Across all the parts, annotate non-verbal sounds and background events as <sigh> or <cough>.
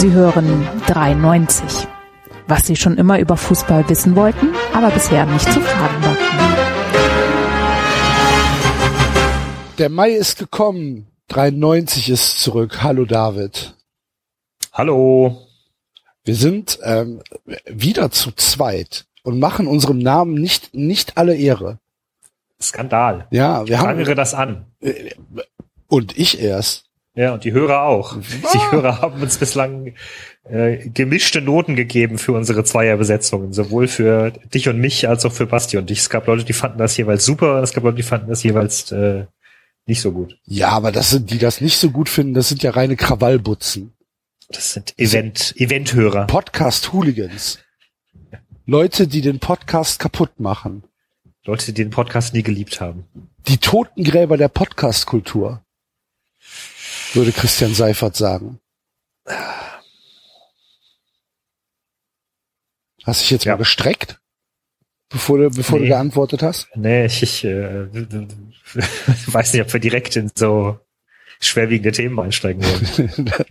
Sie hören 93. Was Sie schon immer über Fußball wissen wollten, aber bisher nicht zu fragen war. Der Mai ist gekommen. 93 ist zurück. Hallo David. Hallo. Wir sind ähm, wieder zu zweit und machen unserem Namen nicht nicht alle Ehre. Skandal. Ja, wir Ich haben das an. äh, und ich erst. Ja, und die Hörer auch. Die Hörer haben uns bislang äh, gemischte Noten gegeben für unsere Zweierbesetzungen, sowohl für dich und mich als auch für Basti und dich. Es gab Leute, die fanden das jeweils super, es gab Leute, die fanden das jeweils äh, nicht so gut. Ja, aber das sind die das nicht so gut finden. Das sind ja reine Krawallbutzen. Das sind Event, Event-Hörer. Podcast Hooligans. Leute, die den Podcast kaputt machen. Leute, die den Podcast nie geliebt haben. Die Totengräber der Podcast-Kultur. Würde Christian Seifert sagen. Hast dich jetzt Ja. mal gestreckt? Bevor du, bevor du Nee. geantwortet hast? Nee, ich, ich äh, <laughs> weiß nicht, ob wir direkt in so schwerwiegende Themen einsteigen wollen. <laughs>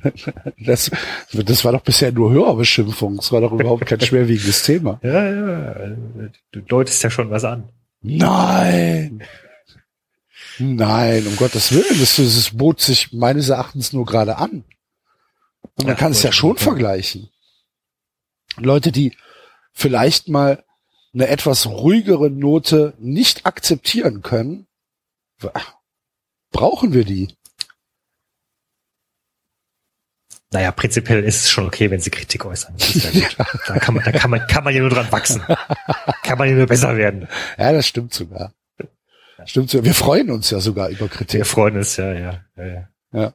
Das, das war doch bisher nur Hörerbeschimpfung. Das war doch überhaupt kein schwerwiegendes Thema. Ja, ja, du deutest ja schon was an. Nein! Nein, um Gottes Willen, das, das bot sich meines Erachtens nur gerade an. Und man Ja, kann es ja schon vergleichen. Leute, die vielleicht mal eine etwas ruhigere Note nicht akzeptieren können, brauchen wir die. Naja, prinzipiell ist es schon okay, wenn sie Kritik äußern. Ja gut. <laughs> Da kann man, da kann man, kann man ja nur dran wachsen. Kann man ja nur besser werden. Ja, das stimmt sogar. Stimmt sogar. Wir freuen uns ja sogar über Kritik. Wir freuen uns, ja, ja, ja, ja.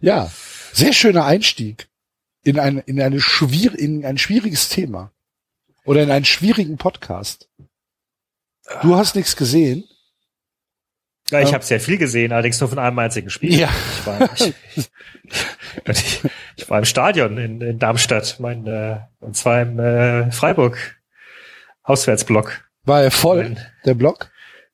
Ja, sehr schöner Einstieg in ein, in eine schwier in ein schwieriges Thema. Oder in einen schwierigen Podcast. Du hast nichts gesehen. Ja, ich Ja. habe sehr viel gesehen, allerdings nur von einem einzigen Spiel. Ja. Ich war, ich, <laughs> ich, ich war im Stadion in, in Darmstadt, mein, äh, und zwar im äh, Freiburg Auswärtsblock. War er voll, Mein- der Block?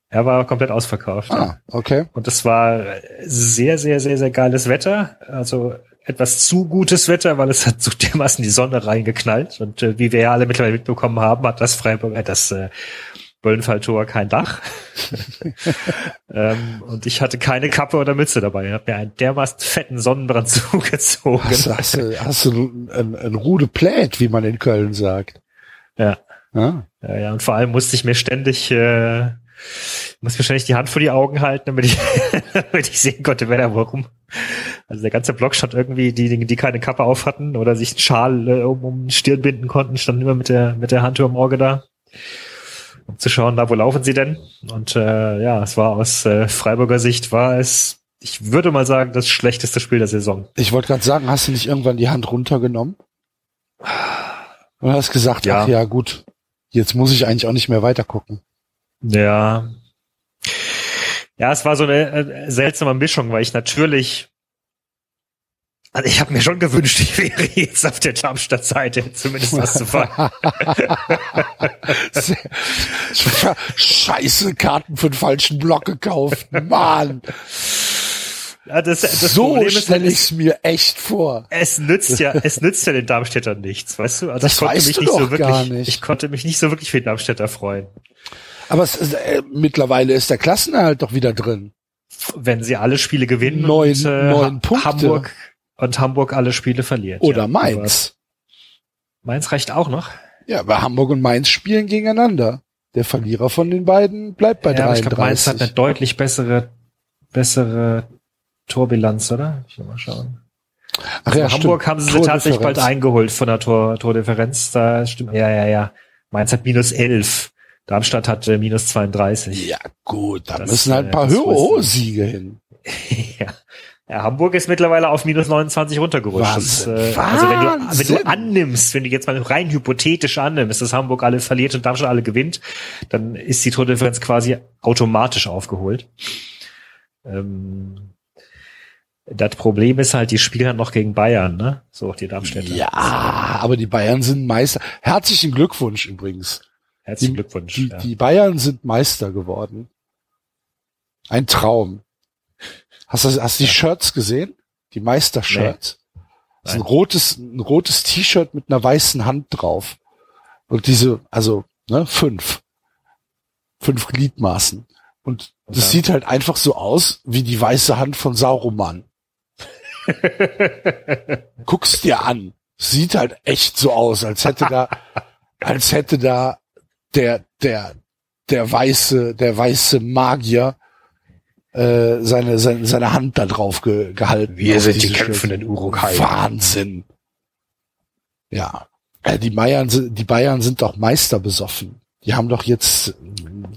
Er war komplett ausverkauft. Ah, okay. Und es war sehr, sehr, sehr, sehr geiles Wetter. Also etwas zu gutes Wetter, weil es hat <laughs> so dermaßen die Sonne reingeknallt. Und äh, wie wir ja alle mittlerweile mitbekommen haben, hat das Freiburg, äh, das äh, Böllenfalltor kein Dach. <laughs> ähm, und ich hatte keine Kappe oder Mütze dabei. Ich habe mir einen dermaßen fetten Sonnenbrand <laughs> zugezogen. Hast, du- hast, du- hast du ein, ein Rude Plät, wie man in Köln sagt. Ja. Ja. Ja, ja, und vor allem musste ich mir ständig, äh, musste mir ständig die Hand vor die Augen halten, damit ich, <laughs> damit ich sehen konnte, wer da warum. Also der ganze Block stand irgendwie, die, die keine Kappe auf hatten oder sich einen Schal äh, um, um die Stirn binden konnten, standen immer mit der, mit der Hand über dem Auge da. Um zu schauen, da wo laufen sie denn? Und äh, ja, es war aus äh, Freiburger Sicht war es, ich würde mal sagen, das schlechteste Spiel der Saison. Ich wollte gerade sagen, hast du nicht irgendwann die Hand runtergenommen? Und hast gesagt, Ja. ach ja, gut, jetzt muss ich eigentlich auch nicht mehr weitergucken. Ja. Ja, es war so eine äh, seltsame Mischung, weil ich natürlich also ich habe mir schon gewünscht, <laughs> ich wäre jetzt auf der Darmstadt-Seite, zumindest was zu. <laughs> Sehr- Scheiße, Karten für den falschen Block gekauft. Mann, Ja, das, das so Problem ist, halt, stelle es, mir echt vor. es nützt ja, es nützt ja den Darmstädtern nichts, weißt du? Also Das ich konnte mich nicht so wirklich, nicht. ich konnte mich nicht so wirklich für den Darmstädter freuen. Aber es, äh, mittlerweile ist der Klassenerhalt doch wieder drin. Wenn sie alle Spiele gewinnen Neun- und äh, neun Punkte. Hamburg und Hamburg alle Spiele verliert. Oder ja. Mainz. Aber Mainz reicht auch noch. Ja, aber Hamburg und Mainz spielen gegeneinander. Der Verlierer von den beiden bleibt bei ja, aber ich glaube, Mainz hat 33. eine deutlich bessere, bessere Torbilanz, oder? Ich will mal schauen. Ach ja, Also Hamburg stimmt. haben sie tatsächlich bald eingeholt von der Tor, Tordifferenz. Da stimmt. Ja, ja, ja. Mainz hat minus 11. Darmstadt hat äh, minus 32. Ja, gut, da Das, müssen halt ein äh, paar das nicht. Siege hin. <laughs> ja. ja. Hamburg ist mittlerweile auf minus 29 runtergerutscht. Das, Wahnsinn. äh, also wenn du, wenn Wahnsinn. du annimmst, wenn du jetzt mal rein hypothetisch annimmst, dass Hamburg alle verliert und Darmstadt alle gewinnt, dann ist die Tordifferenz quasi automatisch aufgeholt. Ähm, das Problem ist halt, die spielen halt noch gegen Bayern, ne? So, die Darmstädter. Ja, aber die Bayern sind Meister. Herzlichen Glückwunsch übrigens. Herzlichen die, Glückwunsch. Die, ja. die Bayern sind Meister geworden. Ein Traum. Hast du hast du die Shirts gesehen? Die Meistershirts. Das ist ein rotes, ein rotes T-Shirt mit einer weißen Hand drauf. Und diese, also, ne, fünf. Fünf Gliedmaßen. Und das dann? sieht halt einfach so aus wie die weiße Hand von Sauroman. <laughs> Guck's dir an. Sieht halt echt so aus, als hätte da, <laughs> als hätte da der, der, der weiße, der weiße Magier äh, seine, seine, seine Hand da drauf ge, gehalten. Wir sind die kämpfenden Urukai. Wahnsinn. Ja. Äh, die Bayern sind, die Bayern sind doch Meister besoffen. Die haben doch jetzt, äh,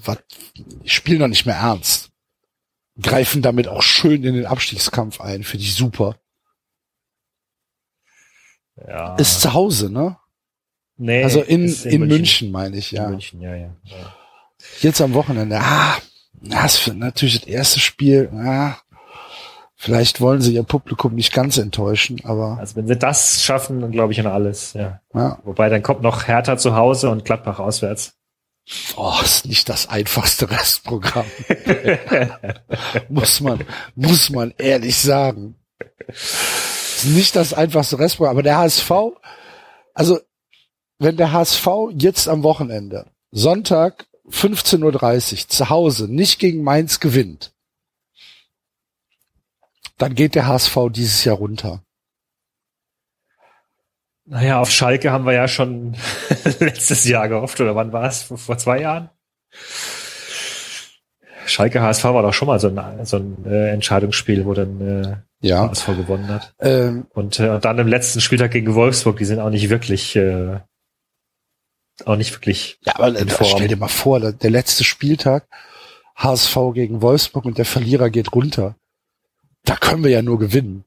was, die spielen doch nicht mehr ernst. Greifen damit auch schön in den Abstiegskampf ein. Finde ich super. Ja. Ist zu Hause, ne? nee, Also in, ist in, München. meine ich, In ja. München, ja, ja. ja. Jetzt am Wochenende. Ah, das ist natürlich das erste Spiel. Ah, vielleicht wollen sie ihr Publikum nicht ganz enttäuschen, aber Also wenn sie das schaffen, dann glaube ich an alles, ja. ja. Wobei dann kommt noch Hertha zu Hause und Gladbach auswärts. Oh, ist nicht das einfachste Restprogramm. <laughs> muss man, muss man ehrlich sagen. Ist nicht das einfachste Restprogramm, aber der HSV, also, wenn der HSV jetzt am Wochenende, Sonntag 15.30 Uhr zu Hause nicht gegen Mainz gewinnt, dann geht der HSV dieses Jahr runter. Naja, auf Schalke haben wir ja schon <laughs> letztes Jahr gehofft, oder wann war es? Vor, zwei Jahren? Schalke HSV war doch schon mal so ein, so ein äh, Entscheidungsspiel, wo dann äh, Ja. HSV gewonnen hat. Ähm, Und, äh, und dann im letzten Spieltag gegen Wolfsburg, die sind auch nicht wirklich, äh, auch nicht wirklich. ja, aber äh, stell dir mal vor, der, der letzte Spieltag, HSV gegen Wolfsburg und der Verlierer geht runter. Da können wir ja nur gewinnen.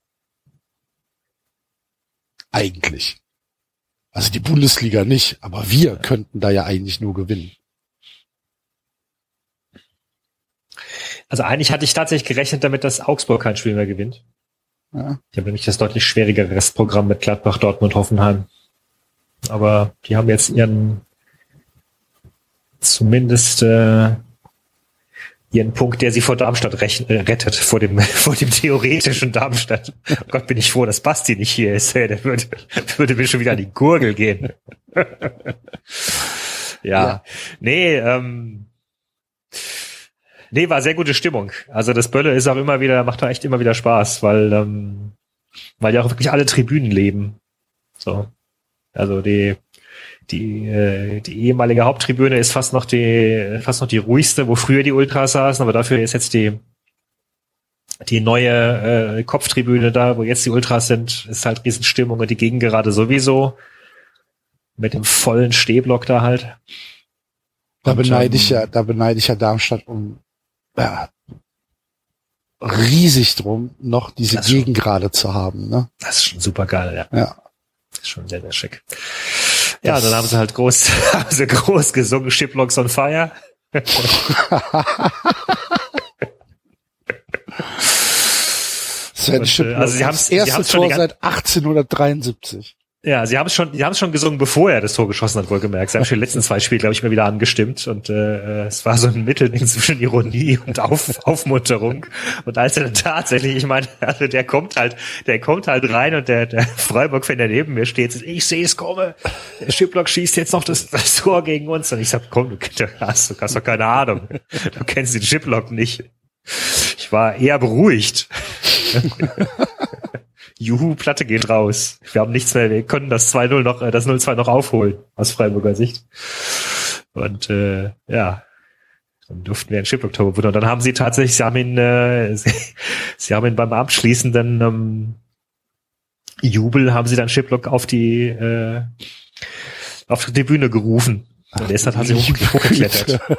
Eigentlich. Also die Bundesliga nicht, aber wir könnten da ja eigentlich nur gewinnen. Also eigentlich hatte ich tatsächlich gerechnet damit, dass Augsburg kein Spiel mehr gewinnt. Ja. Die haben nämlich das deutlich schwierigere Restprogramm mit Gladbach, Dortmund, Hoffenheim. Aber die haben jetzt ihren zumindest äh, ihren Punkt, der sie vor Darmstadt äh, rettet, vor dem <laughs> vor dem theoretischen Darmstadt. Oh Gott, bin ich froh, dass Basti nicht hier ist. Hey, der würde, <laughs> würde mir schon wieder an die Gurgel gehen. <laughs> ja. Ja. Nee, ähm, Nee, war sehr gute Stimmung. Also das Bölle ist auch immer wieder, macht auch echt immer wieder Spaß, weil, ähm, weil ja auch wirklich alle Tribünen leben. So. Also die, die, äh, die ehemalige Haupttribüne ist fast noch die, fast noch die ruhigste, wo früher die Ultras saßen, aber dafür ist jetzt die, die neue äh, Kopftribüne da, wo jetzt die Ultras sind, ist halt Riesenstimmung und die Gegengerade sowieso. Mit dem vollen Stehblock da halt. Da beneide ich ähm, ja, da beneide ich ja Darmstadt um ja, riesig drum, noch diese schon. Gegengrade zu haben. Ne? Das ist schon super geil, ja. Ja. Das ist schon sehr, sehr schick. Ja, Das- dann haben sie halt groß, <laughs> haben sie groß gesungen, Shiplocks on Fire. Sven äh, Schiplock, also sie das haben's- sie erste haben's Tor seit 1873. Ja, sie haben es schon, sie haben es schon gesungen, bevor er das Tor geschossen hat, wohlgemerkt. Sie haben schon die letzten zwei Spiele, glaube ich, mal wieder angestimmt und äh, es war so ein Mittelding zwischen Ironie und Auf, <laughs> Aufmunterung. Und als er dann tatsächlich, ich meine, also der kommt halt, der kommt halt rein und der, der Freiburg-Fan, der neben mir steht, sagt, ich sehe es komme, der Schiplock schießt jetzt noch das, das Tor gegen uns. Und ich sag, komm, du, hast, du hast doch keine Ahnung. Du kennst den Schiplock nicht. Ich war eher beruhigt. <laughs> Juhu, Platte geht raus. Wir haben nichts mehr, wir können das 2-0 noch, äh, das 0-2 noch aufholen, aus Freiburger Sicht. Und äh, ja, dann durften wir ein Chiplock-Tor bewundern. Und dann haben sie tatsächlich, sie haben ihn, äh, <laughs> sie, sie haben ihn beim abschließenden ähm, Jubel, haben sie dann Chiplock auf die äh, auf die Bühne gerufen. Und er ist dann tatsächlich hoch, hochgeklettert. <laughs>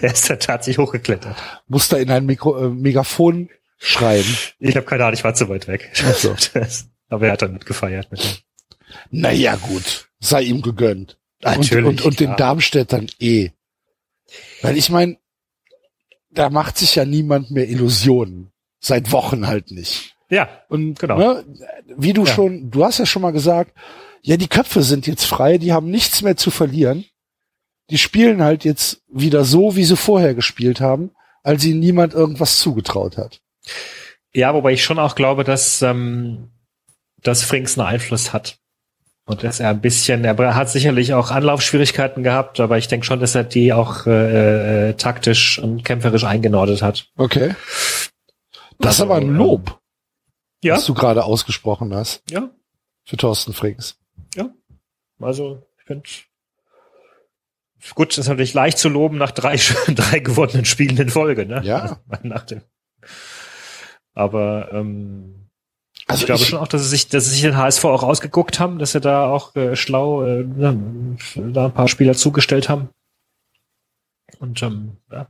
Er ist dann tatsächlich hochgeklettert. Muss da in ein Mikro, äh, Megafon schreiben. Ich habe keine Ahnung, ich war zu weit weg. Ach so. <laughs> Das, aber er hat dann mitgefeiert mit dem. Naja, gut. Sei ihm gegönnt. Natürlich, Und, und, und den. Darmstädtern eh. Weil ich meine, da macht sich ja niemand mehr Illusionen. Seit Wochen halt nicht. Ja, Und Genau. ne, wie du Ja. schon, du hast ja schon mal gesagt, ja, die Köpfe sind jetzt frei, die haben nichts mehr zu verlieren. Die spielen halt jetzt wieder so, wie sie vorher gespielt haben, als ihnen niemand irgendwas zugetraut hat. Ja, wobei ich schon auch glaube, dass, ähm, dass Frings einen Einfluss hat. Und dass er ein bisschen, er hat sicherlich auch Anlaufschwierigkeiten gehabt, aber ich denke schon, dass er die auch äh, äh, taktisch und kämpferisch eingenordet hat. Okay. Das ist Also, aber ein Lob, Ja, was du gerade ausgesprochen hast ja, für Thorsten Frings. also ich finde gut, das ist natürlich leicht zu loben nach drei <laughs> drei gewonnenen Spielen in Folge, ne? Ja. nach dem. Aber ähm, Also ich glaube ich- schon auch, dass sie sich, dass sie sich den HSV auch ausgeguckt haben, dass sie da auch äh, schlau äh, da ein paar Spieler zugestellt haben. Und ähm, ja.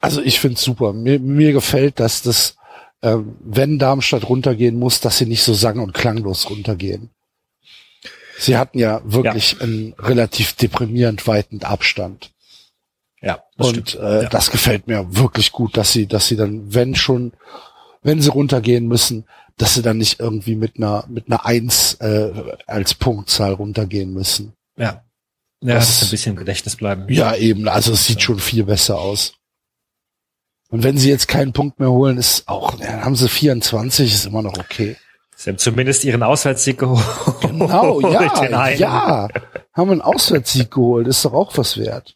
Also ich find's super. Mir, mir gefällt, dass das, ähm, wenn Darmstadt runtergehen muss, dass sie nicht so sang- und klanglos runtergehen. Sie hatten ja wirklich einen relativ deprimierend weiten Abstand. Ja, das und stimmt. äh, ja. das gefällt mir wirklich gut, dass sie, dass sie dann, wenn schon, wenn sie runtergehen müssen, dass sie dann nicht irgendwie mit einer mit einer Eins äh, als Punktzahl runtergehen müssen. ja. Ja, das- das ist ein bisschen im Gedächtnis bleiben. Ja, eben. Also es sieht schon viel besser aus. Und wenn sie jetzt keinen Punkt mehr holen, ist auch, ja, dann haben sie 24, ist immer noch okay. Sie haben zumindest ihren Auswärtssieg geholt. <laughs> Genau, ja, ja. Haben einen Auswärtssieg geholt, ist doch auch was wert.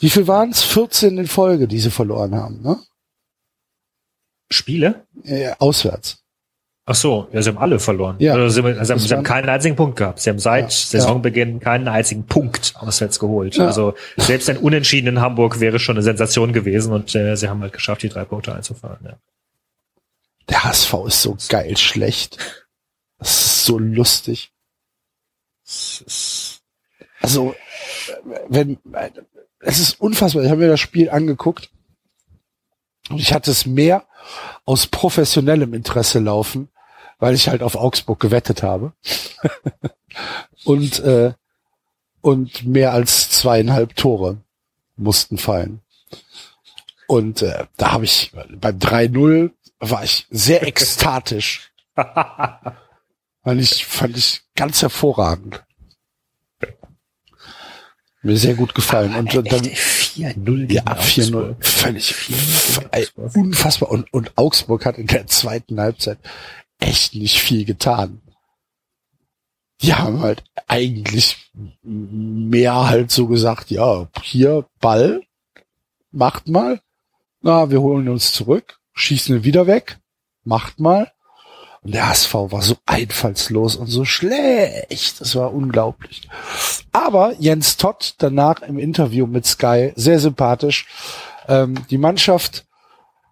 Wie viel waren es? 14 in Folge, die sie verloren haben, ne? Spiele? Äh, auswärts. Ach so, ja, sie haben alle verloren. Ja. Also sie, haben- also sie haben keinen einzigen Punkt gehabt. Sie haben seit Ja, Saisonbeginn keinen einzigen Punkt auswärts geholt. Ja. Also selbst ein Unentschieden in Hamburg wäre schon eine Sensation gewesen und äh, sie haben halt geschafft, die drei Punkte einzufahren. Ja. Der HSV ist so geil schlecht. Das ist so lustig. Ist- Also, äh, wenn, äh, es ist unfassbar. Ich habe mir das Spiel angeguckt ich hatte es mehr aus professionellem Interesse laufen, weil ich halt auf Augsburg gewettet habe. <laughs> und, äh, und mehr als zweieinhalb Tore mussten fallen. Und äh, da habe ich beim 3-0 war ich sehr ekstatisch. <laughs> Fand ich, fand ich ganz hervorragend. Mir sehr gut gefallen. Und Echt, dann, 4-0 gegen ja, Augsburg. 4-0. Völlig unfassbar. Und, und Augsburg hat in der zweiten Halbzeit echt nicht viel getan. Die haben halt eigentlich mehr halt so gesagt, ja, hier Ball, macht mal. Na, wir holen uns zurück, schießen ihn wieder weg, macht mal. Und der HSV war so einfallslos und so schlecht. Das war unglaublich. Aber Jens Todd danach im Interview mit Sky sehr sympathisch. Ähm, die Mannschaft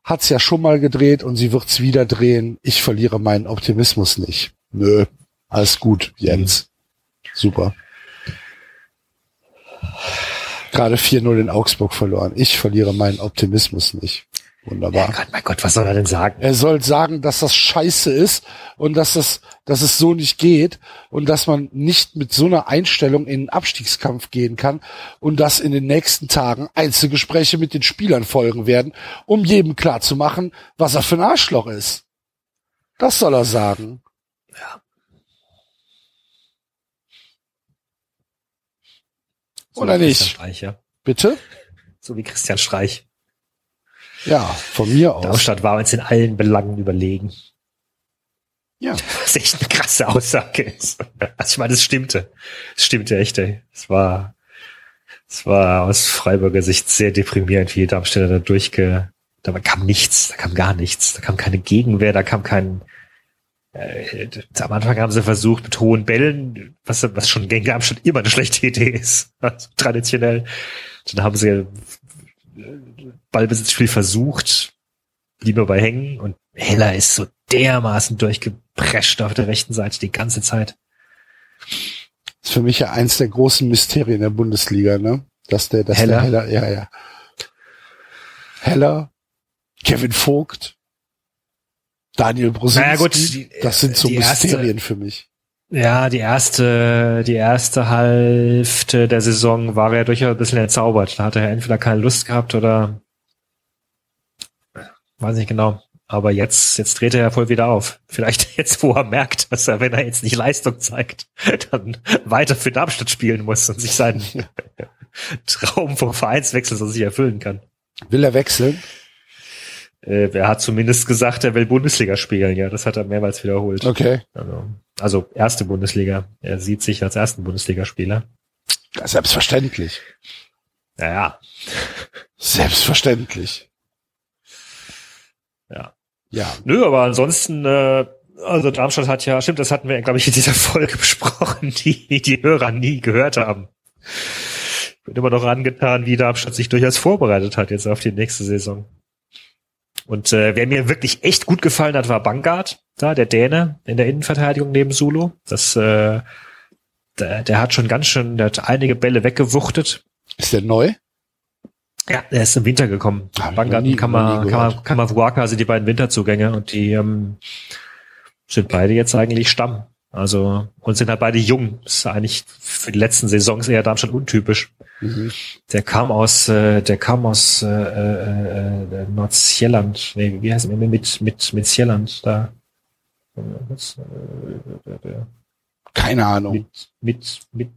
hat's ja schon mal gedreht und sie wird's wieder drehen. Ich verliere meinen Optimismus nicht. Nö, alles gut, Jens. Super. Gerade 4-0 in Augsburg verloren. Ich verliere meinen Optimismus nicht. Wunderbar. Mein Gott, mein Gott, was soll er denn sagen? Er soll sagen, dass das scheiße ist und dass das, dass es so nicht geht und dass man nicht mit so einer Einstellung in den Abstiegskampf gehen kann und dass in den nächsten Tagen Einzelgespräche mit den Spielern folgen werden, um jedem klar zu machen, was er für ein Arschloch ist. Das soll er sagen. So Oder nicht? Ja. Bitte? So wie Christian Streich. Ja, von mir aus. Darmstadt war uns in allen Belangen überlegen. Ja. Was echt eine krasse Aussage ist. Also ich meine, es stimmte. Es stimmte echt, ey. Es war, es war aus Freiburger Sicht sehr deprimierend, wie Darmstädter da durchge, da kam nichts, da kam gar nichts, da kam keine Gegenwehr, da kam kein, äh, am Anfang haben sie versucht mit hohen Bällen, was, was schon gegen Darmstadt immer eine schlechte Idee ist, <laughs> also traditionell. Dann haben sie Ballbesitzspiel versucht, lieber bei Hängen und Heller ist so dermaßen durchgeprescht auf der rechten Seite die ganze Zeit. ist für mich ja eins der großen Mysterien der Bundesliga, ne? Dass der, dass Heller? der Heller, ja, ja. Heller, Kevin Vogt, Daniel Brosinski, Naja, gut, die- das sind so die erste- Mysterien für mich. Ja, die erste, die erste Hälfte der Saison war er durchaus ein bisschen entzaubert. Da hat er entweder keine Lust gehabt oder weiß nicht genau. Aber jetzt, jetzt dreht er ja voll wieder auf. Vielleicht <laughs> jetzt, wo er merkt, dass er, wenn er jetzt nicht Leistung zeigt, dann weiter für Darmstadt spielen muss und sich seinen <laughs> Traum vom Vereinswechsel so sich erfüllen kann. Will er wechseln? Äh, er hat zumindest gesagt, er will Bundesliga spielen. Ja, das hat er mehrmals wiederholt. Okay. Also, also erste Bundesliga. Er sieht sich als ersten Bundesligaspieler. Ja, selbstverständlich. Naja. Selbstverständlich. Ja. Ja. Nö, aber ansonsten, äh, also Darmstadt hat ja, stimmt, das hatten wir, glaube ich, in dieser Folge <laughs> besprochen, die die Hörer nie gehört haben. Ich bin immer noch angetan, wie Darmstadt sich durchaus vorbereitet hat jetzt auf die nächste Saison. Und äh, wer mir wirklich echt gut gefallen hat, war Bangard, da der Däne in der Innenverteidigung neben Sulu. Das, äh, der, der hat schon ganz schön, der hat einige Bälle weggewuchtet. Ist der neu? Ja, er ist im Winter gekommen. Bangard und Kama, Kamavuaka sind die beiden Winterzugänge und die ähm, sind beide jetzt eigentlich Stamm. Also und sind halt beide jung. Das ist eigentlich für die letzten Saisons eher Darmstadt untypisch. Mhm. Der kam aus, äh, der kam aus äh, äh, äh, Nordsjelland. Nee, wie heißt es mit mit mit Sjelland da? Was, äh, Keine Ahnung. mit mit mit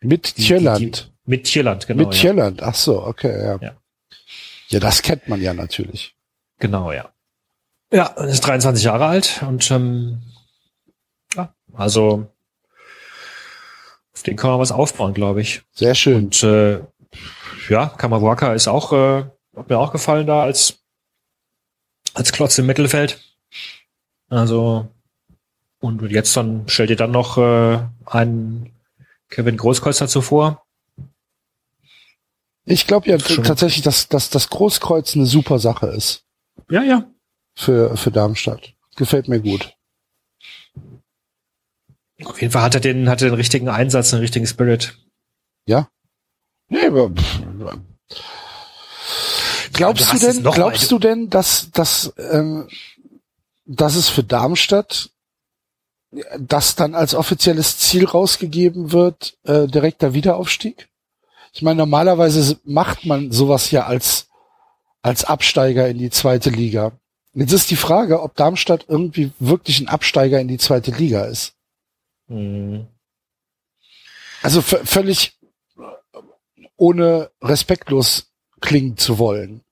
Mit die- Tierland. mit Tierland, genau. Mit ja. Tierland. Ach so, okay, ja. Ja. Ja, das kennt man ja natürlich. Genau, ja. Ja, er ist 23 Jahre alt und ähm, ja, also auf den kann man was aufbauen, glaube ich. Sehr schön. Und äh, ja, Kamawaka ist auch, äh, hat mir auch gefallen da als als Klotz im Mittelfeld. Also und jetzt dann stellt ihr dann noch äh, einen Kevin Großkreuz dazu vor. Ich glaube ja Schon. tatsächlich, dass, dass das Großkreuz eine super Sache ist Ja, ja. für, für Darmstadt. Gefällt mir gut. Auf jeden Fall hat er den, hat er den richtigen Einsatz, den richtigen Spirit. Nee, aber, glaubst du du denn, glaubst du denn, dass, dass, ähm, dass es für Darmstadt das dann als offizielles Ziel rausgegeben wird, äh, direkter Wiederaufstieg? Ich meine, normalerweise macht man sowas ja als, als Absteiger in die zweite Liga. Jetzt ist die Frage, ob Darmstadt irgendwie wirklich ein Absteiger in die zweite Liga ist. Mhm. Also völlig ohne respektlos klingen zu wollen.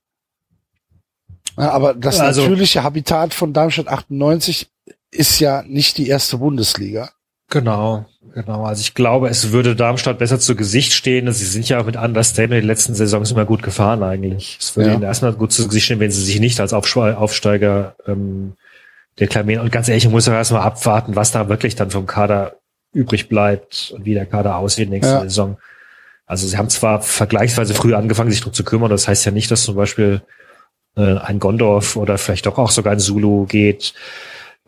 Ja, aber das Also- natürliche Habitat von Darmstadt 98 ist ja nicht die erste Bundesliga. Genau, genau. Also ich glaube, es würde Darmstadt besser zu Gesicht stehen. Sie sind ja auch mit Understatement die letzten Saisons immer gut gefahren eigentlich. Es würde Ja. ihnen erstmal gut zu Gesicht stehen, wenn sie sich nicht als Aufsteiger ähm, deklamieren. Und ganz ehrlich, ich muss auch erstmal abwarten, was da wirklich dann vom Kader übrig bleibt und wie der Kader aussieht nächste Ja. Saison. Also sie haben zwar vergleichsweise früh angefangen, sich darum zu kümmern. Das heißt ja nicht, dass zum Beispiel äh, ein Gondorf oder vielleicht doch auch sogar ein Zulu geht.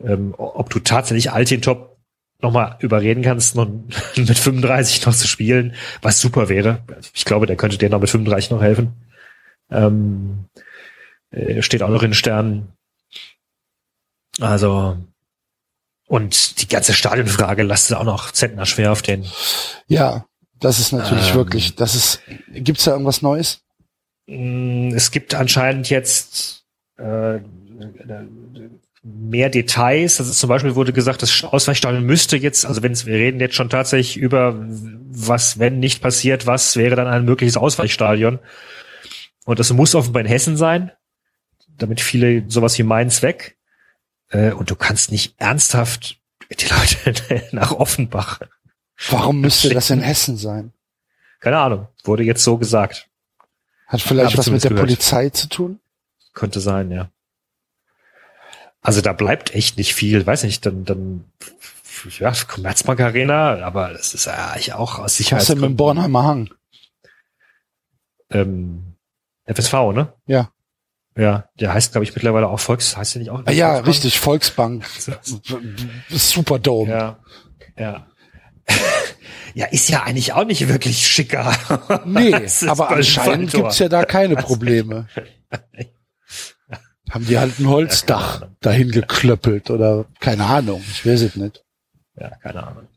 Ähm, ob du tatsächlich Altintop nochmal überreden kannst, noch <laughs> mit 35 noch zu spielen, was super wäre. Ich glaube, der könnte dir noch mit 35 noch helfen. Ähm, äh, steht auch noch in den Sternen. Also, und die ganze Stadionfrage lastet auch noch Zentner schwer auf den. Ja, das ist natürlich Ähm. wirklich, das ist, gibt's da irgendwas Neues? Mm, Es gibt anscheinend jetzt äh, mehr Details. Also zum Beispiel wurde gesagt, das Ausweichstadion müsste jetzt, also wenn es, wir reden jetzt schon tatsächlich über was, wenn nicht passiert, was wäre dann ein mögliches Ausweichstadion. Und das muss offenbar in Hessen sein, damit viele sowas wie Mainz weg. Äh, Und du kannst nicht ernsthaft die Leute <laughs> nach Offenbach. Warum müsste das in Hessen sein? Keine Ahnung, wurde jetzt so gesagt. Hat vielleicht Hab was mit der gehört. Polizei zu tun? Könnte sein, ja. Also da bleibt echt nicht viel, weiß nicht, dann, dann, ja, Commerzbank Arena, aber das ist ja eigentlich auch aus Was denn mit dem. Bornheimer Hang? Ähm, FSV, ne? Ja. Ja, der heißt, glaube ich, mittlerweile auch Volks, heißt der nicht auch? Ah, ja, Volksbank? richtig, Volksbank. <laughs> Superdome. Ja, ja. <laughs> ja, ist ja eigentlich auch nicht wirklich schicker. <laughs> Nee, aber anscheinend gibt's ja da keine Probleme. Haben die halt ein Holzdach dahin geklöppelt oder keine Ahnung, ich weiß es nicht. Ja, keine Ahnung.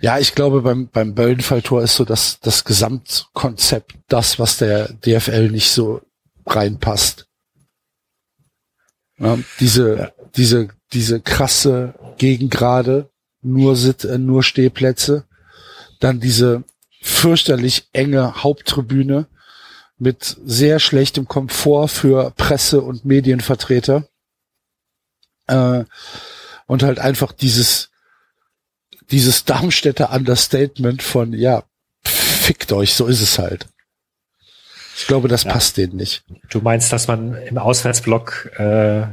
Ja, ich glaube, beim, beim Böllenfalltor ist so das, das Gesamtkonzept das, was der DFL nicht so reinpasst. Ja, diese, Ja. diese, diese krasse Gegengrade, nur Sit äh, nur Stehplätze, dann diese fürchterlich enge Haupttribüne mit sehr schlechtem Komfort für Presse und Medienvertreter. Äh, und halt einfach dieses, dieses Darmstädter Understatement von, ja, fickt euch, so ist es halt. Ich glaube, das ja. passt denen nicht. Du meinst, dass man im Auswärtsblock äh,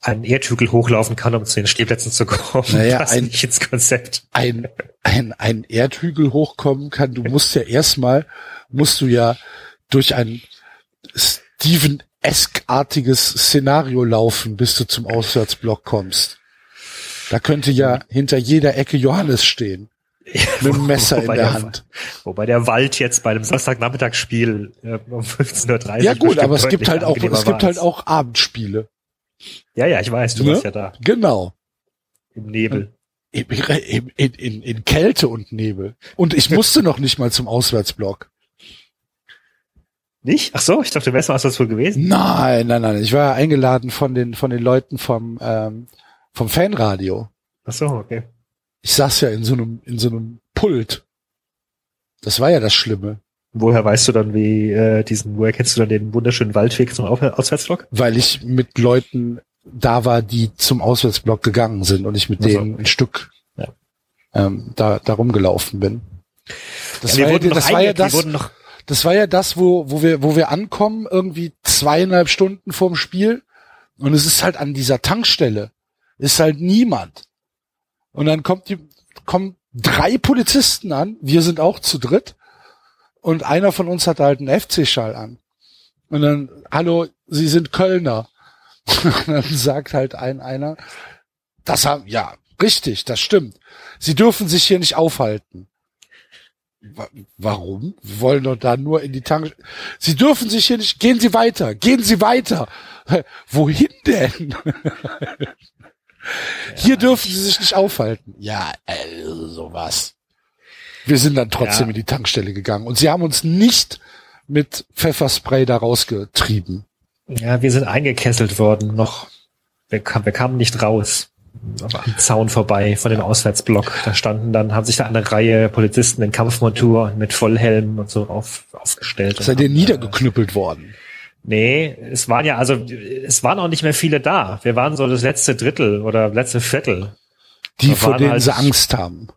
einen Erdhügel hochlaufen kann, um zu den Stehplätzen zu kommen. Naja, das ein, nicht ins Konzept. Ein, ein, ein Erdhügel hochkommen kann. Du musst ja erstmal, musst du ja durch ein Steven Esk-artiges Szenario laufen, bis du zum Auswärtsblock kommst. Da könnte ja hinter jeder Ecke Johannes stehen. Mit einem <laughs> Messer in der, der, Hand. Wobei der Wald jetzt bei einem Samstagnachmittagsspiel äh, um 15.30 Uhr. Ja gut, aber es gibt halt auch, es gibt halt auch Abendspiele. Ja, ja, ich weiß, du ne? warst ja da. Genau. Im Nebel. In, in, in, in Kälte und Nebel. Und ich <laughs> musste noch nicht mal zum Auswärtsblock. Nicht? Ach so, ich dachte, du wärst mal wohl gewesen. Nein, nein, nein. Ich war eingeladen von den von den Leuten vom ähm, vom Fanradio. Ach so, okay. Ich saß ja in so einem in so einem Pult. Das war ja das Schlimme. Woher weißt du dann, wie äh, diesen, woher kennst du dann den wunderschönen Waldweg zum Auswärtsblock? Weil ich mit Leuten da war, die zum Auswärtsblock gegangen sind und ich mit also, denen ein Stück ja. ähm, da, da rumgelaufen bin. Das ja, war, ja, das, war ja das, das war ja das, wo, wo wir, wo wir ankommen, irgendwie zweieinhalb Stunden vorm Spiel. Und es ist halt an dieser Tankstelle, ist halt niemand. Und dann kommt die, kommen drei Polizisten an, wir sind auch zu dritt und einer von uns hatte halt einen FC-Schall an. Und dann, hallo, Sie sind Kölner. <laughs> Und dann sagt halt ein einer, das haben, ja, richtig, das stimmt. Sie dürfen sich hier nicht aufhalten. Warum? Wir wollen doch da nur in die Tank. Sie dürfen sich hier nicht. Gehen Sie weiter. Gehen Sie weiter. <laughs> Wohin denn? <laughs> hier dürfen Sie sich nicht aufhalten. Ja, äh, sowas. Wir sind dann trotzdem ja. in die Tankstelle gegangen und sie haben uns nicht mit Pfefferspray da rausgetrieben. Ja, wir sind eingekesselt worden noch. Wir, kam, wir kamen nicht raus. Aber am Zaun vorbei von dem Auswärtsblock. Da standen dann, haben sich da eine Reihe Polizisten in Kampfmontur mit Vollhelm und so auf, aufgestellt. Seid ihr niedergeknüppelt äh, worden? Nee, es waren ja, also es waren auch nicht mehr viele da. Wir waren so das letzte Drittel oder letzte Viertel. Die, vor denen halt, sie Angst haben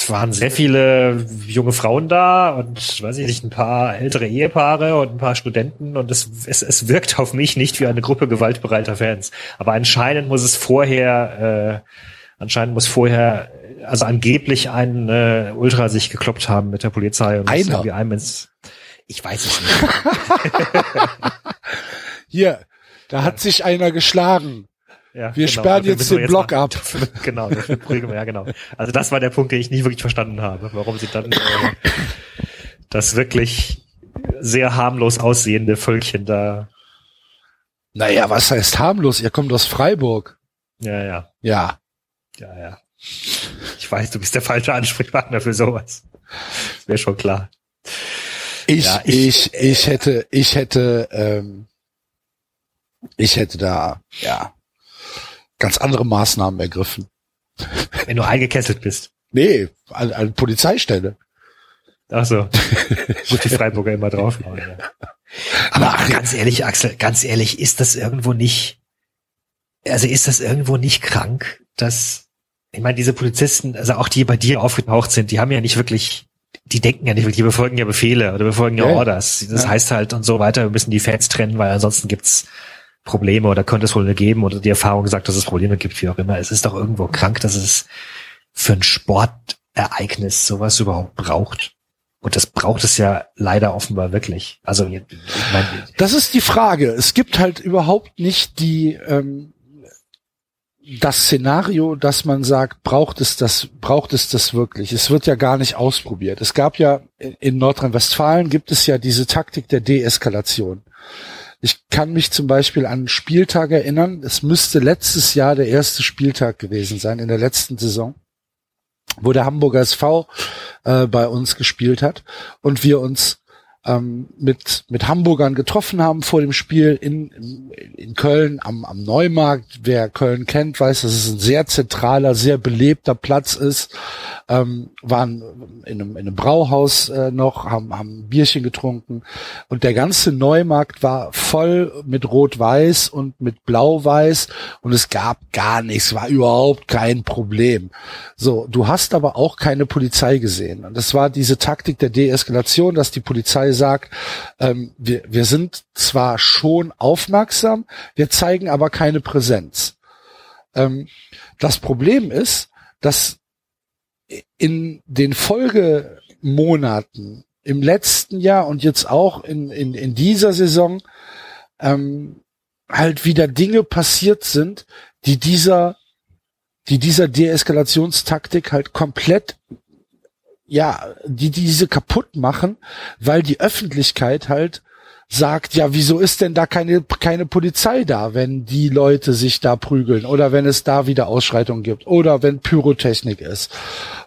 es waren sehr viele junge Frauen da und weiß ich nicht, ein paar ältere Ehepaare und ein paar Studenten und es, es, es wirkt auf mich nicht wie eine Gruppe gewaltbereiter Fans. Aber anscheinend muss es vorher, äh, anscheinend muss vorher, also angeblich ein äh, Ultra sich gekloppt haben mit der Polizei und Einer. irgendwie einem ins, ich weiß es nicht. <laughs> Hier, da hat sich einer geschlagen. Ja, wir genau. sperren jetzt den Block ab. genau, das ja genau. Also das war der Punkt, den ich nie wirklich verstanden habe, warum sie dann äh, das wirklich sehr harmlos aussehende Völkchen da. Naja, was heißt harmlos? Ihr kommt aus Freiburg. Ja, ja. Ja. Ja, ja. Ich weiß, du bist der falsche Ansprechpartner für sowas. Wäre schon klar. Ich, ja, ich, ich, ich hätte, ich hätte, ähm, ich hätte da, ja, ganz andere Maßnahmen ergriffen. Wenn du eingekesselt bist. Nee, an, an Polizeistelle. Ach so. <laughs> Gut, die Freiburger immer drauf. Aber Ach, ganz ehrlich, Axel, ganz ehrlich, ist das irgendwo nicht, also ist das irgendwo nicht krank, dass, ich meine, diese Polizisten, also auch die bei dir aufgetaucht sind, die haben ja nicht wirklich, die denken ja nicht wirklich, die befolgen ja Befehle oder befolgen ja, ja Orders. Das ja. heißt halt und so weiter, wir müssen die Fans trennen, weil ansonsten gibt's Probleme oder könnte es wohl geben oder die Erfahrung sagt, dass es Probleme gibt, wie auch immer. Es ist doch irgendwo krank, dass es für ein Sportereignis sowas überhaupt braucht. Und das braucht es ja leider offenbar wirklich. Also ich mein, das ist die Frage. Es gibt halt überhaupt nicht die ähm, das Szenario, dass man sagt, braucht es das, braucht es das wirklich? Es wird ja gar nicht ausprobiert. Es gab ja in Nordrhein-Westfalen gibt es ja diese Taktik der Deeskalation. Ich kann mich zum Beispiel an einen Spieltag erinnern. Es müsste letztes Jahr der erste Spieltag gewesen sein, in der letzten Saison, wo der Hamburger SV äh, bei uns gespielt hat und wir uns ähm, mit, mit Hamburgern getroffen haben vor dem Spiel in, in, Köln am, am Neumarkt. Wer Köln kennt, weiß, dass es ein sehr zentraler, sehr belebter Platz ist. Ähm, waren in einem, in einem Brauhaus äh, noch, haben, haben Bierchen getrunken und der ganze Neumarkt war voll mit Rot-Weiß und mit Blau-Weiß und es gab gar nichts, war überhaupt kein Problem. So, du hast aber auch keine Polizei gesehen und das war diese Taktik der Deeskalation, dass die Polizei sagt, ähm, wir, wir sind zwar schon aufmerksam, wir zeigen aber keine Präsenz. Ähm, das Problem ist, dass in den Folgemonaten im letzten Jahr und jetzt auch in, in, in dieser Saison ähm, halt wieder Dinge passiert sind, die dieser, die dieser Deeskalationstaktik halt komplett ja, die diese kaputt machen, weil die Öffentlichkeit halt sagt, ja, wieso ist denn da keine, keine Polizei da, wenn die Leute sich da prügeln oder wenn es da wieder Ausschreitungen gibt oder wenn Pyrotechnik ist.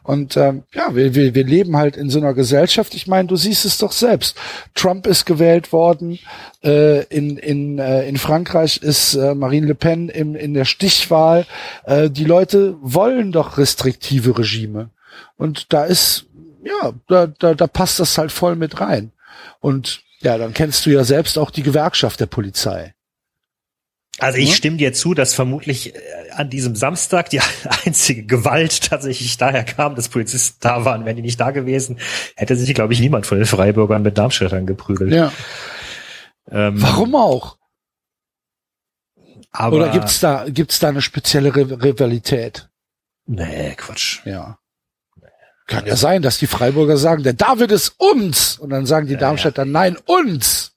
Und ähm, ja, wir, wir, wir leben halt in so einer Gesellschaft. Ich meine, du siehst es doch selbst. Trump ist gewählt worden. Äh, in, in, äh, in Frankreich ist äh, Marine Le Pen im, in der Stichwahl. Äh, die Leute wollen doch restriktive Regime. Und da ist, ja, da, da, da passt das halt voll mit rein. Und ja, dann kennst du ja selbst auch die Gewerkschaft der Polizei. Also ich stimme dir zu, dass vermutlich äh, an diesem Samstag die <laughs> einzige Gewalt tatsächlich daher kam, dass Polizisten da waren. Wären die nicht da gewesen, hätte sich, glaube ich, niemand von den Freiburgern mit Darmstädtern geprügelt. Ja. Ähm, Warum auch? Aber Oder gibt's da, gibt's da eine spezielle Rivalität? Nee, Quatsch. Ja. Kann ja sein, dass die Freiburger sagen, der David ist uns. Und dann sagen die ja, Darmstädter, nein, uns.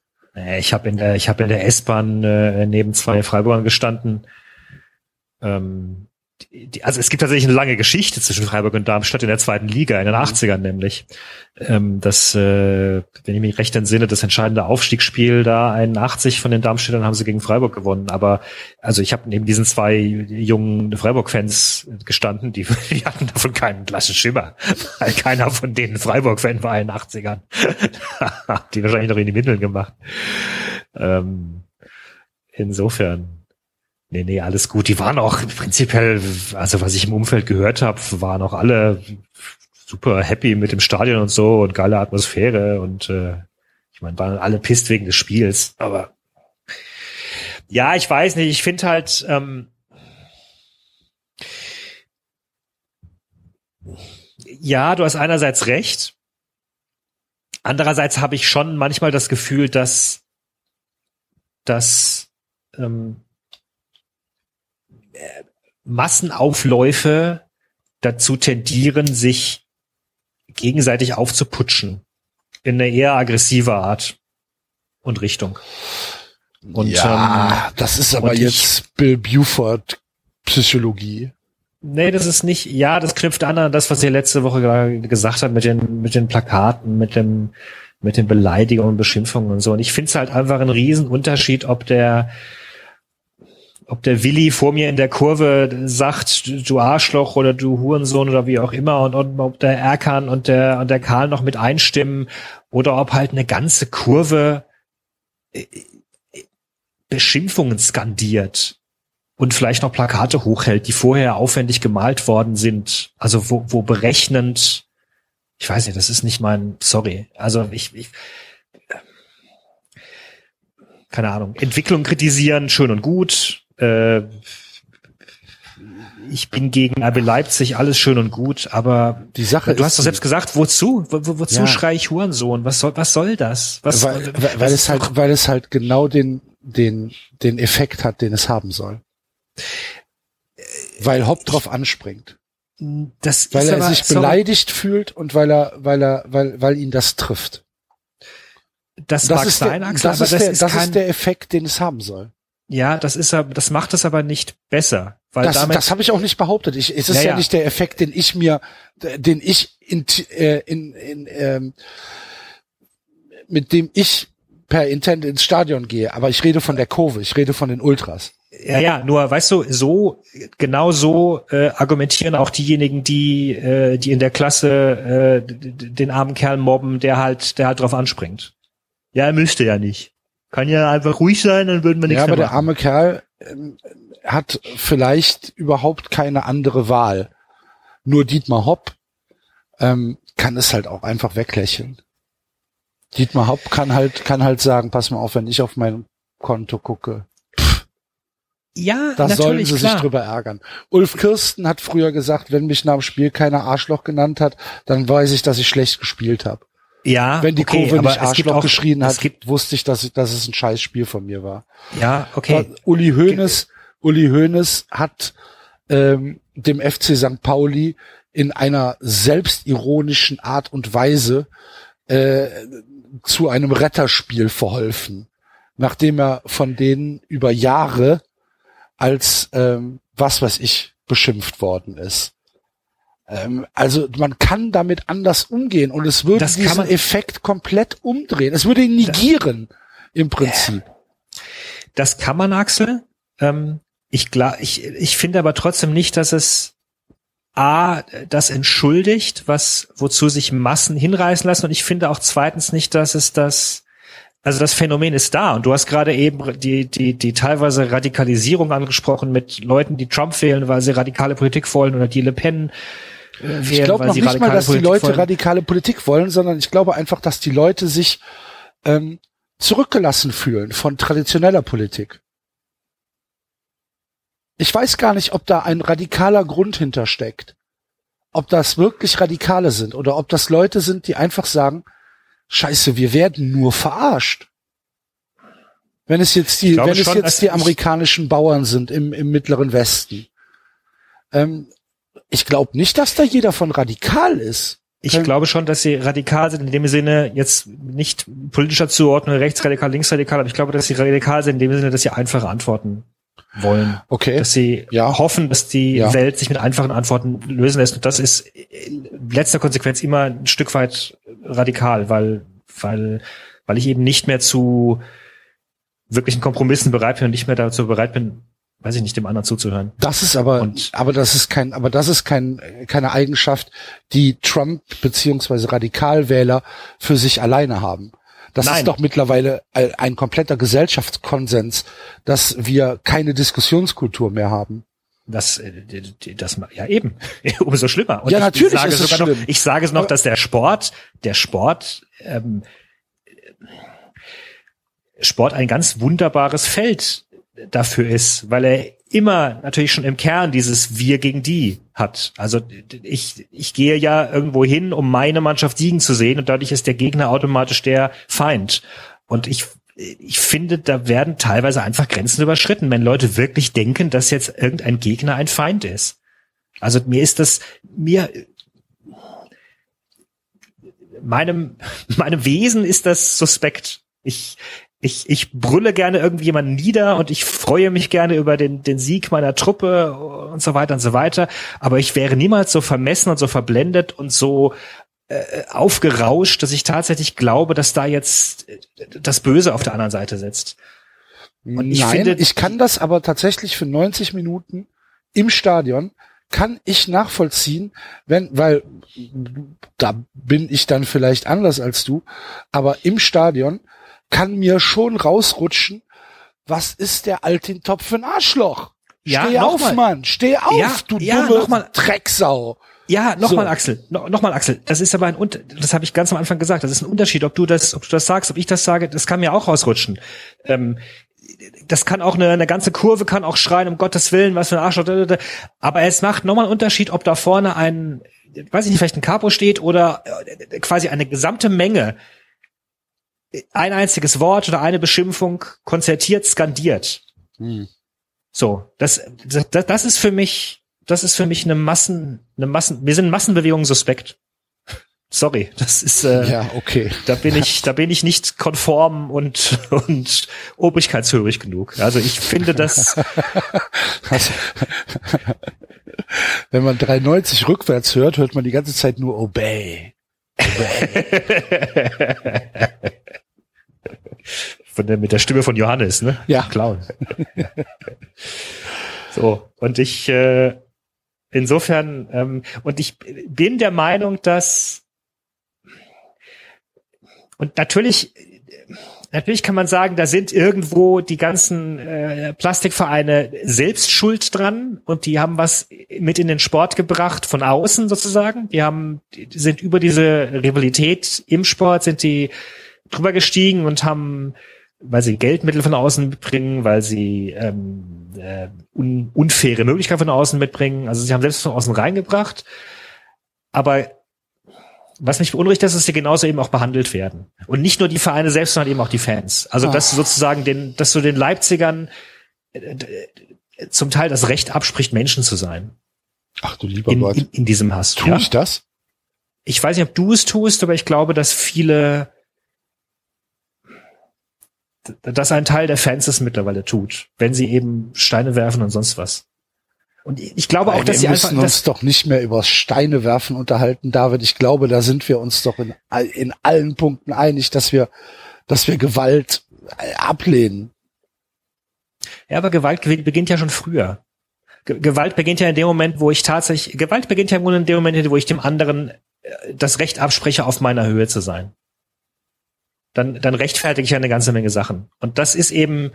Ich habe in der, ich habe in der S-Bahn äh, neben zwei Freiburgern gestanden. Ähm, also es gibt tatsächlich eine lange Geschichte zwischen Freiburg und Darmstadt in der zweiten Liga, in den 80ern mhm. nämlich. Ähm, das, äh, wenn ich mich recht entsinne, das entscheidende Aufstiegsspiel da 81 von den Darmstädtern haben sie gegen Freiburg gewonnen. Aber also ich habe neben diesen zwei jungen Freiburg-Fans gestanden, die, <laughs> die hatten davon keinen blassen Schimmer, weil keiner von denen Freiburg-Fan war in den 80ern. die wahrscheinlich noch in die Mitteln gemacht. Ähm, insofern. Nee, nee, alles gut. Die waren auch prinzipiell, also was ich im Umfeld gehört habe, waren auch alle super happy mit dem Stadion und so und geile Atmosphäre und äh, ich meine, waren alle pisst wegen des Spiels, aber ja, ich weiß nicht, ich finde halt, ähm, ja, du hast einerseits recht, andererseits habe ich schon manchmal das Gefühl, dass, dass ähm, Massenaufläufe dazu tendieren, sich gegenseitig aufzuputschen. In eine eher aggressive Art und Richtung. Und, ja, ähm, das ist aber jetzt Bill Buford Psychologie. Nee, das ist nicht, ja, das knüpft an an das, was ihr letzte Woche gesagt habt mit den, mit den Plakaten, mit dem, mit den Beleidigungen Beschimpfungen und so. Und ich finde es halt einfach ein Riesenunterschied, ob der, ob der Willi vor mir in der Kurve sagt, du Arschloch oder du Hurensohn oder wie auch immer und, und ob der Erkan und der und der Karl noch mit einstimmen oder ob halt eine ganze Kurve äh, Beschimpfungen skandiert und vielleicht noch Plakate hochhält, die vorher aufwendig gemalt worden sind, also wo, wo berechnend, ich weiß nicht, das ist nicht mein, sorry, also ich, ich keine Ahnung, Entwicklung kritisieren, schön und gut, äh, ich bin gegen RB Leipzig, alles schön und gut, aber die Sache du hast doch selbst gesagt, wozu? Wo, wo, wozu ja. schrei ich Hurensohn? Was soll, was soll das? Was, weil, weil, weil es halt, weil es halt genau den, den, den Effekt hat, den es haben soll. Weil Hopp drauf anspringt. Das weil er aber, sich beleidigt sorry. fühlt und weil er, weil er, weil, weil ihn das trifft. Das, das mag sein, Axel, das, ist, der, ist, das ist der Effekt, den es haben soll. Ja, das ist das macht es aber nicht besser. Weil das damit, das habe ich auch nicht behauptet. Ich, es ist ja, ja, nicht der Effekt, den ich mir, den ich in, äh, in, in ähm, mit dem ich per Intent ins Stadion gehe. Aber ich rede von der Kurve, ich rede von den Ultras. Ja, ja, nur weißt du, so genau so äh, argumentieren auch diejenigen, die äh, die in der Klasse äh, den armen Kerl mobben, der halt der halt drauf anspringt. Ja, er müsste ja nicht. Kann ja einfach ruhig sein, dann würden wir nichts Ja, aber der arme Kerl ähm, hat vielleicht überhaupt keine andere Wahl. Nur Dietmar Hopp ähm, kann es halt auch einfach weglächeln. Dietmar Hopp kann halt, kann halt sagen, pass mal auf, wenn ich auf mein Konto gucke, Ja, da sollen natürlich, sie klar. sich drüber ärgern. Ulf Kirsten hat früher gesagt, wenn mich nach dem Spiel keiner Arschloch genannt hat, dann weiß ich, dass ich schlecht gespielt habe. Ja, Wenn die okay, Kurve nicht Arschloch auch, geschrien es hat, gibt, wusste ich, dass, dass es ein scheiß Spiel von mir war. ja, okay. Uli Hoeneß, Uli Hoeneß hat ähm, dem FC St. Pauli in einer selbstironischen Art und Weise äh, zu einem Retterspiel verholfen, nachdem er von denen über Jahre als ähm, was weiß ich beschimpft worden ist. Ähm, also man kann damit anders umgehen und es würde Das diesen man- Effekt komplett umdrehen. Es würde ihn negieren im Prinzip. Das kann man, Axel. Ähm, ich, ich, ich finde aber trotzdem nicht, dass es A, das entschuldigt, was, wozu sich Massen hinreißen lassen. Und ich finde auch zweitens nicht, dass es das, also das Phänomen ist da. Und du hast gerade eben die, die, die teilweise Radikalisierung angesprochen mit Leuten, die Trump wählen, weil sie radikale Politik wollen oder die Le Pen Ich glaube noch nicht mal, dass die Politik Leute wollen. radikale Politik wollen, sondern ich glaube einfach, dass die Leute sich ähm, zurückgelassen fühlen von traditioneller Politik. Ich weiß gar nicht, ob da ein radikaler Grund hintersteckt. Ob das wirklich Radikale sind oder ob das Leute sind, die einfach sagen, Scheiße, wir werden nur verarscht. Wenn es jetzt die, wenn es schon, jetzt die amerikanischen Bauern sind im, im mittleren Westen. Ähm, ich glaube nicht, dass da jeder von radikal ist. Ich glaube schon, dass sie radikal sind in dem Sinne, jetzt nicht politischer Zuordnung, rechtsradikal, linksradikal, aber ich glaube, dass sie radikal sind in dem Sinne, dass sie einfache Antworten wollen. Okay. Dass sie Ja. hoffen, dass die Ja. Welt sich mit einfachen Antworten lösen lässt. Und das ist in letzter Konsequenz immer ein Stück weit radikal, weil, weil, weil ich eben nicht mehr zu wirklichen Kompromissen bereit bin und nicht mehr dazu bereit bin, weiß ich nicht, dem anderen zuzuhören. Das ist aber, Und- aber das ist kein, aber das ist kein, keine Eigenschaft, die Trump beziehungsweise Radikalwähler für sich alleine haben. Das Nein. ist doch mittlerweile ein kompletter Gesellschaftskonsens, dass wir keine Diskussionskultur mehr haben. Das, äh, das, ja eben, <laughs> umso schlimmer. Und Ja, ich, natürlich ich sage ist es sogar noch, schlimm. ich sage es noch, dass der Sport, der Sport, ähm, Sport ein ganz wunderbares Feld dafür ist, weil er immer natürlich schon im Kern dieses Wir gegen die hat. Also ich, ich gehe ja irgendwo hin, um meine Mannschaft siegen zu sehen und dadurch ist der Gegner automatisch der Feind. Und ich, ich finde, da werden teilweise einfach Grenzen überschritten, wenn Leute wirklich denken, dass jetzt irgendein Gegner ein Feind ist. Also mir ist das, mir, meinem, <laughs> meinem Wesen ist das suspekt. Ich, ich, ich brülle gerne irgendwie jemanden nieder und ich freue mich gerne über den, den Sieg meiner Truppe und so weiter und so weiter. Aber ich wäre niemals so vermessen und so verblendet und so äh, aufgerauscht, dass ich tatsächlich glaube, dass da jetzt äh, das Böse auf der anderen Seite sitzt. Und ich Nein, finde- ich kann das aber tatsächlich für 90 Minuten im Stadion kann ich nachvollziehen, wenn, weil da bin ich dann vielleicht anders als du, aber im Stadion kann mir schon rausrutschen, was ist der Altintopf für ein Arschloch? Ja, Steh auf, mal. Mann, steh auf, Ja, du ja, dumme noch mal. Drecksau. Ja, nochmal So. Axel, no, nochmal Axel. Das ist aber ein Unter das habe ich ganz am Anfang gesagt. Das ist ein Unterschied, ob du das, ob du das sagst, ob ich das sage. Das kann mir auch rausrutschen. Ähm, das kann auch eine, eine ganze Kurve kann auch schreien, um Gottes Willen, was für ein Arschloch. Aber es macht nochmal einen Unterschied, ob da vorne ein, weiß ich nicht, vielleicht ein Capo steht oder äh, quasi eine gesamte Menge ein einziges Wort oder eine Beschimpfung konzertiert, skandiert. Hm. So, das, das, das ist für mich, das ist für mich eine Massen, eine Massen, wir sind Massenbewegungen suspekt. Sorry, das ist, äh, Ja, okay. da bin ich, da bin ich nicht konform und, und obrigkeitshörig genug. Also ich finde das, <laughs> Also, wenn man 93 rückwärts hört, hört man die ganze Zeit nur Obey. <laughs> von der, mit der Stimme von Johannes, ne? Ja. Clown. so, und ich, äh, insofern, ähm, und ich bin der Meinung, dass, und natürlich, Natürlich kann man sagen, da sind irgendwo die ganzen äh, Plastikvereine selbst schuld dran und die haben was mit in den Sport gebracht von außen sozusagen. Die haben die sind über diese Rivalität im Sport sind die drüber gestiegen und haben, weil sie Geldmittel von außen mitbringen, weil sie ähm, äh, un unfaire Möglichkeiten von außen mitbringen. Also sie haben selbst von außen reingebracht. Aber was mich beunruhigt, dass sie genauso eben auch behandelt werden. Und nicht nur die Vereine selbst, sondern eben auch die Fans. Also, dass du sozusagen den, dass du den Leipzigern äh, zum Teil das Recht abspricht, Menschen zu sein. Ach du lieber In, Gott. in, in diesem Hass. Tu Ja. ich das? Ich weiß nicht, ob du es tust, aber ich glaube, dass viele, dass ein Teil der Fans es mittlerweile tut, wenn sie eben Steine werfen und sonst was. Und ich glaube auch, dass sie wir einfach, müssen uns doch nicht mehr über Steine werfen unterhalten, David. Ich glaube, da sind wir uns doch in, in allen Punkten einig, dass wir, dass wir Gewalt äh, ablehnen. ja, aber Gewalt ge- beginnt ja schon früher. Ge- Gewalt beginnt ja in dem Moment, wo ich tatsächlich, Gewalt beginnt ja Grunde in dem Moment, wo ich dem anderen äh, das Recht abspreche, auf meiner Höhe zu sein. Dann, dann rechtfertige ich ja eine ganze Menge Sachen. Und das ist eben,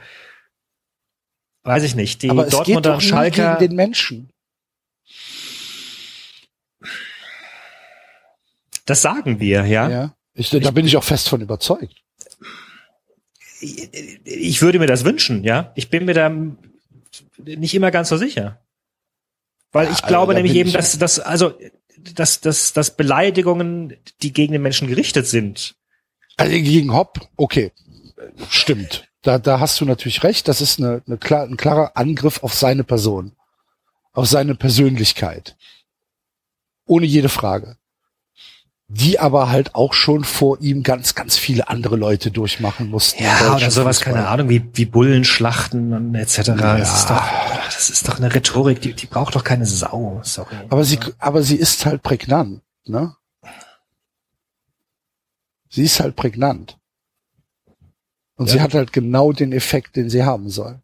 weiß ich nicht, die Aber es geht Dortmunder doch und nie Schalker. gegen den Menschen. Das sagen wir, ja. Ja. Ich, da bin ich auch fest von überzeugt. Ich würde mir das wünschen, ja. Ich bin mir da nicht immer ganz so sicher. Weil ich Ja, glaube da nämlich eben, ich- dass, dass, also, dass, dass, dass Beleidigungen, die gegen den Menschen gerichtet sind, Also gegen Hopp, okay, stimmt. Da, da hast du natürlich recht. Das ist eine, eine klar, ein klarer Angriff auf seine Person, auf seine Persönlichkeit, ohne jede Frage. Die aber halt auch schon vor ihm ganz, ganz viele andere Leute durchmachen mussten. ja, oder sowas, Fußball. keine Ahnung, wie, wie Bullenschlachten und etc. Ja. Das ist doch, das ist doch eine Rhetorik, die, die braucht doch keine Sau, sorry. Aber sie, aber sie ist halt prägnant, ne? Sie ist halt prägnant. Und Ja. sie hat halt genau den Effekt, den sie haben soll.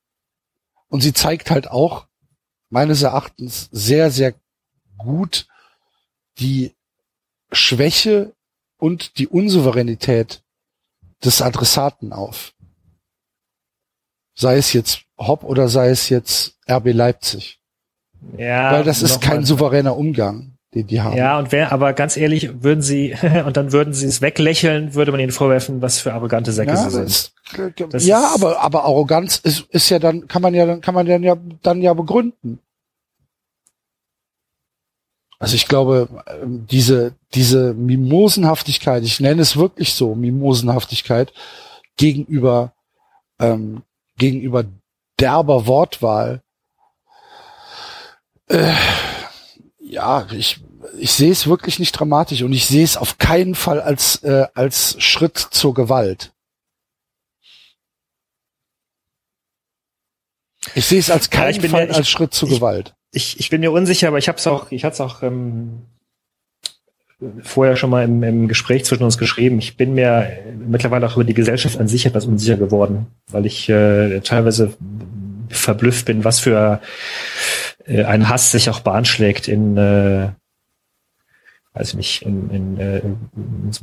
Und sie zeigt halt auch, meines Erachtens, sehr, sehr gut die Schwäche und die Unsouveränität des Adressaten auf. Sei es jetzt Hopp oder sei es jetzt RB Leipzig. ja, Weil das ist kein souveräner Umgang, den die haben. Ja, und wer, aber ganz ehrlich, würden sie, <laughs> und dann würden sie es weglächeln, würde man ihnen vorwerfen, was für arrogante Säcke Ja, sie sind. ist, Das ja aber, aber Arroganz ist, ist ja dann, kann man ja, kann man dann ja, dann ja begründen. Also ich glaube, ähm, diese, diese Mimosenhaftigkeit, ich nenne es wirklich so, Mimosenhaftigkeit gegenüber, ähm, gegenüber derber Wortwahl, äh, ja, ich, ich sehe es wirklich nicht dramatisch und ich sehe es auf keinen Fall als, äh, als Schritt zur Gewalt. Ich sehe es als Ja, keinen bin Fall ja- ich- als Schritt zur ich- Gewalt. Ich, ich bin mir unsicher, aber ich habe es auch, ich hatte es auch ähm, vorher schon mal im, im Gespräch zwischen uns geschrieben. Ich bin mir mittlerweile auch über die Gesellschaft an sich etwas unsicher geworden, weil ich äh, teilweise verblüfft bin, was für äh, ein Hass sich auch Bahn schlägt in äh, weiß ich nicht, in, in, äh,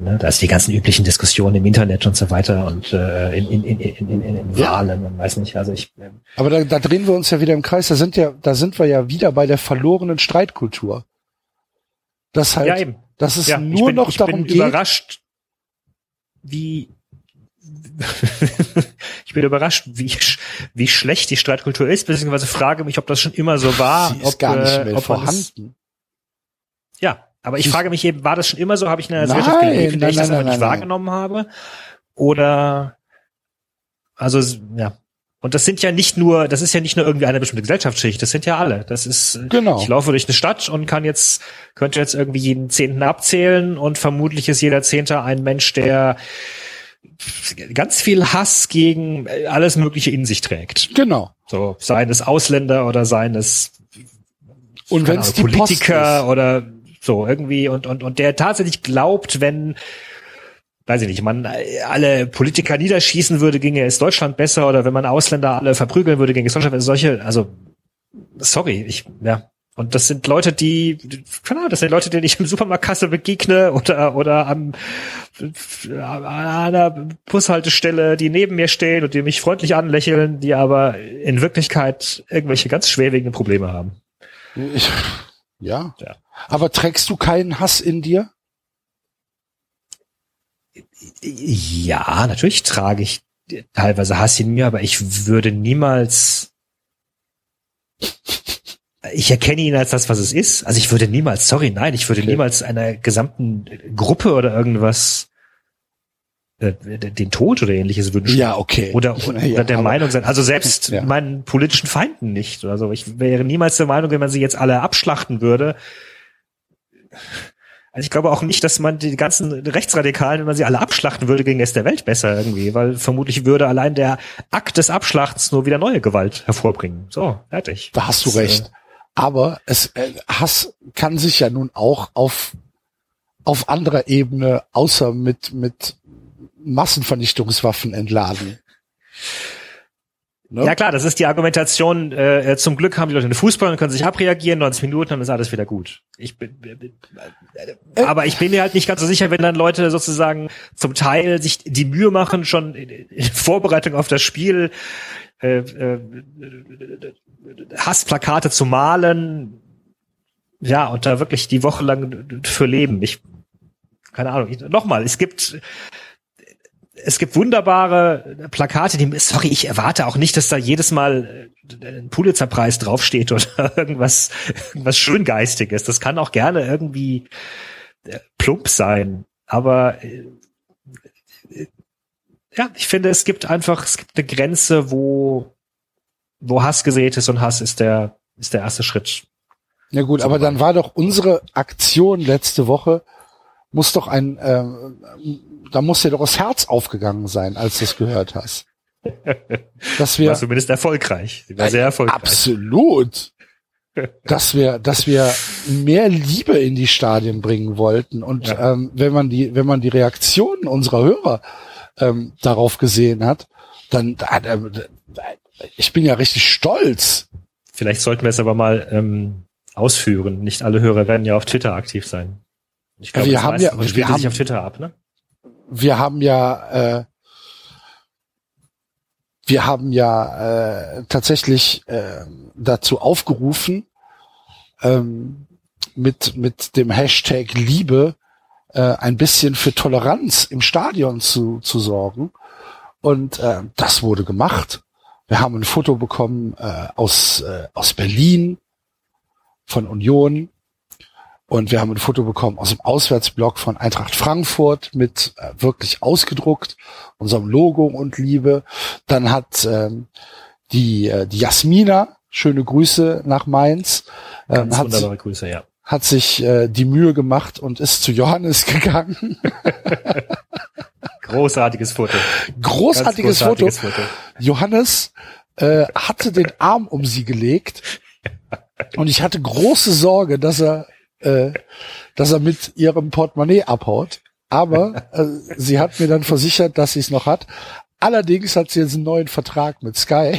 ne, da ist die ganzen üblichen Diskussionen im Internet und so weiter und äh, in, in, in, in, in, in, in Ja. Wahlen und weiß nicht, also ich äh, Aber da, da drehen wir uns ja wieder im Kreis. Da sind ja, da sind wir ja wieder bei der verlorenen Streitkultur. Das halt, ja eben. dass es ja, nur bin, noch ich darum bin geht. überrascht, wie <laughs> ich bin überrascht, wie, wie schlecht die Streitkultur ist, beziehungsweise frage mich, ob das schon immer so war. Sie ist ob, gar nicht äh, mehr ob das- vorhanden. Ja, aber ich Sie- frage mich eben, war das schon immer so? Habe ich in einer Nein, Gesellschaft gelebt, in der ich nein, das nein, aber nicht nein, nein. wahrgenommen habe? Oder also ja. Und das sind ja nicht nur, das ist ja nicht nur irgendwie eine bestimmte Gesellschaftsschicht, das sind ja alle. Das ist, Genau. ich laufe durch eine Stadt und kann jetzt, könnte jetzt irgendwie jeden Zehnten abzählen und vermutlich ist jeder Zehnte ein Mensch, der ganz viel Hass gegen äh, alles Mögliche in sich trägt. Genau. So, seien es Ausländer oder seien es Und wenn es Politiker oder so irgendwie und, und, und der tatsächlich glaubt, wenn, weiß ich nicht, man alle Politiker niederschießen würde, ginge es Deutschland besser oder wenn man Ausländer alle verprügeln würde, ginge es Deutschland besser. Solche, also, sorry, ich, ja, Und das sind Leute, die, keine Ahnung, das sind Leute, denen ich im Supermarktkasse begegne oder, oder am, an einer Bushaltestelle, die neben mir stehen und die mich freundlich anlächeln, die aber in Wirklichkeit irgendwelche ganz schwerwiegenden Probleme haben. Ich, ja. ja. Aber trägst du keinen Hass in dir? Ja, natürlich trage ich teilweise Hass in mir, aber ich würde niemals ich erkenne ihn als das, was es ist. Also ich würde niemals, sorry, nein, ich würde okay. niemals einer gesamten Gruppe oder irgendwas äh, den Tod oder ähnliches wünschen. Ja, okay. Oder, oder <laughs> ja, der Meinung sein. Also selbst <laughs> ja. meinen politischen Feinden nicht oder so. Ich wäre niemals der Meinung, wenn man sie jetzt alle abschlachten würde. Also ich glaube auch nicht, dass man die ganzen Rechtsradikalen, wenn man sie alle abschlachten würde, gegen es der Welt besser irgendwie, weil vermutlich würde allein der Akt des Abschlachtens nur wieder neue Gewalt hervorbringen. So, fertig. Da hast du das, recht. Äh, aber es, äh, Hass kann sich ja nun auch auf, auf anderer Ebene außer mit, mit Massenvernichtungswaffen entladen. Ne? Ja klar, das ist die Argumentation. Äh, äh zum Glück haben die Leute einen Fußball und können sich abreagieren, 90 Minuten, dann ist alles wieder gut. Ich bin, äh, aber ich bin mir halt nicht ganz so sicher, wenn dann Leute sozusagen zum Teil sich die Mühe machen, schon in, in Vorbereitung auf das Spiel äh, äh, Hassplakate zu malen, ja, und da wirklich die Woche lang für leben. Ich, keine Ahnung, nochmal, es gibt, es gibt wunderbare Plakate, die, sorry, ich erwarte auch nicht, dass da jedes Mal ein Pulitzerpreis draufsteht oder <laughs> irgendwas, irgendwas Schöngeistiges. Das kann auch gerne irgendwie äh, plump sein. Aber äh, ja, ich finde, es gibt einfach, es gibt eine Grenze, wo, wo Hass gesät ist und Hass ist der, ist der erste Schritt. Ja gut, aber dann war doch unsere Aktion letzte Woche, muss doch ein, äh, da muss dir doch das Herz aufgegangen sein, als du es gehört hast. <laughs> Dass wir, war zumindest erfolgreich. Sie war sehr erfolgreich. Absolut. <laughs> dass wir, dass wir mehr Liebe in die Stadien bringen wollten. Und ja. ähm, wenn man die, wenn man die Reaktionen unserer Hörer ähm, darauf gesehen hat, dann äh, ich bin ja richtig stolz. Vielleicht sollten wir es aber mal ähm, ausführen. Nicht alle Hörer werden ja auf Twitter aktiv sein. Ich glaube, wir haben ja, wir haben, sich auf Twitter ab, ne? Wir haben ja, äh, wir haben ja äh, tatsächlich äh, dazu aufgerufen, ähm, mit mit dem Hashtag Liebe äh, ein bisschen für Toleranz im Stadion zu, zu sorgen. Und äh, das wurde gemacht. Wir haben ein Foto bekommen äh, aus, äh, aus Berlin von Union. Und wir haben ein Foto bekommen aus dem Auswärtsblock von Eintracht Frankfurt mit äh, wirklich ausgedruckt, unserem Logo und Liebe. Dann hat ähm, die, äh, die Jasmina, schöne Grüße nach Mainz. Ähm, Ganz wunderbare Grüße, ja hat sich äh, die Mühe gemacht und ist zu Johannes <laughs> gegangen. <laughs> Großartiges Foto. Großartiges, großartiges Foto. Foto. Johannes äh, hatte den Arm um sie gelegt und ich hatte große Sorge, dass er, äh, dass er mit ihrem Portemonnaie abhaut. Aber äh, sie hat mir dann versichert, dass sie es noch hat. Allerdings hat sie jetzt einen neuen Vertrag mit Sky. <laughs>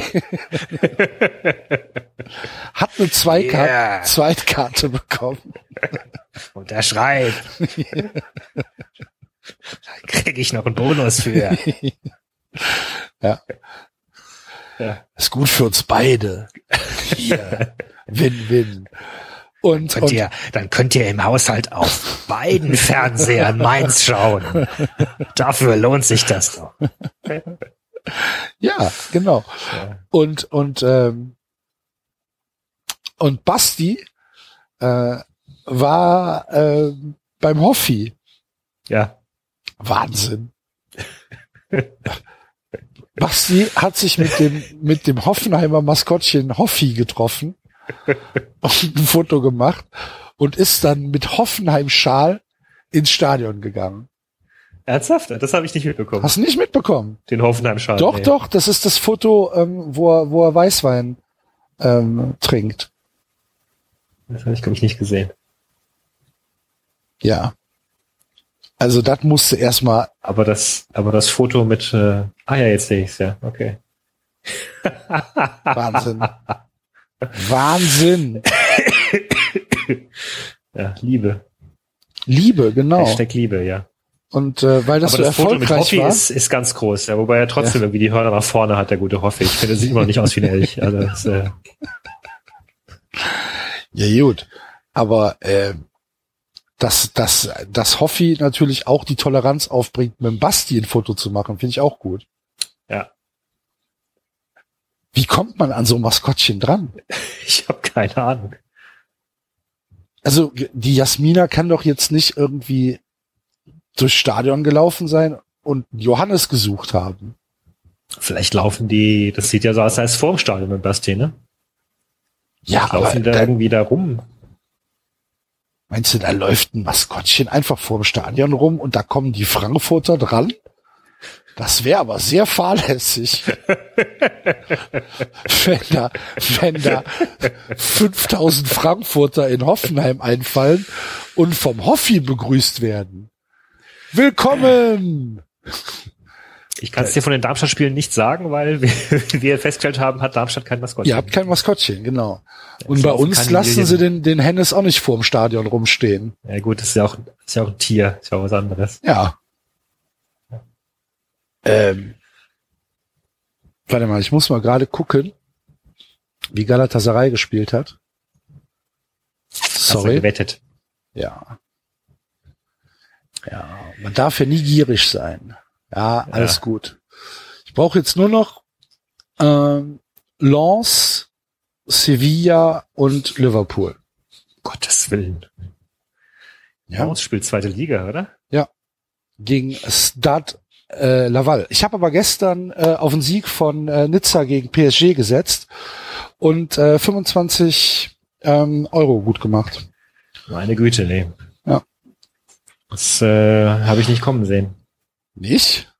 hat eine Zweikarte, yeah. Zweitkarte bekommen. Und er schreit. <laughs> <laughs> da kriege ich noch einen Bonus für. <laughs> ja. ja. Ist gut für uns beide. Win-win. Und, könnt und ihr, dann könnt ihr im Haushalt auf beiden Fernsehern meins schauen. Dafür lohnt sich das doch. Ja, genau. Ja. Und und ähm, und Basti äh, war äh, beim Hoffi. Ja. Wahnsinn. Basti hat sich mit dem mit dem Hoffenheimer Maskottchen Hoffi getroffen und ein Foto gemacht und ist dann mit Hoffenheim-Schal ins Stadion gegangen. Ernsthaft? Das habe ich nicht mitbekommen. Hast du nicht mitbekommen? Den Hoffenheim-Schal? Doch, nee. doch, das ist das Foto, ähm, wo, er, wo er Weißwein ähm, trinkt. Das habe ich, glaube ich, nicht gesehen. Ja. Also das musste erstmal. Aber das, aber das Foto mit, äh, ah ja, jetzt sehe ich's ja, okay. <laughs> Wahnsinn. Wahnsinn. ja, Liebe. Liebe, genau. Hashtag Liebe, ja. Und äh, weil das Aber so das Foto mit erfolgreich Hoffi war. ist, ist ganz groß, ja, wobei er trotzdem irgendwie die Hörner nach vorne hat, der gute Hoffi. Ich finde, er sieht immer noch nicht aus wie ein Elch. Also, das, äh, Ja, gut. Aber äh, dass, dass, dass Hoffi natürlich auch die Toleranz aufbringt, mit dem Basti ein Foto zu machen, finde ich auch gut. Ja. Wie kommt man an so ein Maskottchen dran? <laughs> ich habe keine Ahnung. Also die Jasmina kann doch jetzt nicht irgendwie durchs Stadion gelaufen sein und Johannes gesucht haben. Vielleicht laufen die, das sieht ja so aus, als vor dem Stadion mit Basti, ne? Ja, aber Laufen da da, irgendwie da rum. Meinst du, da läuft ein Maskottchen einfach vor dem Stadion rum und da kommen die Frankfurter dran? Das wäre aber sehr fahrlässig. <laughs> wenn da, wenn da 5000 Frankfurter in Hoffenheim einfallen und vom Hoffi begrüßt werden. Willkommen! Ich kann es dir von den Darmstadt-Spielen nicht sagen, weil wir, <laughs> wir festgestellt haben, hat Darmstadt kein Maskottchen. Ihr habt kein Maskottchen, genau. Und bei uns lassen Lilien. sie den, den Hennes auch nicht vorm Stadion rumstehen. Ja gut, das ist ja auch, ist ja auch ein Tier, ist ja auch was anderes. Ja. Ähm, warte mal, ich muss mal gerade gucken, wie Galatasaray gespielt hat. Hast du Sorry. gewettet. Ja. Ja, man darf ja nie gierig sein. Ja, alles Ja. gut. Ich brauche jetzt nur noch ähm, Lens, Sevilla und Liverpool. Gottes Willen. Ja. Uns spielt zweite Liga, oder? gegen Stade äh, Laval. Ich habe aber gestern äh, auf den Sieg von äh, Nizza gegen PSG gesetzt und äh, 25 ähm, Euro gut gemacht. Meine Güte, nee. Ja. Das äh, habe ich nicht kommen sehen. Nicht?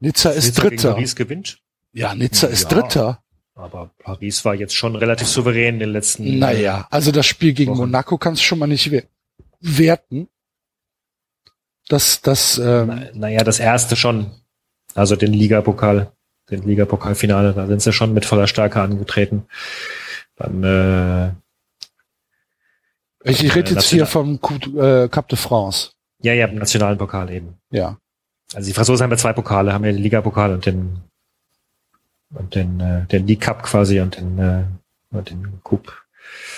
Nizza ist Nizza Dritter. Paris gewinnt. Ja, Nizza ist Ja. Dritter. Aber Paris war jetzt schon relativ souverän in den letzten. Naja, also das Spiel gegen Wochen. Monaco kannst du schon mal nicht we werten. Das, das, ähm, Na- Naja, das erste schon. Also den Ligapokal, den Ligapokalfinale, da sind sie schon mit voller Stärke angetreten. Dann äh, ich, ich rede äh, jetzt hier vom Coup, äh, Cup de France. ja, ja, im nationalen Pokal eben. Ja. Also die Franzosen haben ja zwei Pokale, haben ja den Ligapokal und den und den äh, den League Cup quasi und den äh, und den Coupe,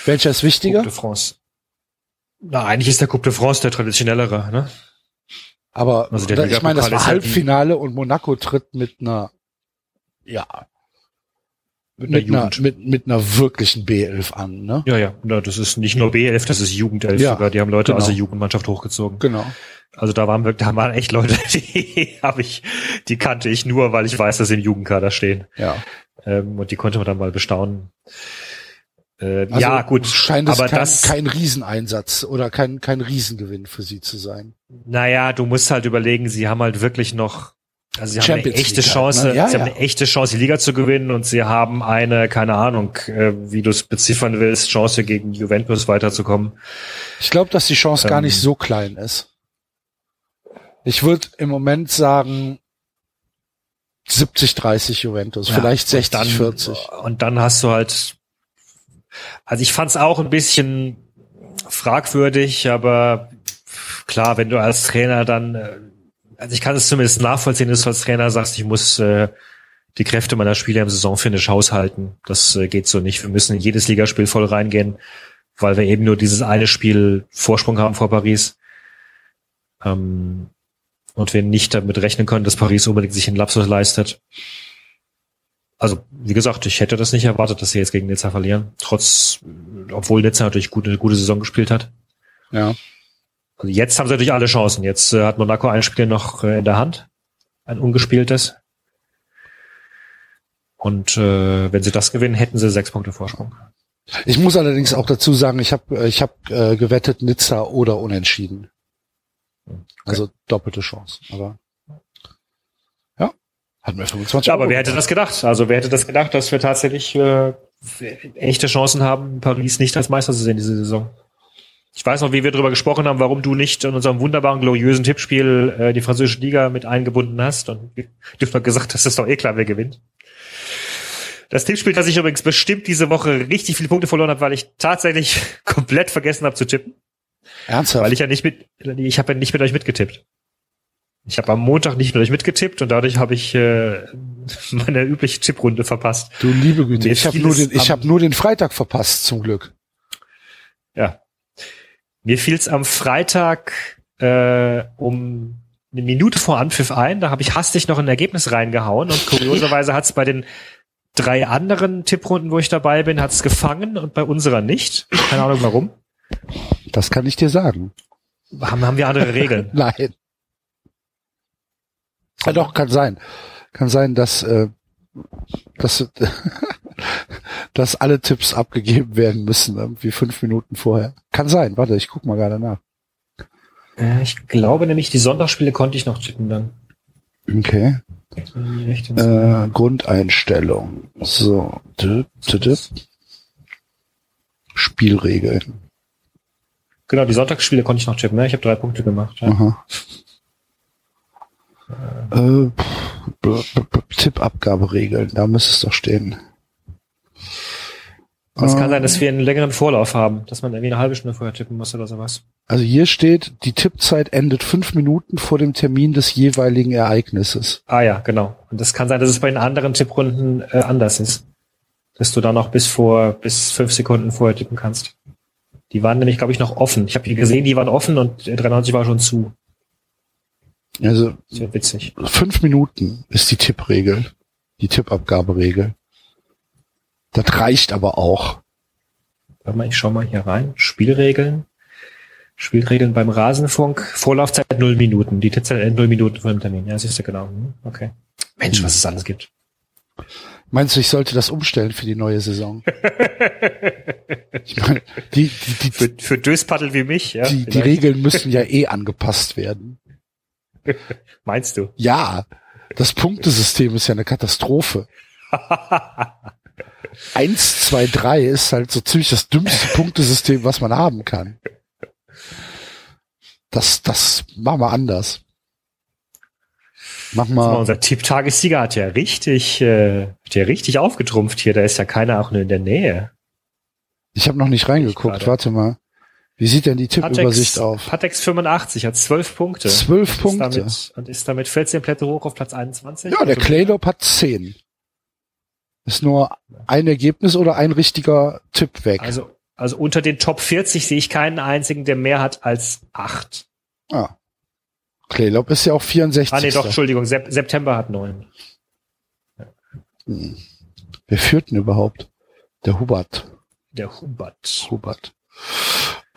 Welcher ist Coupe wichtiger? de France. Na, eigentlich ist der Coupe de France der traditionellere, ne? Aber Also der ich meine, das war Halbfinale und Monaco tritt mit einer, ja, Mit mit einer mit, mit einer wirklichen B11 an, ne? Ja, ja, na, das ist nicht nur B11, das ist Jugendelf Ja, sogar. Die haben Leute aus genau. der Jugendmannschaft hochgezogen. Genau. Also da waren wirklich, da waren echt Leute, <laughs> die habe ich, die kannte ich nur, weil ich weiß, dass sie im Jugendkader stehen. Ja. Ähm, und die konnte man dann mal bestaunen. Äh, Also ja, gut. Scheint es aber kein, das, kein Rieseneinsatz oder kein, kein Riesengewinn für sie zu sein. naja, du musst halt überlegen, sie haben halt wirklich noch, also sie haben eine Champions echte League halt, Chance, ne? Ja, sie ja. haben eine echte Chance, die Liga zu gewinnen und sie haben eine, keine Ahnung, äh, wie du es beziffern willst, Chance gegen Juventus weiterzukommen. Ich glaube, dass die Chance gar Ähm. nicht so klein ist. Ich würde im Moment sagen 70, 30 Juventus, Ja, vielleicht und 60, dann, 40. Und dann hast du halt, also ich fand es auch ein bisschen fragwürdig, aber klar, wenn du als Trainer dann, äh, also ich kann es zumindest nachvollziehen, dass du als Trainer sagst, ich muss äh, die Kräfte meiner Spieler im Saisonfinish haushalten. Das äh, geht so nicht. Wir müssen in jedes Ligaspiel voll reingehen, weil wir eben nur dieses eine Spiel Vorsprung haben vor Paris. Ähm, und wir nicht damit rechnen können, dass Paris unbedingt sich einen Lapsus leistet. Also, wie gesagt, ich hätte das nicht erwartet, dass sie jetzt gegen Nizza verlieren. Trotz, obwohl Nizza natürlich gute, gute Saison gespielt hat. Ja. Also jetzt haben sie natürlich alle Chancen. Jetzt äh, hat Monaco ein Spiel noch äh, in der Hand. Ein ungespieltes. Und äh, wenn sie das gewinnen, hätten sie sechs Punkte Vorsprung. Ich muss allerdings auch dazu sagen, ich habe ich hab, äh, gewettet Nizza oder Unentschieden. Also doppelte Chance. Aber ja, hatten wir 25 Ja, aber Euro wer hätte das gedacht? Also wer hätte das gedacht, dass wir tatsächlich äh, echte Chancen haben, Paris nicht als Meister zu sehen diese Saison? Ich weiß noch, wie wir darüber gesprochen haben, warum du nicht in unserem wunderbaren, gloriösen Tippspiel äh, die französische Liga mit eingebunden hast. Und du hast gesagt das ist doch eh klar, wer gewinnt. Das Tippspiel, das ich übrigens bestimmt diese Woche richtig viele Punkte verloren habe, weil ich tatsächlich <laughs> komplett vergessen habe zu tippen. Ernsthaft? Weil ich ja nicht mit, ich habe ja nicht mit euch mitgetippt. Ich habe am Montag nicht mit euch mitgetippt und dadurch habe ich äh, <laughs> meine übliche Tipprunde verpasst. du liebe Güte, Mir ich habe nur den, ich habe nur den Freitag verpasst zum Glück. Ja. Mir fiel es am Freitag äh, um eine Minute vor Anpfiff ein. Da habe ich hastig noch ein Ergebnis reingehauen und kurioserweise hat es bei den drei anderen Tipprunden, wo ich dabei bin, hat es gefangen und bei unserer nicht. Keine Ahnung warum. Das kann ich dir sagen. Haben, haben wir andere Regeln? <laughs> Nein. Ja, doch, kann sein. Kann sein, dass, äh, dass, <laughs> dass alle Tipps abgegeben werden müssen, irgendwie fünf Minuten vorher. Kann sein. Warte, ich guck mal gerade nach. Äh, ich glaube nämlich, die Sonntagsspiele konnte ich noch tippen dann. Okay. Äh, Grundeinstellung. So. Spielregeln. Genau, die Sonntagsspiele konnte ich noch tippen. Ne? Ich habe drei Punkte gemacht. Ja. Aha. Äh, b- Tippabgaberegeln, da müsste es doch stehen. Es kann Äh, sein, dass wir einen längeren Vorlauf haben, dass man irgendwie eine halbe Stunde vorher tippen muss oder sowas. Also hier steht, die Tippzeit endet fünf Minuten vor dem Termin des jeweiligen Ereignisses. Ah ja, genau. Und das kann sein, dass es bei den anderen Tipprunden äh, anders ist. Dass du da noch bis vor, bis fünf Sekunden vorher tippen kannst. Die waren nämlich, glaube ich, noch offen. Ich habe die gesehen, die waren offen und äh, 93 war schon zu. Also wäre witzig. fünf Minuten ist die Tippregel, die Tippabgaberegel. Das reicht aber auch. Warte mal, ich schau mal hier rein. Spielregeln. Spielregeln beim Rasenfunk. Vorlaufzeit null Minuten. Die Tippzeit endet null Minuten vor dem Termin. Ja, siehst du genau. Hm, Okay. Mensch, was es alles gibt. Meinst du, ich sollte das umstellen für die neue Saison? <laughs> Ich meine, die, die, die, Für, für Döspaddel wie mich, ja. die, die. Regeln müssen ja eh angepasst werden. <laughs> Meinst du? Ja, das Punktesystem ist ja eine Katastrophe. <laughs> Eins, zwei, drei ist halt so ziemlich das dümmste Punktesystem, was man haben kann. Das, das machen wir anders. Mach mal, unser Tipptagessieger hat ja richtig, äh, hat ja richtig aufgetrumpft hier. Da ist ja keiner auch nur in der Nähe. ich habe noch nicht reingeguckt, warte mal. Wie sieht denn die Tippübersicht auf? Patex 85 hat 12 Punkte. Zwölf Punkte. damit, und ist damit 14 Plätze hoch auf Platz 21. Ja, der Also, Claylop hat zehn. Ist nur ein Ergebnis oder ein richtiger Tipp weg. Also, also unter den Top 40 sehe ich keinen einzigen, der mehr hat als 8. ah. Claylop ist ja auch 64. Ah, nee, doch, Entschuldigung, Sep September hat 9. Hm. Wer führt denn überhaupt? Der Hubert. Der Hubert. Hubert.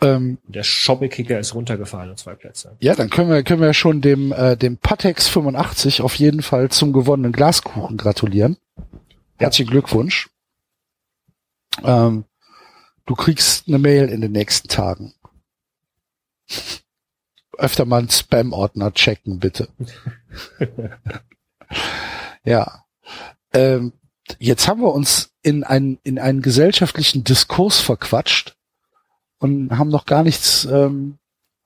Ähm, Der Schobbekicker ist runtergefallen um zwei Plätze. ja, dann können wir, können wir schon dem, äh, dem Patex 85 auf jeden Fall zum gewonnenen Glaskuchen gratulieren. Herzlichen Glückwunsch. Ähm, du kriegst eine Mail in den nächsten Tagen. Öfter mal einen Spam-Ordner checken, bitte. <laughs> ja. Ähm, jetzt haben wir uns in einen, in einen gesellschaftlichen Diskurs verquatscht und haben noch gar nichts ähm,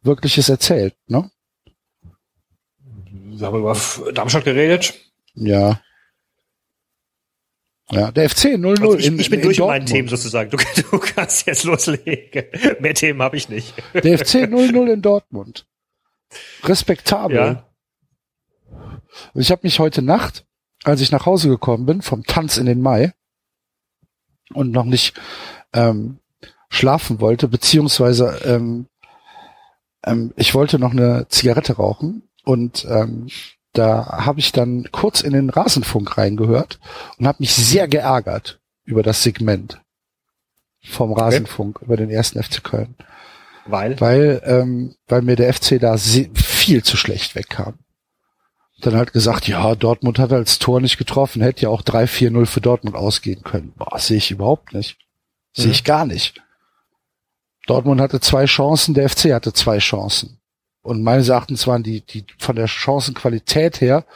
Wirkliches erzählt, ne? Wir haben über Darmstadt geredet. Ja. Ja, der FC 0-0 Also ich, in, ich bin in, durch mit meinen. Themen sozusagen. Du, <laughs> du kannst jetzt loslegen. Mehr Themen habe ich nicht. Der FC 0-0 in Dortmund. Respektabel. Ja. Und ich habe mich heute Nacht, als ich nach Hause gekommen bin, vom Tanz in den Mai und noch nicht ähm, schlafen wollte, beziehungsweise ähm, ähm, ich wollte noch eine Zigarette rauchen und ähm, da habe ich dann kurz in den Rasenfunk reingehört und habe mich sehr geärgert über das Segment vom Rasenfunk, über den ersten FC Köln Weil? weil, ähm, weil mir der FC da viel zu schlecht wegkam. Dann halt gesagt, ja, Dortmund hat als Tor nicht getroffen, hätte ja auch 3-4-0 für Dortmund ausgehen können. Boah, sehe ich überhaupt nicht. Sehe Mhm. ich gar nicht. Dortmund hatte zwei Chancen, der FC hatte zwei Chancen. Und meines Erachtens waren die, die von der Chancenqualität her,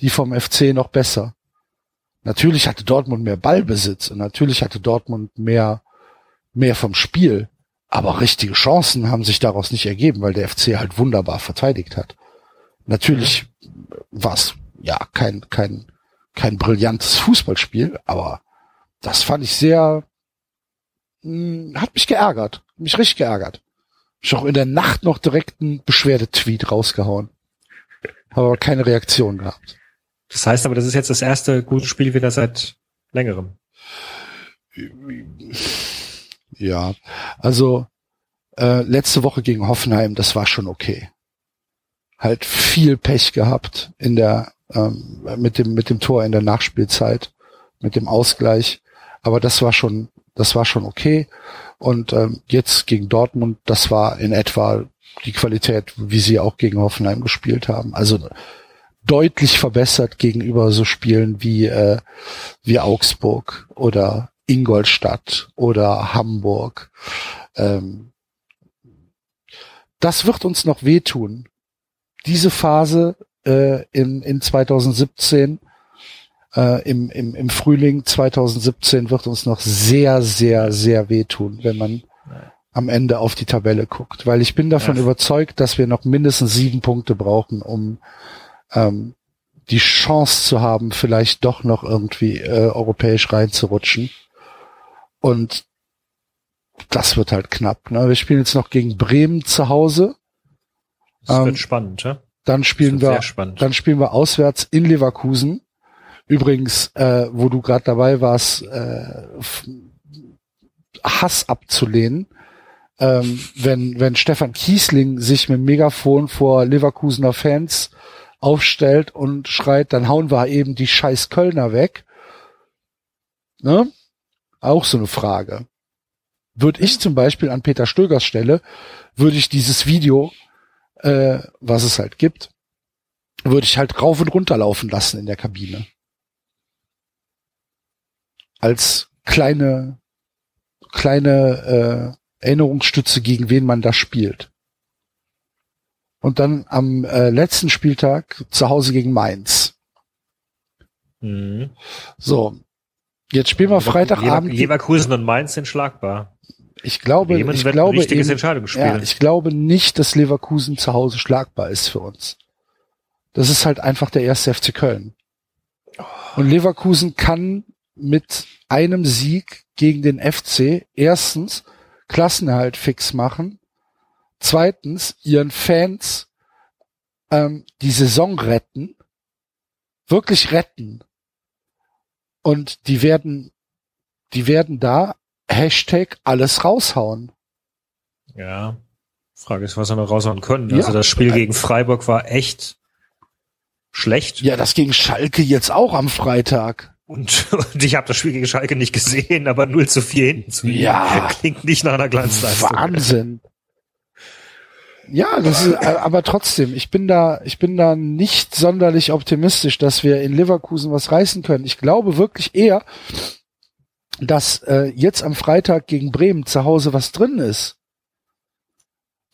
die vom FC noch besser. Natürlich hatte Dortmund mehr Ballbesitz und natürlich hatte Dortmund mehr, mehr vom Spiel. Aber richtige Chancen haben sich daraus nicht ergeben, weil der FC halt wunderbar verteidigt hat. Natürlich war es ja kein, kein, kein brillantes Fußballspiel, aber das fand ich sehr, mh, hat mich geärgert, mich richtig geärgert. Ich auch in der Nacht noch direkt einen Beschwerdetweet rausgehauen. Habe aber keine Reaktion gehabt. Das heißt aber, das ist jetzt das erste gute Spiel wieder seit längerem. Ja, also äh, letzte Woche gegen Hoffenheim, das war schon okay. Halt viel Pech gehabt in der ähm, mit dem mit dem Tor in der Nachspielzeit, mit dem Ausgleich. Aber das war schon, das war schon okay. Und ähm, jetzt gegen Dortmund, das war in etwa die Qualität, wie sie auch gegen Hoffenheim gespielt haben. Also deutlich verbessert gegenüber so Spielen wie, äh, wie Augsburg oder Ingolstadt oder Hamburg. Ähm, das wird uns noch wehtun. Diese Phase äh, in, in 2017, äh, im, im, im Frühling 2017 wird uns noch sehr, sehr, sehr wehtun, wenn man am Ende auf die Tabelle guckt, weil ich bin davon ja. überzeugt, dass wir noch mindestens sieben Punkte brauchen, um ähm, die Chance zu haben, vielleicht doch noch irgendwie äh, europäisch reinzurutschen. Und das wird halt knapp. Ne? Wir spielen jetzt noch gegen Bremen zu Hause. Das ähm, wird spannend, ja? Dann spielen wir, dann spielen wir auswärts in Leverkusen. Übrigens, äh, wo du gerade dabei warst, äh, Hass abzulehnen ähm, wenn, wenn Stefan Kiesling sich mit dem Megafon vor Leverkusener Fans aufstellt und schreit, dann hauen wir eben die scheiß Kölner weg. Ne? Auch so eine Frage. Würde ich zum Beispiel an Peter Stögers Stelle, würde ich dieses Video, äh, was es halt gibt, würde ich halt rauf und runter laufen lassen in der Kabine. Als kleine, kleine äh, Erinnerungsstütze, gegen wen man da spielt. Und dann am äh, letzten Spieltag zu Hause gegen Mainz. Mhm. So. Jetzt spielen wir Freitagabend. Leverkusen und Mainz sind schlagbar. Ich glaube, Bremen ich glaube, eben, ja, ich glaube nicht, dass Leverkusen zu Hause schlagbar ist für uns. Das ist halt einfach der erste FC Köln. Und Leverkusen kann mit einem Sieg gegen den FC erstens Klassenerhalt fix machen. Zweitens, ihren Fans ähm, die Saison retten. Wirklich retten. Und die werden, die werden da Hashtag alles raushauen. Ja. Frage ist, was sie noch raushauen können. Ja. Also das Spiel gegen Freiburg war echt schlecht. Ja, das gegen Schalke jetzt auch am Freitag. Und, und <laughs> ich habe das Spiel gegen Schalke nicht gesehen, aber 0 zu 4 hinten zu Ja. Klingt nicht nach einer Glanzleistung. Wahnsinn. Ja, das ist, äh, aber trotzdem, ich bin da, ich bin da nicht sonderlich optimistisch, dass wir in Leverkusen was reißen können. Ich glaube wirklich eher, dass äh, jetzt am Freitag gegen Bremen zu Hause was drin ist.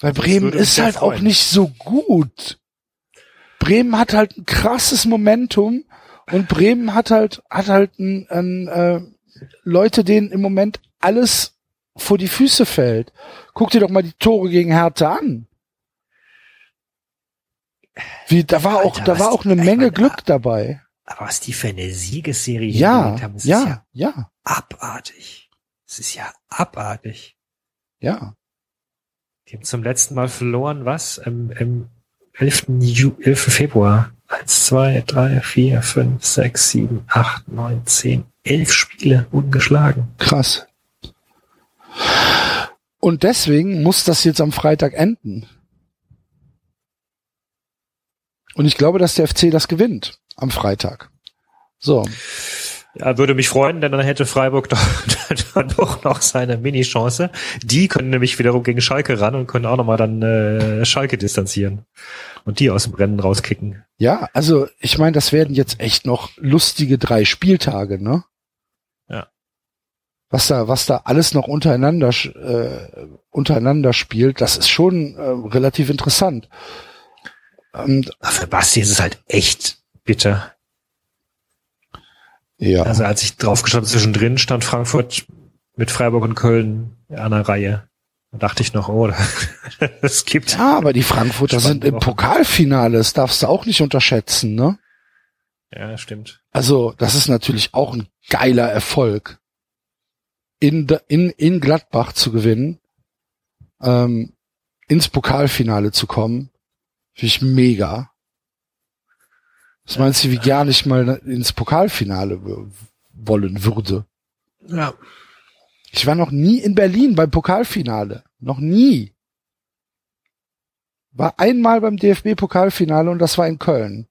Weil Bremen ist halt freuen. auch nicht so gut. Bremen hat halt ein krasses Momentum und Bremen hat halt, hat halt ein, ein, äh, Leute, denen im Moment alles vor die Füße fällt. Guck dir doch mal die Tore gegen Hertha an. Wie, da war Alter, auch, da war auch eine Menge Glück dabei. Aber was die für eine Siegesserie ja, haben, ja, ja, ja. Abartig. Es ist ja abartig. Ja. Die haben zum letzten Mal verloren, was? Im, im 11. Ju 11. Februar. Eins, zwei, drei, vier, fünf, sechs, sieben, acht, neun, zehn, elf Spiele ungeschlagen. Krass. Und deswegen muss das jetzt am Freitag enden. Und ich glaube, dass der FC das gewinnt am Freitag. So. Ja, würde mich freuen, denn dann hätte Freiburg <laughs> doch, dann doch noch seine Mini-Chance. Die können nämlich wiederum gegen Schalke ran und können auch nochmal dann äh, Schalke distanzieren und die aus dem Rennen rauskicken. Ja, also ich meine, das werden jetzt echt noch lustige drei Spieltage, ne? Ja. Was da, was da alles noch untereinander äh, untereinander spielt, das ist schon äh, relativ interessant. Und, Für Basti ist es halt echt bitter. Ja. Also als ich draufgeschaut zwischendrin stand Frankfurt mit Freiburg und Köln an der Reihe. Da dachte ich noch, oh, <laughs> es gibt. Ja, aber die Frankfurter sind im Pokalfinale, das darfst du auch nicht unterschätzen, ne? Ja, stimmt. Also, das ist natürlich auch ein geiler Erfolg. in, in, in Gladbach zu gewinnen, ähm, ins Pokalfinale zu kommen, finde ich mega. Was meinst du, wie gerne ich mal ins Pokalfinale wollen würde? Ja. Ich war noch nie in Berlin beim Pokalfinale. Noch nie. War einmal beim DFB-Pokalfinale und das war in Köln.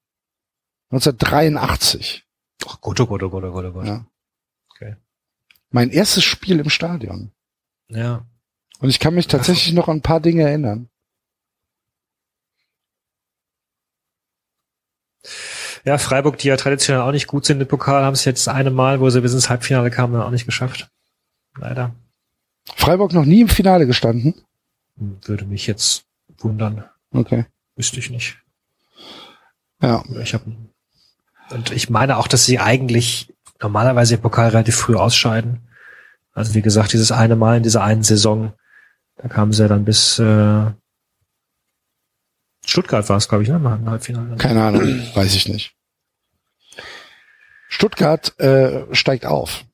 1983. Ach Gott, oh Gott, oh Gott, oh Gott, oh Gott. Ja. Okay. Mein erstes Spiel im Stadion. Ja. Und ich kann mich tatsächlich noch an ein paar Dinge erinnern. Ja, Freiburg, die ja traditionell auch nicht gut sind im Pokal, haben es jetzt eine Mal, wo sie bis ins Halbfinale kamen, dann auch nicht geschafft. Leider. Freiburg noch nie im Finale gestanden? Würde mich jetzt wundern. Okay. Wüsste ich nicht. Ja. Ich hab, und ich meine auch, dass sie eigentlich normalerweise im Pokal relativ früh ausscheiden. Also wie gesagt, dieses eine Mal in dieser einen Saison, da kamen sie dann bis äh, Stuttgart war es, glaube ich, ne? Im Halbfinale. Keine Ahnung, weiß ich nicht. Stuttgart äh, steigt auf.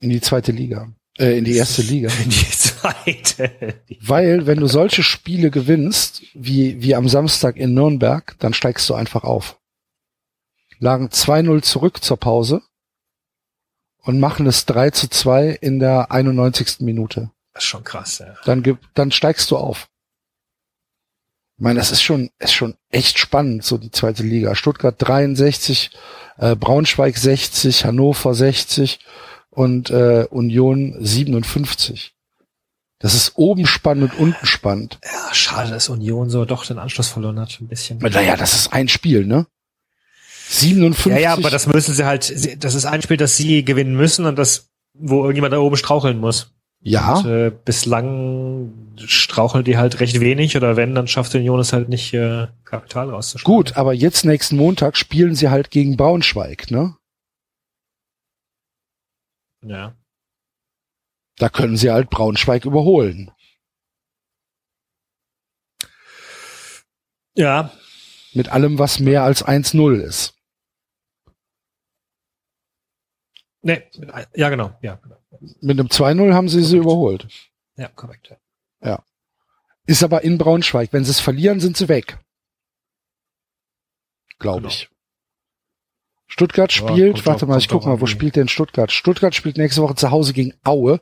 In die zweite Liga. Äh, in die erste Liga. <laughs> In die zweite. Weil, wenn du solche Spiele gewinnst, wie, wie am Samstag in Nürnberg, dann steigst du einfach auf. Lagen 2-0 zurück zur Pause und machen es 3 zu 2 in der 91. Minute. Das ist schon krass, ja. Dann, dann steigst du auf. Ich meine, das ist schon, ist schon echt spannend, so die zweite Liga. Stuttgart 63, äh, Braunschweig 60, Hannover 60 und äh, Union 57. Das ist oben spannend und unten spannend. Ja, schade, dass Union so doch den Anschluss verloren hat, ein bisschen. Naja, das ist ein Spiel, ne? 57. Ja, ja, aber das müssen sie halt, das ist ein Spiel, das sie gewinnen müssen und das, wo irgendjemand da oben straucheln muss. Ja, Und, äh, bislang straucheln die halt recht wenig oder wenn, dann schafft Union es halt nicht, äh, Kapital rauszuschlagen. gut, aber jetzt nächsten Montag spielen sie halt gegen Braunschweig, ne? Ja. Da können sie halt Braunschweig überholen. Ja, Mit allem, was mehr als 1-0 ist. nee, ja, genau, ja, genau. Mit einem 2-0 haben sie sie überholt. Ja, korrekt. Ja. Ist aber in Braunschweig. Wenn sie es verlieren, sind sie weg. Glaube Genau. ich. Stuttgart Ja, spielt, kommt warte drauf- mal, ich guck mal, wo spielt denn Stuttgart? Stuttgart spielt nächste Woche zu Hause gegen Aue.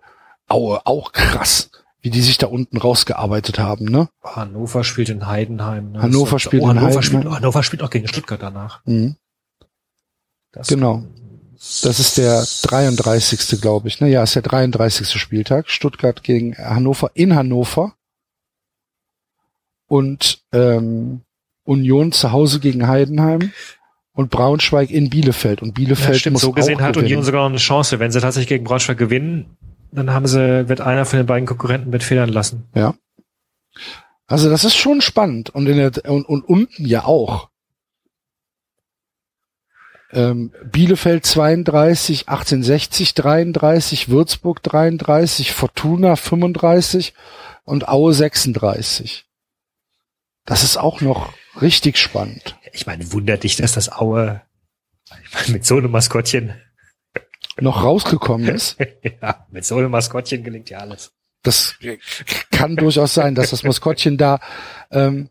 Aue, auch krass, wie die sich da unten rausgearbeitet haben, ne? Hannover spielt in Heidenheim. Ne? Hannover spielt oh, in Hannover Heidenheim. Spielt, Hannover spielt auch gegen Stuttgart danach. Mhm. Genau. Das ist der 33. glaube ich. Ne? Ja, ist der 33. Spieltag. Stuttgart gegen Hannover in Hannover. Und ähm, Union zu Hause gegen Heidenheim und Braunschweig in Bielefeld. Und Ja, Bielefeld stimmt, muss so gesehen hat gewinnen. Union sogar noch eine Chance. Wenn sie tatsächlich gegen Braunschweig gewinnen, dann haben sie, wird einer von den beiden Konkurrenten wird federn lassen. Also das ist schon spannend. Und, in der, und, und unten ja auch. Ähm, Bielefeld 32, 1860 33, Würzburg 33, Fortuna 35 und Aue 36. Das ist auch noch richtig spannend. Ich meine, wundert dich, dass das Aue meine, mit so einem Maskottchen, Noch rausgekommen ist. <laughs> ja, mit so einem Maskottchen gelingt ja alles. Das kann durchaus sein, dass das Maskottchen da ähm,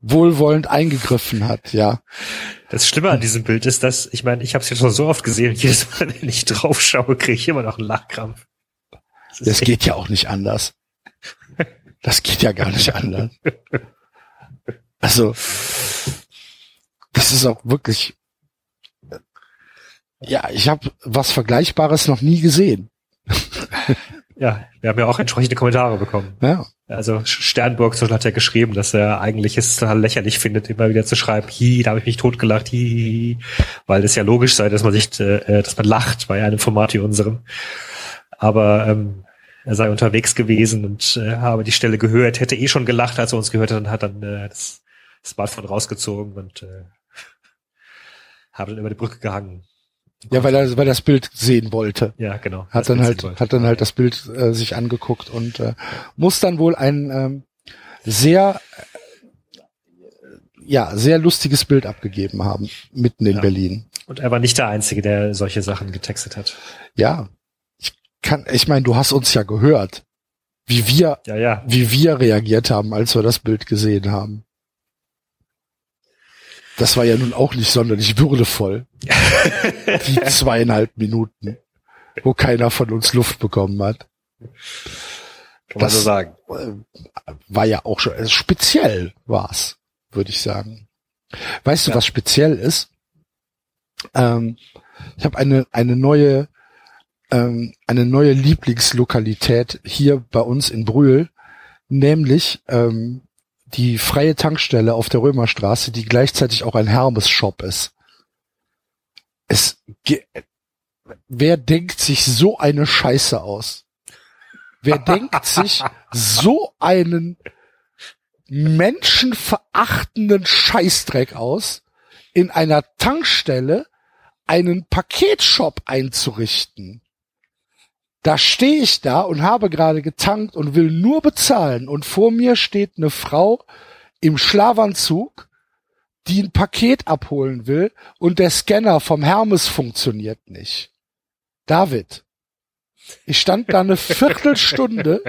wohlwollend eingegriffen hat, ja. Das Schlimme an diesem Bild ist, dass, ich meine, ich habe es jetzt schon so oft gesehen, <laughs> jedes Mal, wenn ich drauf schaue, kriege ich immer noch einen Lachkrampf. Das Das geht ja auch nicht anders. Das geht ja gar nicht anders. Also, das ist auch wirklich. Ja, ich habe was Vergleichbares noch nie gesehen. Ja, wir haben ja auch entsprechende Kommentare bekommen. Ja, Also Sternburg Beispiel hat ja geschrieben, dass er eigentlich es total lächerlich findet, immer wieder zu schreiben, hi, da habe ich mich totgelacht, hi, hi, weil das ja logisch sei, dass man sich, äh, dass man lacht bei einem Format wie unserem. Aber ähm, er sei unterwegs gewesen und äh, habe die Stelle gehört, hätte eh schon gelacht, als er uns gehört hat und hat dann äh, das Smartphone rausgezogen und äh, <laughs> habe dann über die Brücke gehangen. Ja, weil er, weil er das Bild sehen wollte. Ja, genau. Hat dann Bild halt, hat dann halt das Bild äh, sich angeguckt und äh, muss dann wohl ein ähm, sehr, äh, ja, sehr lustiges Bild abgegeben haben mitten in Ja. Berlin. Und er war nicht der Einzige, der solche Sachen getextet hat. Ja, kann, ich meine, du hast uns ja gehört, wie wir, Ja, ja. wie wir reagiert haben, als wir das Bild gesehen haben. Das war ja nun auch nicht sonderlich würdevoll. <laughs> Die zweieinhalb Minuten, wo keiner von uns Luft bekommen hat. Kann Das- so sagen. Äh, War ja auch schon, also speziell war's, würde ich sagen. Weißt du, Ja. was speziell ist? Ähm, ich habe eine, eine neue, ähm, eine neue Lieblingslokalität hier bei uns in Brühl, nämlich ähm, die freie Tankstelle auf der Römerstraße, die gleichzeitig auch ein Hermes-Shop ist. Es, wer denkt sich so eine Scheiße aus? Wer denkt sich so einen menschenverachtenden Scheißdreck aus, in einer Tankstelle einen Paketshop einzurichten? Da stehe ich da und habe gerade getankt und will nur bezahlen und vor mir steht eine Frau im Schlafanzug, die ein Paket abholen will und der Scanner vom Hermes funktioniert nicht. David, ich stand da eine Viertelstunde,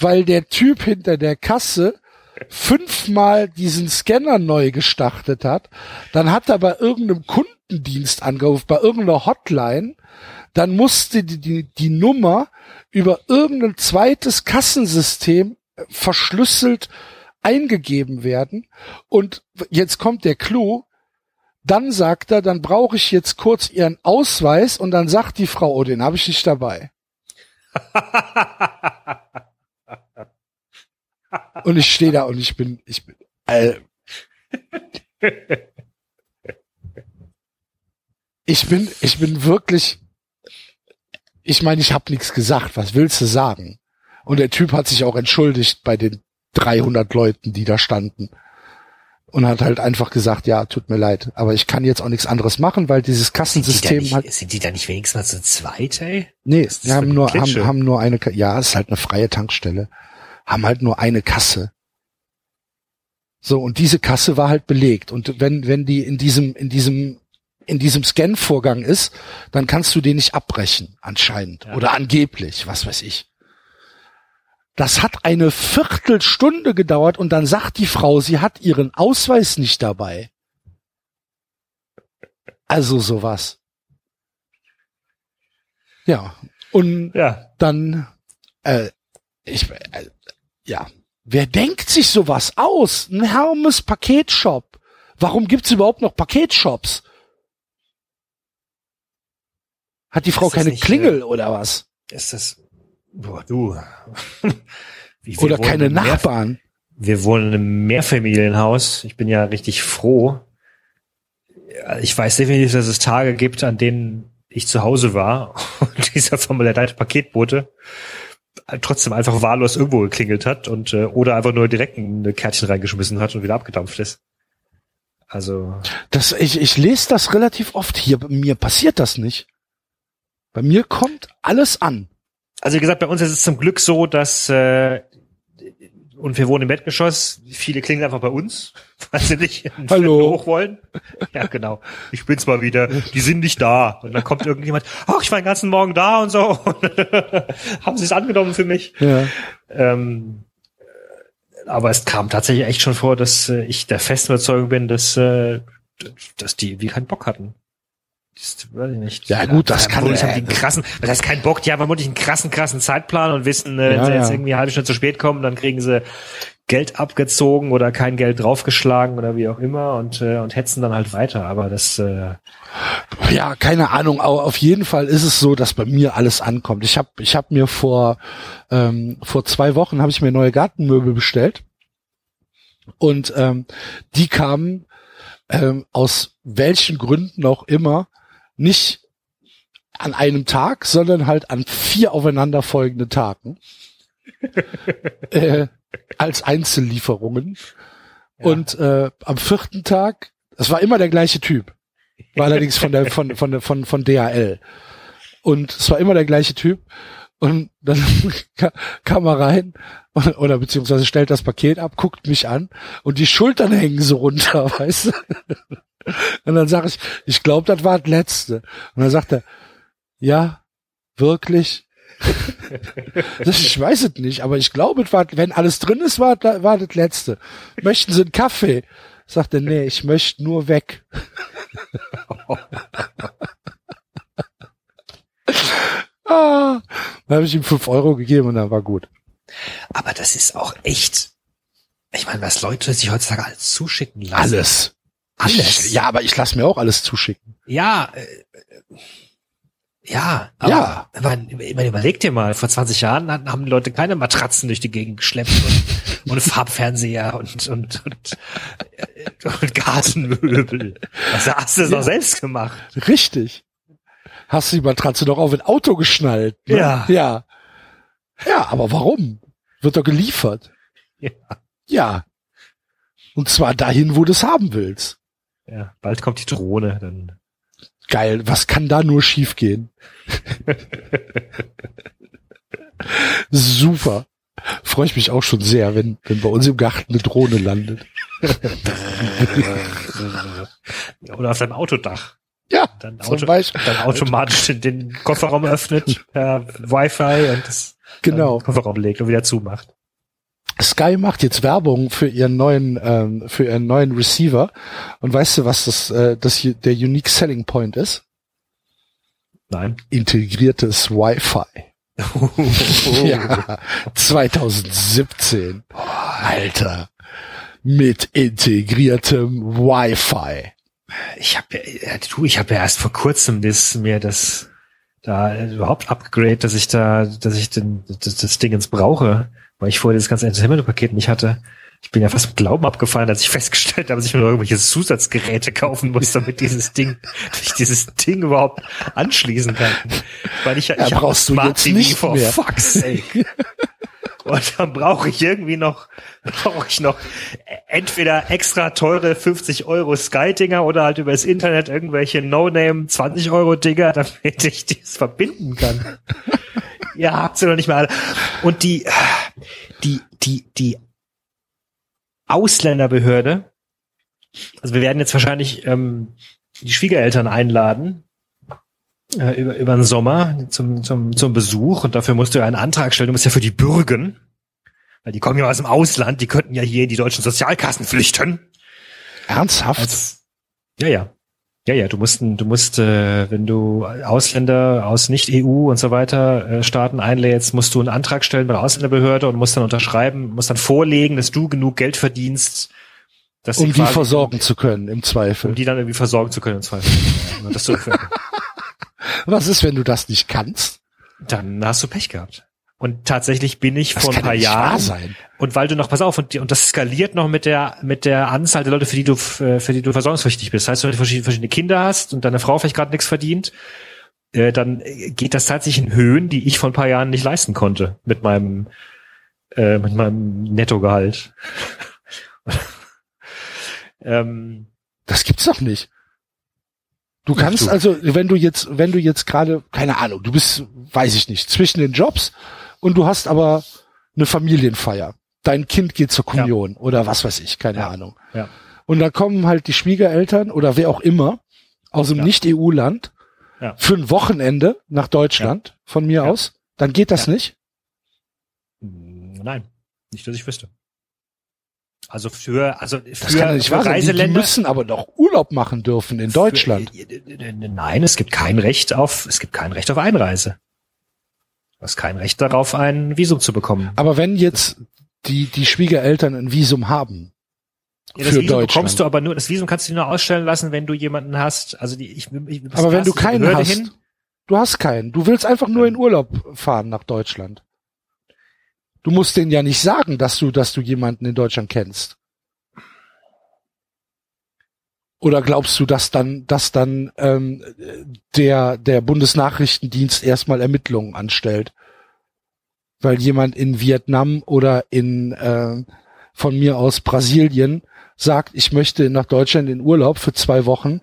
weil der Typ hinter der Kasse fünfmal diesen Scanner neu gestartet hat. Dann hat er bei irgendeinem Kundendienst angerufen, bei irgendeiner Hotline. Dann musste die, die, die Nummer über irgendein zweites Kassensystem äh, verschlüsselt eingegeben werden. Und jetzt kommt der Clou. Dann sagt er, dann brauche ich jetzt kurz Ihren Ausweis und dann sagt die Frau, oh, den habe ich nicht dabei. <laughs> Und ich stehe da und ich bin, ich bin, äh, <laughs> ich bin, ich bin wirklich, ich meine, ich habe nichts gesagt. Was willst du sagen? Und der Typ hat sich auch entschuldigt bei den 300 Leuten, die da standen. Und hat halt einfach gesagt, ja, tut mir leid, aber ich kann jetzt auch nichts anderes machen, weil dieses Sind die, Kassensystem nicht, hat, sind die da nicht wenigstens mal zu zweit, ey? nee, wir haben nur, haben, haben nur eine, ja, es ist halt eine freie Tankstelle, haben halt nur eine Kasse. So, und diese Kasse war halt belegt. Und wenn, wenn die in diesem, in diesem, in diesem Scan-Vorgang ist, dann kannst du den nicht abbrechen, anscheinend. Ja. Oder angeblich, was weiß ich. Das hat eine Viertelstunde gedauert und dann sagt die Frau, sie hat ihren Ausweis nicht dabei. Also sowas. Ja. Und Ja. dann, äh, ich, äh, ja, wer denkt sich sowas aus? Ein Hermes Paketshop. Warum gibt's überhaupt noch Paketshops? Hat die Frau keine nicht, Klingel oder was? Ist das, boah, du. Wie, <laughs> wir Oder keine Nachbarn? Wir wohnen in einem Mehrfamilienhaus. Ich bin ja richtig froh. Ich weiß definitiv, dass es Tage gibt, an denen ich zu Hause war <laughs> und dieser formulierte Paketbote trotzdem einfach wahllos irgendwo geklingelt hat und äh, oder einfach nur direkt ein Kärtchen reingeschmissen hat und wieder abgedampft ist. Also Das, ich, ich lese das relativ oft hier. Mir passiert das nicht. Bei mir kommt alles an. Also wie gesagt, bei uns ist es zum Glück so, dass äh, und wir wohnen im Erdgeschoss, viele klingen einfach bei uns, <laughs> weil sie nicht Hallo. hoch wollen. Ja, genau. Ich bin's mal wieder. Die sind nicht da. Und dann kommt irgendjemand, ach, ich war den ganzen Morgen da und so. <laughs> Haben sie es angenommen für mich. Ja. Ähm, aber es kam tatsächlich echt schon vor, dass äh, ich der festen Überzeugung bin, dass, äh, dass die irgendwie keinen Bock hatten. Das, weiß ich nicht. Ja, gut, das kann- die äh, einen krassen, das heißt keinen Bock, die haben vermutlich einen krassen, krassen Zeitplan und wissen, äh, wenn Ja, sie jetzt ja. irgendwie eine halbe Stunde zu spät kommen, dann kriegen sie Geld abgezogen oder kein Geld draufgeschlagen oder wie auch immer und, äh, und hetzen dann halt weiter. Aber das, äh, Ja, keine Ahnung, aber auf jeden Fall ist es so, dass bei mir alles ankommt. Ich habe ich hab mir vor ähm, vor zwei Wochen habe ich mir neue Gartenmöbel bestellt und ähm, die kamen ähm, aus welchen Gründen auch immer nicht an einem Tag, sondern halt an vier aufeinanderfolgenden Tagen <laughs> äh, als Einzellieferungen. Ja. Und äh, am vierten Tag, es war immer der gleiche Typ, war allerdings von der von von von von DHL und es war immer der gleiche Typ und dann <laughs> ka- kam er rein <laughs> oder beziehungsweise stellt das Paket ab, guckt mich an und die Schultern hängen so runter, <laughs> weißt du? Und dann sage ich, ich glaube, das war das letzte. Und dann sagt er, ja, wirklich. <laughs> Ich weiß es nicht, aber ich glaube, wenn alles drin ist, war, war das letzte. Möchten Sie einen Kaffee? Sagt er, nee, ich möchte nur weg. ah, dann habe ich ihm fünf Euro gegeben und dann war gut. Aber das ist auch echt. Ich meine, was Leute sich heutzutage alles zuschicken lassen. Alles. Alles. Ich, ja, aber ich lasse mir auch alles zuschicken. Ja, äh, ja, aber Ja. Man, man überlegt dir mal, vor 20 Jahren haben die Leute keine Matratzen durch die Gegend geschleppt und, <laughs> und Farbfernseher und, und, und, äh, und Gartenmöbel. Also hast du es Ja. doch selbst gemacht. Richtig. Hast du die Matratze doch auf ein Auto geschnallt? Ne? Ja. Ja. Ja, aber warum? Wird doch geliefert. Ja. Ja. Und zwar dahin, wo du es haben willst. Ja, bald kommt die Drohne, dann. Geil, was kann da nur schiefgehen? <laughs> Super. Freue ich mich auch schon sehr, wenn, wenn bei uns im Garten eine Drohne landet. <laughs> Oder auf deinem Autodach. Ja, Dann, Auto, dann automatisch den, den Kofferraum öffnet per Wi-Fi und das Genau. den Kofferraum legt und wieder zumacht. Sky macht jetzt Werbung für ihren neuen, ähm, für ihren neuen Receiver. Und weißt du, was das, äh, das der Unique Selling Point ist? Nein. Integriertes Wi-Fi. <laughs> Ja, 2017. Alter. Mit integriertem Wi-Fi. Ich habe ja, du, ich habe ja erst vor kurzem das, mir das da äh, überhaupt upgrade, dass ich da, dass ich den, das, das Ding ins brauche, weil ich vorher das ganze Entertainment-Paket nicht hatte. Ich bin ja fast mit Glauben abgefallen, als ich <laughs> festgestellt habe, dass ich mir noch irgendwelche Zusatzgeräte kaufen muss, damit dieses Ding, <laughs> ich dieses Ding überhaupt anschließen kann. Weil ich, ja, Ja, ich habe brauchst du Smart jetzt TV nicht for mehr. fuck's sake. <laughs> Und dann brauche ich irgendwie noch, <laughs> brauche ich noch entweder extra teure 50 Euro Sky-Dinger oder halt übers Internet irgendwelche No-Name 20 Euro Dinger, <laughs> damit ich das verbinden kann. ja, habt ihr noch nicht mal alle. Und die, die, die, die Ausländerbehörde, also wir werden jetzt wahrscheinlich ähm, die Schwiegereltern einladen, äh, über, über den Sommer zum, zum, zum Besuch und dafür musst du ja einen Antrag stellen. Du musst ja für die Bürgen, weil die kommen ja aus dem Ausland, die könnten ja hier in die deutschen Sozialkassen flüchten. Ernsthaft? Als, ja, ja. Ja, ja, du musst, du musst, äh, wenn du Ausländer aus Nicht-EU und so weiter äh, Staaten einlädst, musst du einen Antrag stellen bei der Ausländerbehörde und musst dann unterschreiben, musst dann vorlegen, dass du genug Geld verdienst, dass um die quasi- versorgen zu können, im Zweifel. um die dann irgendwie versorgen zu können im Zweifel. <laughs> Dass du, Was ist, wenn du das nicht kannst? dann hast du Pech gehabt. Und tatsächlich bin ich Das vor ein paar ja nicht wahr Jahren sein. und weil du noch, pass auf, und, und das skaliert noch mit der, mit der Anzahl der Leute, für die du, für die du versorgungspflichtig bist. Das heißt, wenn du verschiedene, verschiedene Kinder hast und deine Frau vielleicht gerade nichts verdient, äh, dann äh, geht das tatsächlich in Höhen, die ich vor ein paar Jahren nicht leisten konnte mit meinem, äh, mit meinem Nettogehalt. <laughs> ähm, Das gibt's doch nicht. Du kannst also, wenn du jetzt, wenn du jetzt gerade, keine Ahnung, du bist, weiß ich nicht, zwischen den Jobs und du hast aber eine Familienfeier. Dein Kind geht zur Kommunion oder was weiß ich, keine Ja. Ahnung. Ja. Und da kommen halt die Schwiegereltern oder wer auch immer aus einem Ja. Nicht-EU-Land Ja. für ein Wochenende nach Deutschland von mir Ja. aus, dann geht das Ja. nicht. nein, nicht, dass ich wüsste. Also für, also für, Das kann ja nicht für sein. Die, Reiseländer. müssen aber doch Urlaub machen dürfen in Deutschland. Für, nein, es gibt kein Recht auf, es gibt kein Recht auf Einreise. Du hast kein Recht darauf, ein Visum zu bekommen. Aber wenn jetzt die, die Schwiegereltern ein Visum haben, Ja, das für Visum Deutschland. bekommst du aber nur, das Visum kannst du dir nur ausstellen lassen, wenn du jemanden hast. Also die, ich, ich aber wenn du keinen hast, hin, du hast keinen, du willst einfach nur in Urlaub fahren nach Deutschland. Du musst denen ja nicht sagen, dass du, dass du jemanden in Deutschland kennst. Oder glaubst du, dass dann, dass dann ähm, der der Bundesnachrichtendienst erstmal Ermittlungen anstellt, weil jemand in Vietnam oder in äh, von mir aus Brasilien sagt, ich möchte nach Deutschland in Urlaub für zwei Wochen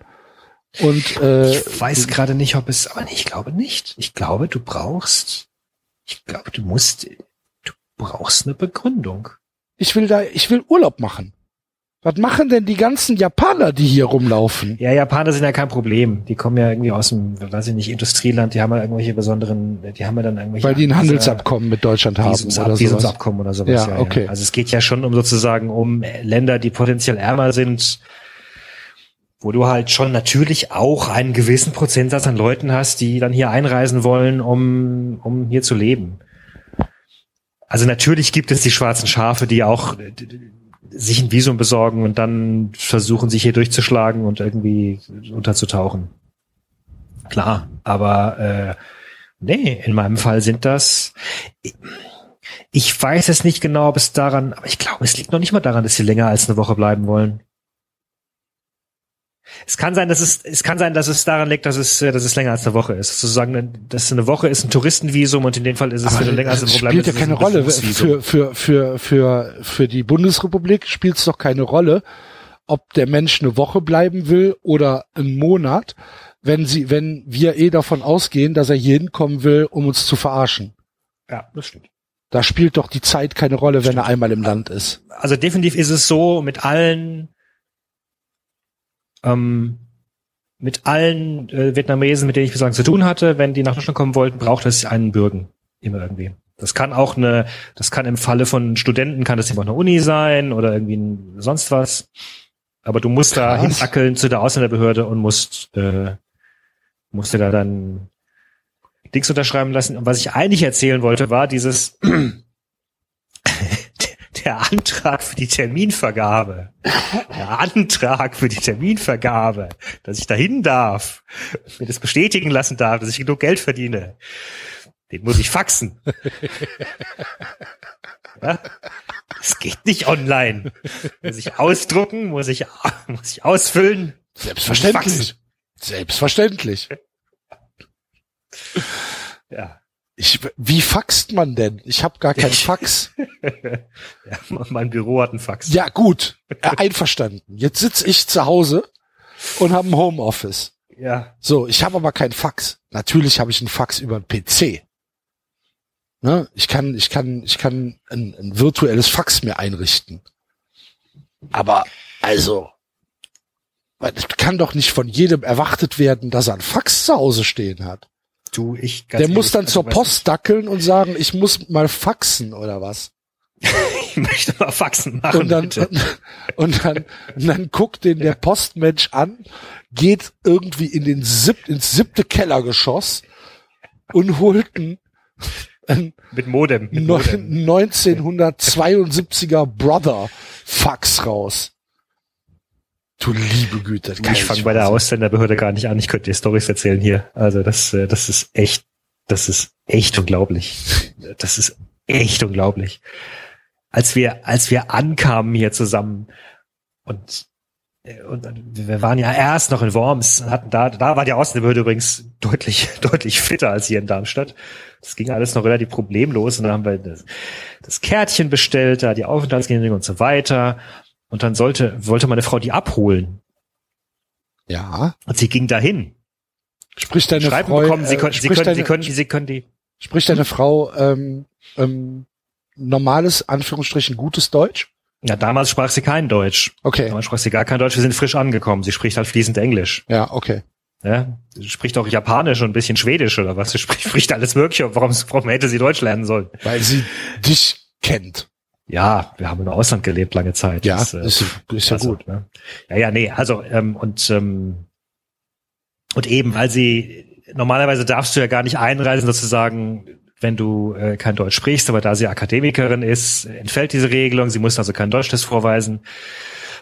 und äh, ich weiß gerade nicht, ob es, aber ich glaube nicht. Ich glaube, du brauchst, ich glaube, du musst, brauchst eine Begründung. ich will da, ich will Urlaub machen. Was machen denn die ganzen Japaner, die hier rumlaufen? Ja, Japaner sind ja kein Problem. Die kommen ja irgendwie aus dem, weiß ich nicht, Industrieland. Die haben ja irgendwelche besonderen, die haben ja dann irgendwelche. Weil die ein Handelsabkommen mit Deutschland haben Visumsab oder. Visumsabkommen oder sowas. Ja, okay. Also es geht ja schon um sozusagen um Länder, die potenziell ärmer sind, wo du halt schon natürlich auch einen gewissen Prozentsatz an Leuten hast, die dann hier einreisen wollen, um, um hier zu leben. Also natürlich gibt es die schwarzen Schafe, die auch sich ein Visum besorgen und dann versuchen, sich hier durchzuschlagen und irgendwie unterzutauchen. Klar, aber äh, nee, in meinem Fall sind das. Ich weiß es nicht genau, ob es daran, aber ich glaube, es liegt noch nicht mal daran, dass sie länger als eine Woche bleiben wollen. Es kann sein, dass es, es kann sein, dass es daran liegt, dass es, äh, dass es länger als eine Woche ist. Sozusagen, dass eine Woche ist ein Touristenvisum und in dem Fall ist es, Aber wenn du länger als eine Woche bleibst, spielt ja keine ein Rolle. Für, für, für, für, für die Bundesrepublik spielt es doch keine Rolle, ob der Mensch eine Woche bleiben will oder einen Monat, wenn sie, wenn wir eh davon ausgehen, dass er hier hinkommen will, um uns zu verarschen. Ja, das stimmt. Da spielt doch die Zeit keine Rolle, wenn er einmal im Land ist. Also definitiv ist es so, mit allen, ähm, mit allen äh, Vietnamesen, mit denen ich bislang zu tun hatte, wenn die nach Deutschland kommen wollten, braucht es einen Bürgen. Immer irgendwie. Das kann auch eine, das kann im Falle von Studenten, kann das eben auch eine Uni sein oder irgendwie ein, sonst was. Aber du musst da Krass. hinackeln zu der Ausländerbehörde und musst, äh, musst dir da dann Dings unterschreiben lassen. Und was ich eigentlich erzählen wollte, war dieses, der Antrag für die Terminvergabe. Der Antrag für die Terminvergabe, dass ich dahin darf, mir das bestätigen lassen darf, dass ich genug Geld verdiene. Den muss ich faxen. <laughs> Ja? Das geht nicht online. Muss ich ausdrucken, muss ich, muss ich ausfüllen. Selbstverständlich. Selbstverständlich. Ja. Ich, wie faxt man denn? Ich habe gar kein Fax. <laughs> ja. Mein Büro hat einen Fax. Ja, gut. Äh, Einverstanden. Jetzt sitz ich zu Hause und habe ein Homeoffice. Ja. So, ich habe aber kein Fax. Natürlich habe ich ein Fax über den PC. Ne? Ich kann, ich kann, ich kann ein, ein virtuelles Fax mir einrichten. Aber also, es kann doch nicht von jedem erwartet werden, dass er ein Fax zu Hause stehen hat. Du, ich Der muss ehrlich, dann also, zur Post dackeln und sagen, ich muss mal faxen oder was. <laughs> Ich möchte mal Faxen machen, Und dann, bitte. <laughs> und dann, und dann guckt den der Postmensch an, geht irgendwie in den sieb, ins siebte Kellergeschoss und holt ein, ein Mit Modem. Mit Modem. 1972er Brother Fax raus. Du liebe Güte. Ich fange bei der. Ausländerbehörde gar nicht an. Ich könnte dir Storys erzählen hier. Also das, äh, das ist echt, das ist echt unglaublich. Das ist echt unglaublich. Als wir, als wir ankamen hier zusammen und äh, und wir waren ja erst noch in Worms, hatten da, da war die Ausländerbehörde übrigens deutlich, <laughs> deutlich fitter als hier in Darmstadt. Das ging alles noch relativ problemlos und dann haben wir das, das Kärtchen bestellt, da die Aufenthaltsgenehmigung und so weiter. Und dann sollte, wollte meine Frau die abholen. Ja. Und sie ging dahin. Spricht deine Schreiben Frau, bekommen, sie äh, können, sie spricht können, deine, sie können, sie können die. spricht deine Frau ähm, ähm, normales, Anführungsstrichen, gutes Deutsch? Ja, damals sprach sie kein Deutsch. Okay. Damals sprach sie gar kein Deutsch. Wir sind frisch angekommen. Sie spricht halt fließend Englisch. Ja, okay. Ja, sie spricht auch Japanisch und ein bisschen Schwedisch oder was. Sie spricht, <laughs> spricht alles Mögliche. Warum, warum hätte sie Deutsch lernen sollen? Weil sie dich kennt. Ja, wir haben im Ausland gelebt lange Zeit. Ja, Das, äh, ist, ist ja also, gut. Ne? Ja, ja, nee, also ähm, und ähm, und eben, weil sie normalerweise darfst du ja gar nicht einreisen sozusagen, wenn du äh, kein Deutsch sprichst, aber da sie Akademikerin ist, entfällt diese Regelung. Sie muss also keinen Deutschtest vorweisen,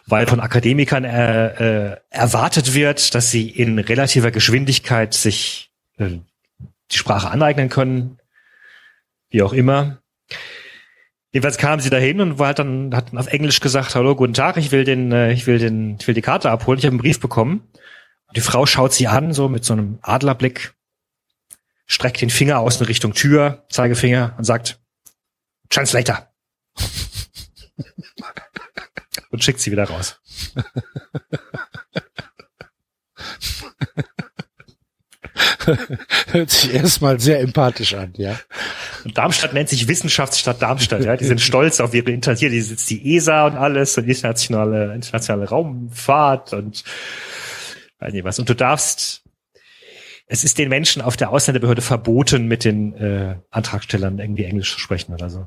weil von Akademikern äh, äh, erwartet wird, dass sie in relativer Geschwindigkeit sich äh, die Sprache aneignen können, wie auch immer. Jedenfalls kam sie dahin und war halt dann hat auf Englisch gesagt: Hallo, guten Tag, ich will den, äh, ich will den, ich will die Karte abholen. Ich habe einen Brief bekommen. Und die Frau schaut sie an, so mit so einem Adlerblick, streckt den Finger aus in Richtung Tür, Zeigefinger und sagt: Translator. <laughs> und schickt sie wieder raus. <laughs> <laughs> Hört sich erstmal sehr empathisch an, ja. Und Darmstadt nennt sich Wissenschaftsstadt Darmstadt, ja. Die sind <laughs> stolz auf ihre Inter, hier sitzt die ESA und alles und internationale, internationale Raumfahrt und weiß nicht was. Und du darfst, es ist den Menschen auf der Ausländerbehörde verboten, mit den äh, Antragstellern irgendwie Englisch zu sprechen oder so.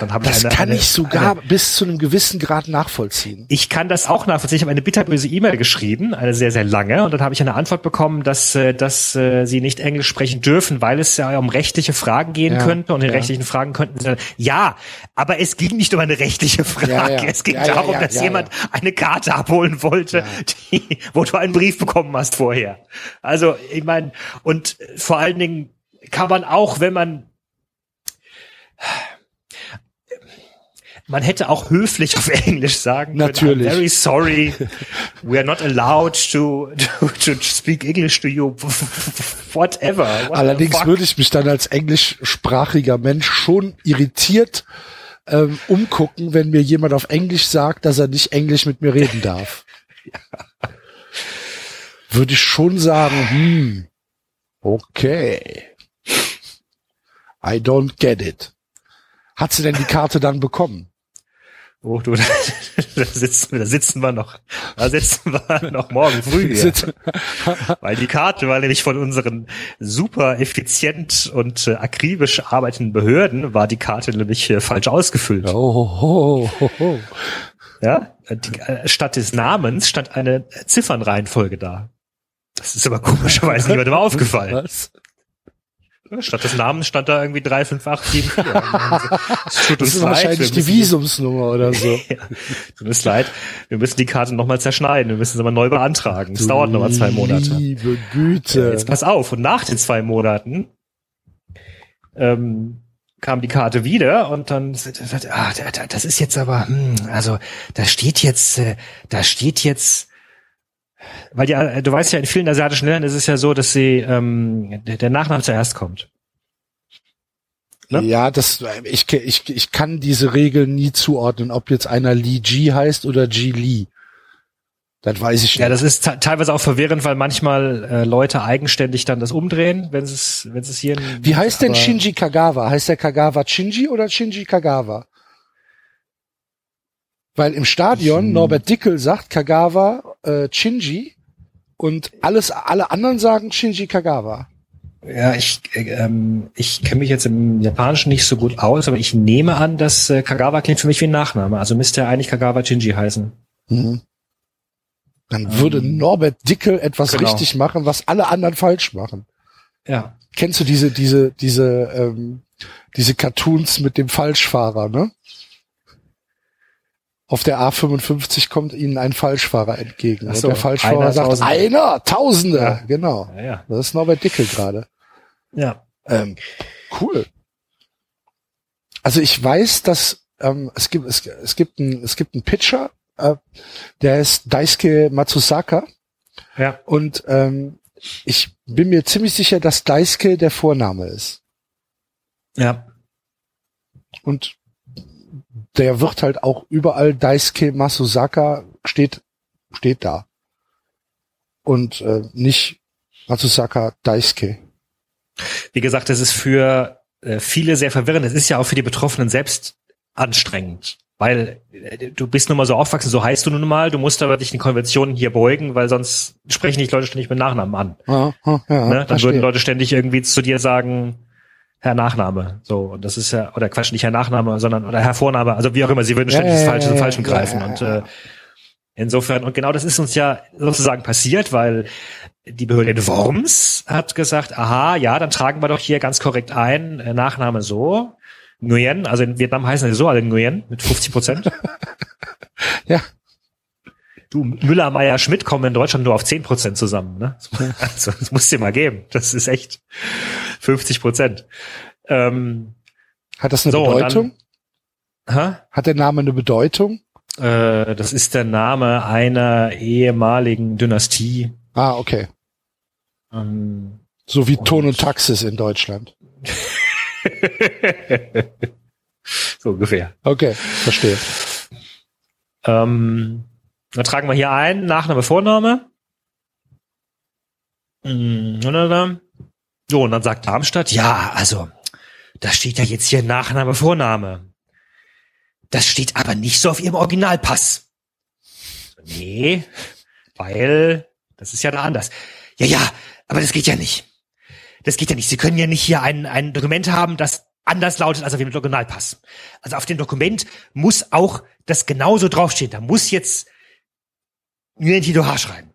Das eine, kann eine, ich sogar eine, bis zu einem gewissen Grad nachvollziehen. Ich kann das auch nachvollziehen. Ich habe eine bitterböse E-Mail geschrieben, eine sehr, sehr lange, und dann habe ich eine Antwort bekommen, dass, äh, dass äh, sie nicht Englisch sprechen dürfen, weil es ja um rechtliche Fragen gehen ja, könnte. Und in ja. rechtlichen Fragen könnten sie ja, aber es ging nicht um eine rechtliche Frage. Ja, es ging darum, dass jemand eine Karte abholen wollte, die, wo du einen Brief bekommen hast vorher. Also, ich meine, und vor allen Dingen kann man auch, wenn man man hätte auch höflich auf Englisch sagen können. Natürlich. Very sorry. We are not allowed to, to, to speak English to you. <laughs> Whatever. What Allerdings würde ich mich dann als englischsprachiger Mensch schon irritiert ähm, umgucken, wenn mir jemand auf Englisch sagt, dass er nicht Englisch mit mir reden darf. ja. <laughs> Würde ich schon sagen, hm, okay. I don't get it. Hat sie denn die Karte dann bekommen? Oh, du, <laughs> da sitzen, da sitzen wir noch, da sitzen wir <laughs> noch morgen früh. <laughs> weil die Karte, weil nämlich von unseren super effizient und äh, akribisch arbeitenden Behörden war die Karte nämlich äh, falsch ausgefüllt. Oh, oh, oh. Ja, die, äh, statt des Namens stand eine Ziffernreihenfolge da. Das ist aber komischerweise niemandem aufgefallen. Was? Statt des Namens stand da irgendwie 35874. <laughs> Es tut uns das ist leid. wahrscheinlich die Visumsnummer oder so. <laughs> ja, tut uns leid. Wir müssen die Karte nochmal zerschneiden. Wir müssen sie aber neu beantragen. Das dauert nochmal zwei Monate. Liebe Güte. Jetzt pass auf. Und nach den zwei Monaten ähm, kam die Karte wieder und dann ah, das ist jetzt aber hm, also da steht jetzt äh, da steht jetzt weil ja, du weißt ja, in vielen asiatischen Ländern ist es ja so, dass sie ähm, der Nachname zuerst kommt. Ne? Ja, das ich, ich, ich kann diese Regel nie zuordnen, ob jetzt einer Li Ji heißt oder Ji Li. Das weiß ich nicht. Ja, das ist teilweise auch verwirrend, weil manchmal äh, Leute eigenständig dann das umdrehen, wenn es wenn es hier. Wie heißt denn Shinji Kagawa? Heißt der Kagawa Shinji oder Shinji Kagawa? Weil im Stadion hm. Norbert Dickel sagt Kagawa äh, Shinji und alles, alle anderen sagen Shinji Kagawa. Ja, ich, ähm, ich kenne mich jetzt im Japanischen nicht so gut aus, aber ich nehme an, dass äh, Kagawa klingt für mich wie ein Nachname. Also müsste er eigentlich Kagawa Shinji heißen. Mhm. Dann ähm, würde Norbert Dickel etwas genau. richtig machen, was alle anderen falsch machen. Ja. Kennst du diese, diese, diese, ähm, diese Cartoons mit dem Falschfahrer, ne? Auf der A55 kommt ihnen ein Falschfahrer entgegen. So, und der Falschfahrer einer, sagt, Tausende. einer, Tausende, ja. genau. Ja, ja. Das ist Norbert Dickel gerade. Ja. Ähm, cool. Also ich weiß, dass ähm, es gibt es, es gibt ein es gibt einen Pitcher, äh, der ist Daisuke Matsusaka. Ja. Und ähm, ich bin mir ziemlich sicher, dass Daisuke der Vorname ist. Ja. Und der wird halt auch überall Daisuke Masusaka steht, steht da. Und äh, nicht Matsusaka Daisuke. Wie gesagt, das ist für äh, viele sehr verwirrend. Es ist ja auch für die Betroffenen selbst anstrengend. Weil äh, du bist nun mal so aufwachsen, so heißt du nun mal, du musst aber dich den Konventionen hier beugen, weil sonst sprechen dich Leute ständig mit Nachnamen an. Ja, ja, ne? Dann verstehe. würden Leute ständig irgendwie zu dir sagen, Herr Nachname. So, und das ist ja, oder Quatsch, nicht Herr Nachname, sondern oder Herr Vorname, also wie auch immer, sie würden ständig ja, das Falsche zum Falschen greifen. Und äh, insofern, und genau das ist uns ja sozusagen passiert, weil die Behörde in Worms hat gesagt, aha, ja, dann tragen wir doch hier ganz korrekt ein, äh, Nachname so. Nguyen, also in Vietnam heißen sie so alle Nguyen mit 50 Prozent. <laughs> ja. Du, Müller, Meier, Schmidt kommen in Deutschland nur auf 10 Prozent zusammen. Ne? <laughs> Also, das muss dir mal geben. Das ist echt 50 Prozent. Ähm, Hat das eine so, Bedeutung? Dann? Hat der Name eine Bedeutung? Äh, das ist der Name einer ehemaligen Dynastie. Ah, okay. Ähm, so wie Ton und Taxis in Deutschland. <laughs> so ungefähr. Okay, verstehe. Ähm, dann tragen wir hier ein, Nachname, Vorname. Hm, so, und dann sagt Darmstadt, ja, also da steht ja jetzt hier Nachname, Vorname. Das steht aber nicht so auf ihrem Originalpass. Nee, weil das ist ja da anders. Ja, ja, aber das geht ja nicht. Das geht ja nicht. Sie können ja nicht hier ein, ein Dokument haben, das anders lautet als auf dem Originalpass. Also auf dem Dokument muss auch das genauso draufstehen. Da muss jetzt Tito H schreiben.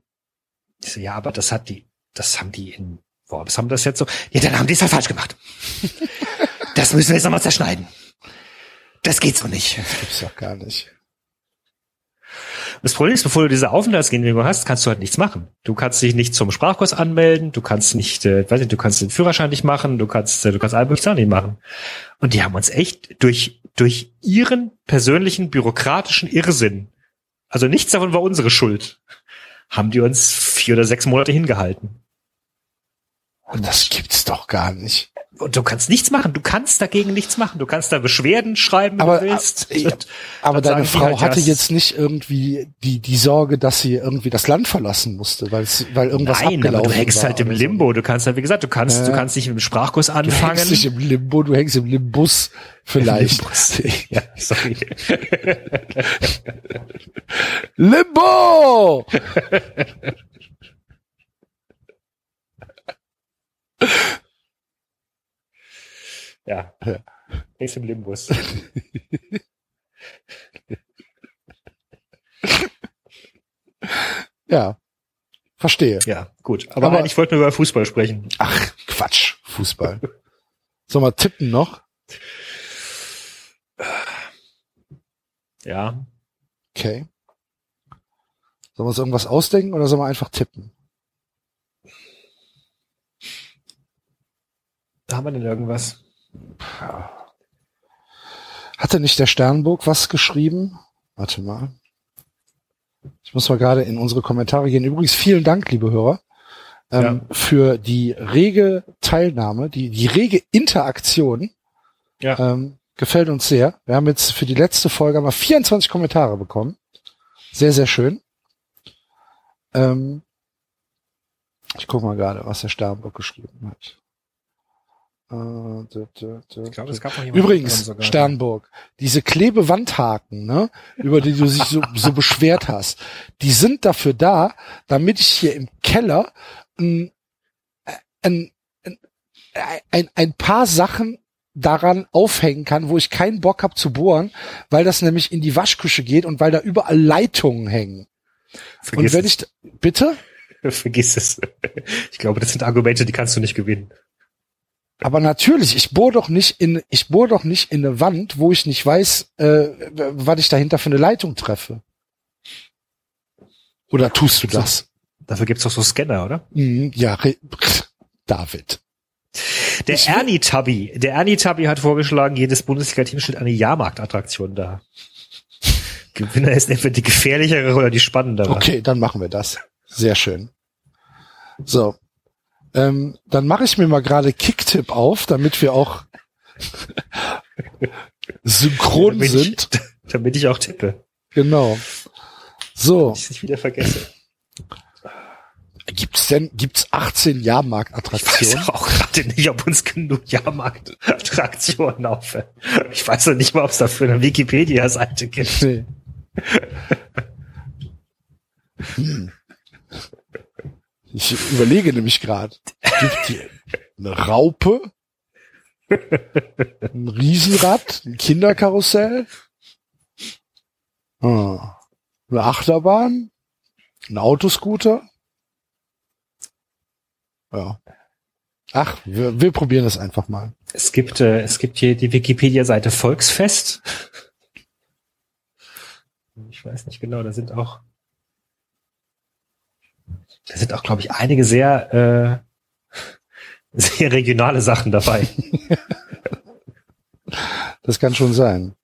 Ich so, ja, aber das hat die, das haben die in Worms haben das jetzt so. Ja, dann haben die es halt falsch gemacht. <laughs> das müssen wir jetzt nochmal zerschneiden. Das geht so nicht. Das gibt's doch gar nicht. Das Problem ist, bevor du diese Aufenthaltsgenehmigung hast, kannst du halt nichts machen. Du kannst dich nicht zum Sprachkurs anmelden, du kannst nicht, äh, weiß nicht, du kannst den Führerschein nicht machen, du kannst, äh, du kannst Albrecht nicht machen. Und die haben uns echt durch, durch ihren persönlichen bürokratischen Irrsinn, also nichts davon war unsere Schuld, haben die uns vier oder sechs Monate hingehalten. Und das gibt's doch gar nicht. Und du kannst nichts machen. Du kannst dagegen nichts machen. Du kannst da Beschwerden schreiben, wenn Aber, du willst. äh, Aber deine Frau halt, hatte jetzt nicht irgendwie die, die Sorge, dass sie irgendwie das Land verlassen musste, weil es, weil irgendwas Nein, aber abgelaufen du hängst halt im oder so. Limbo. Du kannst halt, wie gesagt, du kannst, Ja. du kannst nicht mit dem Sprachkurs Du hängst anfangen. nicht im Limbo, du hängst im Limbus vielleicht. Limbus. <laughs> ja, sorry. Limbo! Ja. Hängst im Limbus. Ja. Verstehe. Ja, gut. Aber, Aber- ich wollte nur über Fußball sprechen. Ach, Quatsch. Fußball. Sollen wir tippen noch? Ja. Okay. Sollen wir uns irgendwas ausdenken oder sollen wir einfach tippen? Haben wir denn irgendwas? Hatte nicht der Sternburg was geschrieben? Warte mal. Ich muss mal gerade in unsere Kommentare gehen. Übrigens vielen Dank, liebe Hörer, ähm, für die rege Teilnahme, die, die rege Interaktion. Ja. Ähm, gefällt uns sehr. Wir haben jetzt für die letzte Folge mal 24 Kommentare bekommen. Sehr, sehr schön. Ähm, ich gucke mal gerade, was der Sternburg geschrieben hat. Dö, Ich glaube, es gab noch Übrigens. Sternburg, diese Klebewandhaken, ne, über die du sich so, so beschwert hast, die sind dafür da, damit ich hier im Keller ein, ein, ein, ein, paar Sachen daran aufhängen kann, wo ich keinen Bock habe zu bohren, weil das nämlich in die Waschküche geht und weil da überall Leitungen hängen. Vergiss und wenn ich, bitte? <laughs> Vergiss es. Ich glaube, das sind Argumente, die kannst du nicht gewinnen. Aber natürlich, ich bohr doch nicht in, ich bohr doch nicht in eine Wand, wo ich nicht weiß, äh, was ich dahinter für eine Leitung treffe. Oder tust du das? Dafür gibt's doch so Scanner, oder? Mhm, ja, David. Der Ich- Ernie Tubby, der Ernie Tubby hat vorgeschlagen, jedes Bundesliga-Team stellt eine Jahrmarktattraktion dar. Gewinner ist entweder die gefährlichere oder die spannendere. Okay, dann machen wir das. Sehr schön. So. Ähm, dann mache ich mir mal gerade Kicktip auf, damit wir auch synchron damit sind. Ich, <laughs> damit ich auch tippe. Genau. So. Ich es nicht wieder vergesse. Gibt's denn, gibt's 18 Ich Jahrmarktattraktionen? weiß auch gerade nicht, ob uns genug Jahrmarktattraktionen auffällt. Ich weiß noch nicht mal, ob es dafür eine Wikipedia-Seite gibt. Nee. <laughs> Hm. Ich überlege nämlich gerade, gibt hier eine Raupe, ein Riesenrad, ein Kinderkarussell, ah, eine Achterbahn, ein Autoscooter. Ja. Ach, wir, wir probieren das einfach mal. Es gibt, äh, es gibt hier die Wikipedia-Seite Volksfest. Ich weiß nicht genau, da sind auch, da sind auch, glaube ich, einige sehr, äh, <laughs> sehr regionale Sachen dabei. <laughs> Das kann schon sein.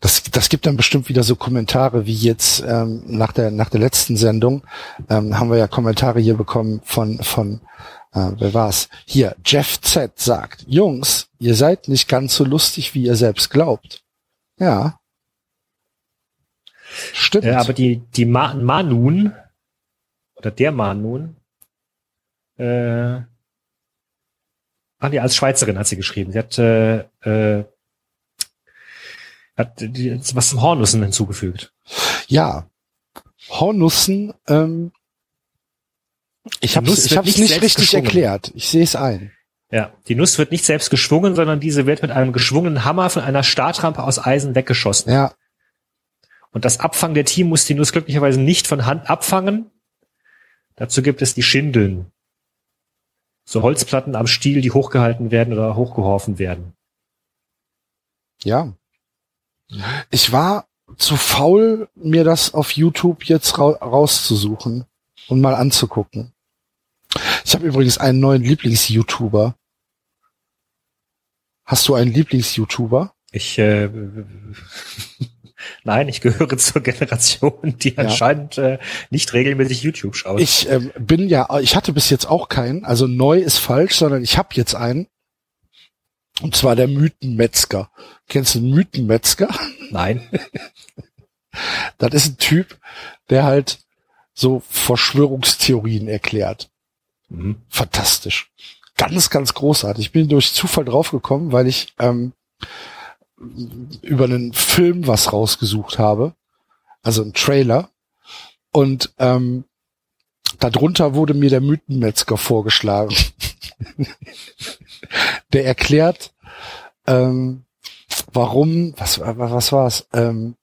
Das, das gibt dann bestimmt wieder so Kommentare wie jetzt ähm, nach der nach der letzten Sendung ähm, haben wir ja Kommentare hier bekommen von von äh, wer war's? Hier Jeff Z sagt: Jungs, ihr seid nicht ganz so lustig, wie ihr selbst glaubt. Ja, stimmt. Äh, aber die, die Ma Manun, oder der Manun, äh, Ah, nee, als Schweizerin hat sie geschrieben. Sie hat, äh, äh, hat die, was zum Hornussen hinzugefügt. Ja. Hornussen, ähm, ich habe hab's nicht nicht richtig geschwungen. erklärt. Ich sehe es ein. Ja, die Nuss wird nicht selbst geschwungen, sondern diese wird mit einem geschwungenen Hammer von einer Startrampe aus Eisen weggeschossen. Ja, Und das Abfangen der Team muss die Nuss glücklicherweise nicht von Hand abfangen. Dazu gibt es die Schindeln. So Holzplatten am Stiel, die hochgehalten werden oder hochgeworfen werden. ja. Ich war zu faul, mir das auf YouTube jetzt ra rauszusuchen und mal anzugucken. Ich habe übrigens einen neuen Lieblings-YouTuber. Hast du einen Lieblings-YouTuber? Ich, äh, nein, ich gehöre <laughs> zur Generation, die anscheinend äh, nicht regelmäßig YouTube schaut. Ich ähm, bin ja, ich hatte bis jetzt auch keinen, also neu ist falsch, sondern ich habe jetzt einen. Und zwar der Mythenmetzger. Kennst du den Mythenmetzger? <laughs> nein. Das ist ein Typ, der halt so Verschwörungstheorien erklärt. Mhm. Fantastisch. Ganz, ganz großartig. Ich bin durch Zufall draufgekommen, weil ich ähm, über einen Film was rausgesucht habe. Also ein Trailer. Und ähm, darunter wurde mir der Mythenmetzger vorgeschlagen. <laughs> der erklärt, ähm, warum, was, was war's? Ähm,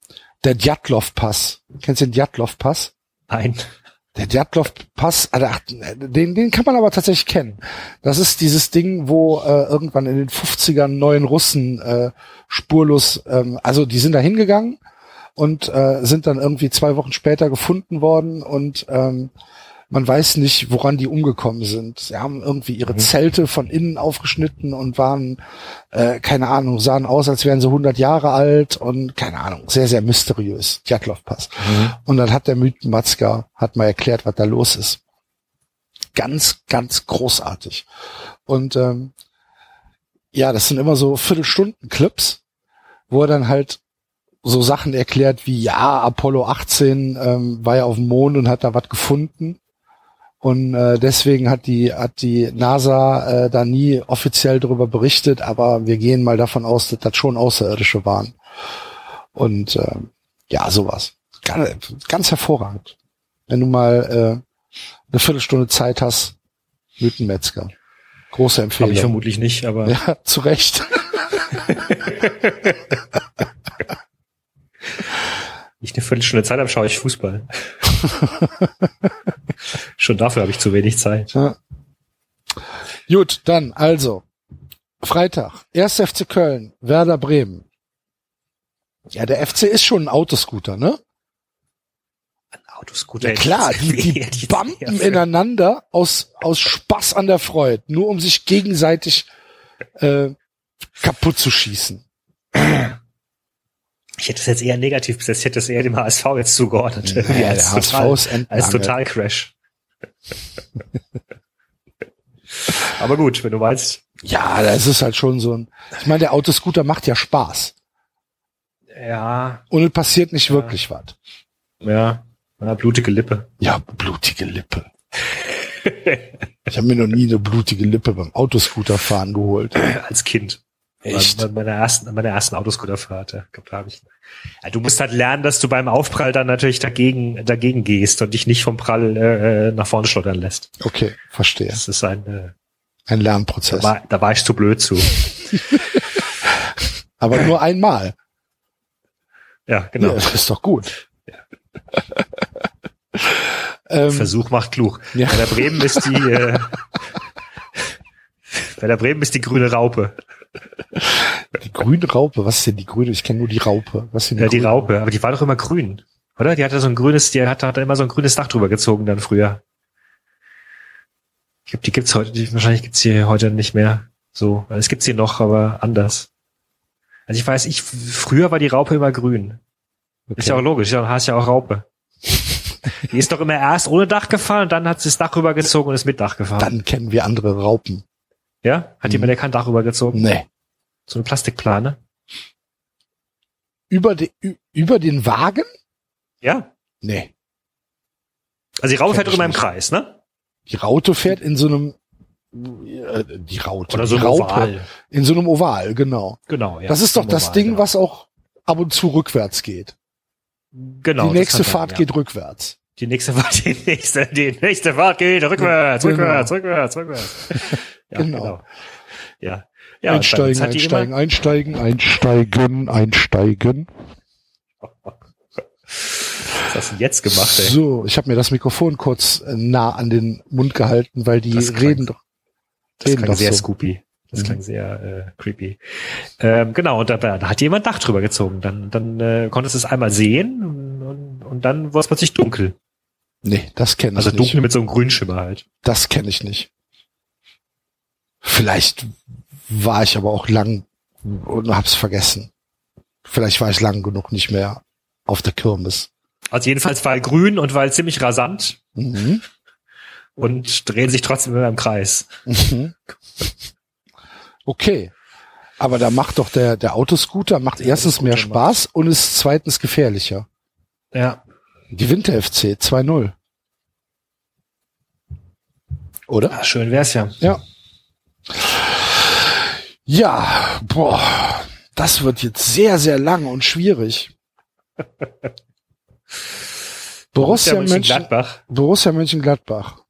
der Djatlov-Pass. Kennst du den Djatlov-Pass? Nein. Der Djatlov-Pass, also, ach, den, den kann man aber tatsächlich kennen. Das ist dieses Ding, wo äh, irgendwann in den 50ern neuen Russen äh, spurlos, ähm, also die sind da hingegangen und äh, sind dann irgendwie zwei Wochen später gefunden worden und ähm, man weiß nicht, woran die umgekommen sind. Sie haben irgendwie ihre Mhm. Zelte von innen aufgeschnitten und waren, äh, keine Ahnung, sahen aus, als wären sie 100 Jahre alt und keine Ahnung, sehr, sehr mysteriös. Djatlov-Pass. Und dann hat der Mythenmatzka, hat mal erklärt, was da los ist. Ganz, ganz großartig. Und ähm, ja, das sind immer so Viertelstunden-Clips, wo er dann halt so Sachen erklärt wie, ja, Apollo 18 ähm, war ja auf dem Mond und hat da was gefunden. Und äh, deswegen hat die, hat die NASA äh, da nie offiziell darüber berichtet, aber wir gehen mal davon aus, dass das schon Außerirdische waren. Und äh, ja, sowas. Ganz, ganz hervorragend. Wenn du mal äh, eine Viertelstunde Zeit hast, Mythenmetzger. Große Habe ich Empfehlung. vermutlich nicht, aber Ja, zu Recht. <laughs> <laughs> ich eine Viertelstunde Zeit habe, schaue ich Fußball. <laughs> Schon dafür habe ich zu wenig Zeit. Ja. Gut, dann also. Freitag, 1. FC Köln, Werder Bremen. Ja, der FC ist schon ein Autoscooter, ne? Ein Autoscooter. Ja klar, <laughs> die, die jetzt bumpen ineinander aus, aus Spaß an der Freude, nur um sich gegenseitig äh, kaputt zu schießen. Ich hätte es jetzt eher negativ besetzt, ich hätte es eher dem HSV jetzt zugeordnet. <laughs> Der als, total, als Totalcrash. <laughs> Aber gut, wenn du meinst, Ja, das ist halt schon so ein. Ich meine, der Autoscooter macht ja Spaß. ja, Und es passiert nicht Ja. wirklich was. ja, ja, blutige Lippe. Ja, blutige Lippe. Ich habe mir noch nie eine blutige Lippe beim Autoscooterfahren geholt. Als Kind. Echt? Bei, meiner ersten, meiner ersten Autoscooterfahrt, ja, glaub, da ich. Ja, du musst halt lernen, dass du beim Aufprall dann natürlich dagegen, dagegen gehst und dich nicht vom Prall äh, nach vorne schlottern lässt. Okay, verstehe. Das ist ein, äh, Ein da, Lernprozess. war, da war ich zu blöd zu. <laughs> Aber nur einmal. Ja, genau. Ja, das ist doch gut. <laughs> ähm, Versuch macht klug. Ja. Bei der Bremen ist die, äh, <laughs> bei der Bremen ist die grüne Raupe. <laughs> die grüne Raupe, was ist denn die grüne? Ich kenne nur die Raupe. Was ist denn Ja, die grüne Raupe, aber die war doch immer grün. Oder? Die hatte so ein grünes, die hat, hat immer so ein grünes Dach drüber gezogen dann früher. Ich glaube, die gibt's heute, die, wahrscheinlich gibt's die heute nicht mehr. So, Also es gibt sie noch, aber anders. Also ich weiß, ich, früher war die Raupe immer grün. Ist ja auch logisch, dann hast ja auch Raupe. <laughs> die ist doch immer erst ohne Dach gefahren und dann hat sie das Dach rübergezogen und ist mit Dach gefahren. Dann kennen wir andere Raupen. Ja? Hat jemand, der kein Dach rübergezogen? Nee. So eine Plastikplane? Über, de, über den Wagen? Ja. Nee. Also die Kenn fährt immer im. Kreis, ne? Die Raute fährt in so einem äh, die Raute. Oder so ein Raupe. Oval. In so einem Oval, genau. Genau, ja. das ist doch das Oval, Ding, genau. was auch ab und zu rückwärts geht. genau, die nächste kann sein, Fahrt ja. geht rückwärts. Die nächste <laughs> Fahrt, die nächste, die nächste Fahrt geht rückwärts, Genau. rückwärts, rückwärts, rückwärts. Ja, Genau. Ja. Ja, und einsteigen, einsteigen, einsteigen, einsteigen, einsteigen. Was hast du jetzt gemacht, ey? So, ich habe mir das Mikrofon kurz äh, nah an den Mund gehalten, weil die Das reden doch. Das reden klang doch sehr so. scoopy. Das Mhm. klang sehr äh, creepy. Ähm, genau, und da, da hat jemand Dach drüber gezogen. Dann, dann äh, konntest du es einmal sehen und, und, und dann war es plötzlich dunkel. Nee, das kenne ich Also nicht. dunkel mit so einem Grünschimmer halt. Das kenne ich nicht. Vielleicht war ich aber auch lang und hab's vergessen. Vielleicht war ich lang genug nicht mehr auf der Kirmes. Also jedenfalls war er grün und war ziemlich rasant Mhm. und drehen sich trotzdem immer im Kreis. Mhm. Okay. Aber da macht doch der, der Autoscooter macht erstens mehr Spaß und ist zweitens gefährlicher. Ja. Die Winter FC 2-0. Oder? Ah, schön wär's ja. Ja. Ja, boah, das wird jetzt sehr, sehr lang und schwierig. <laughs> Borussia, Mönchen, Mönchengladbach. Borussia Mönchengladbach.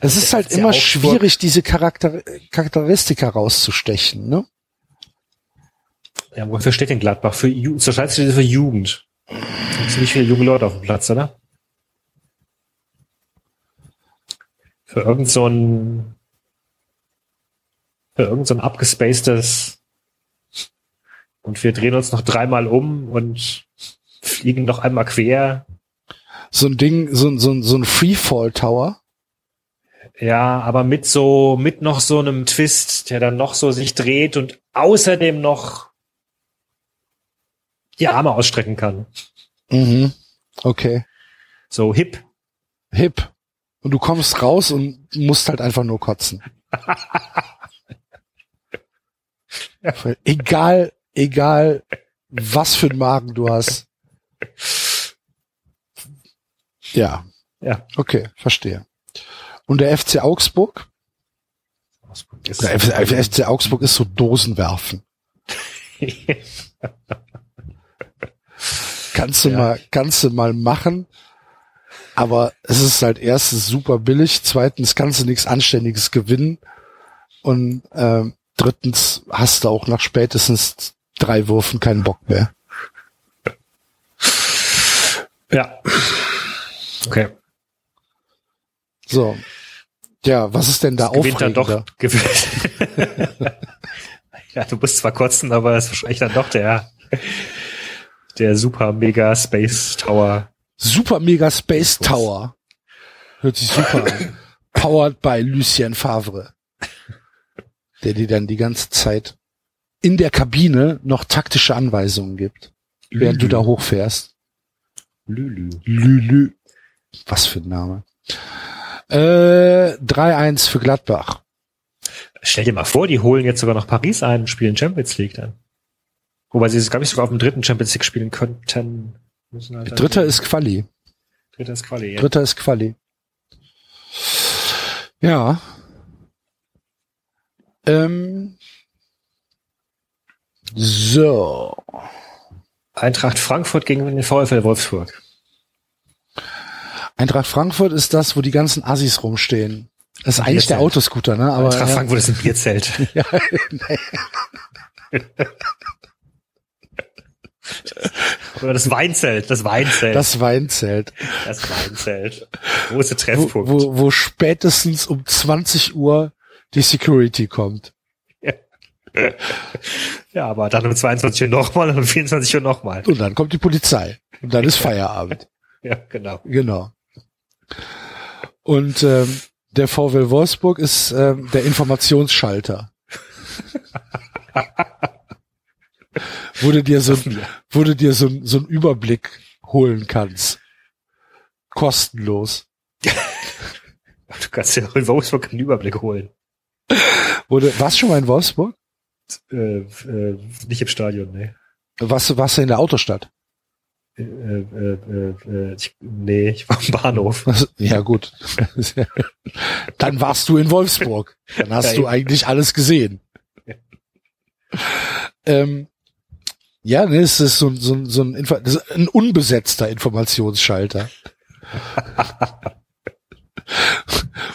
Es ist halt immer schwierig, diese Charakter Charakteristik herauszustechen, ne? Ja, wofür steht denn Gladbach? Für Jugend, zur Scheiße steht es für Jugend. Ziemlich viele junge Leute auf dem Platz, oder? Für irgend so ein, irgend so ein abgespacedes und wir drehen uns noch dreimal um und fliegen noch einmal quer. So ein Ding, so, ein- so, ein- so ein Freefall Tower. Ja, aber mit so, mit noch so einem Twist, der dann noch so sich dreht und außerdem noch die Arme ausstrecken kann. Mhm. Okay. So hip. Hip. Und du kommst raus und musst halt einfach nur kotzen. <laughs> <laughs> Egal, egal, was für einen Magen du hast. Ja. Ja. Okay, verstehe. Und der FC Augsburg? Der F- FC Augsburg ist so Dosenwerfen. <laughs> Kannst du Ja. mal, kannst du mal machen. Aber es ist halt erstens super billig, zweitens kannst du nichts Anständiges gewinnen und ähm, drittens hast du auch nach spätestens drei Würfen keinen Bock mehr. Ja. Okay. So. Ja, was ist denn da Gewinnt dann doch. Gewinnt. <laughs> ja, du musst zwar kotzen, aber es ist wahrscheinlich dann doch der, der super mega Space Tower. Super Mega Space Tower. Hört sich super an. Powered by Lucien Favre. Der dir dann die ganze Zeit in der Kabine noch taktische Anweisungen gibt, während du da hochfährst. Lülü. Lülü. Was für ein Name. Äh, 3-1 für Gladbach. Stell dir mal vor, die holen jetzt sogar noch Paris ein und spielen Champions League dann. Wobei sie es, glaube ich, sogar auf dem dritten Champions League spielen könnten. Halt Dritter ist Quali. Dritter ist Quali. Ja. Dritter ist Quali. Ja. Ähm. So. Eintracht Frankfurt gegen den VfL Wolfsburg. Eintracht Frankfurt ist das, wo die ganzen Assis rumstehen. Das ist eigentlich der. Autoscooter, ne? Aber Eintracht ja, Frankfurt ist ein Bierzelt. <laughs> <laughs> ja, nee. Oder das Weinzelt, das Weinzelt. das Weinzelt, das Weinzelt. Große wo, Treffpunkt. wo, wo spätestens um 20 Uhr die Security kommt. <laughs> Ja, aber dann um 22 Uhr nochmal und um 24 Uhr nochmal. Und dann kommt die Polizei. Und dann ist Feierabend. <laughs> Ja, genau. Genau. Und ähm, der VW Wolfsburg ist ähm, der Informationsschalter. <laughs> wo du dir so, ein- wo du dir so, ein- so einen Überblick holen kannst. Kostenlos. Du kannst ja auch in Wolfsburg einen Überblick holen. Du, warst du schon mal in Wolfsburg? Äh, äh, nicht im Stadion, ne. Warst du, warst du in der Autostadt? Äh, äh, äh, ich, nee, ich war am Bahnhof. <laughs> Ja, gut. <laughs> Dann warst du in Wolfsburg. Dann hast Ja, du eigentlich alles gesehen. Ähm, ja, ne, es ist so, so, so ein, Info ein unbesetzter Informationsschalter. <laughs>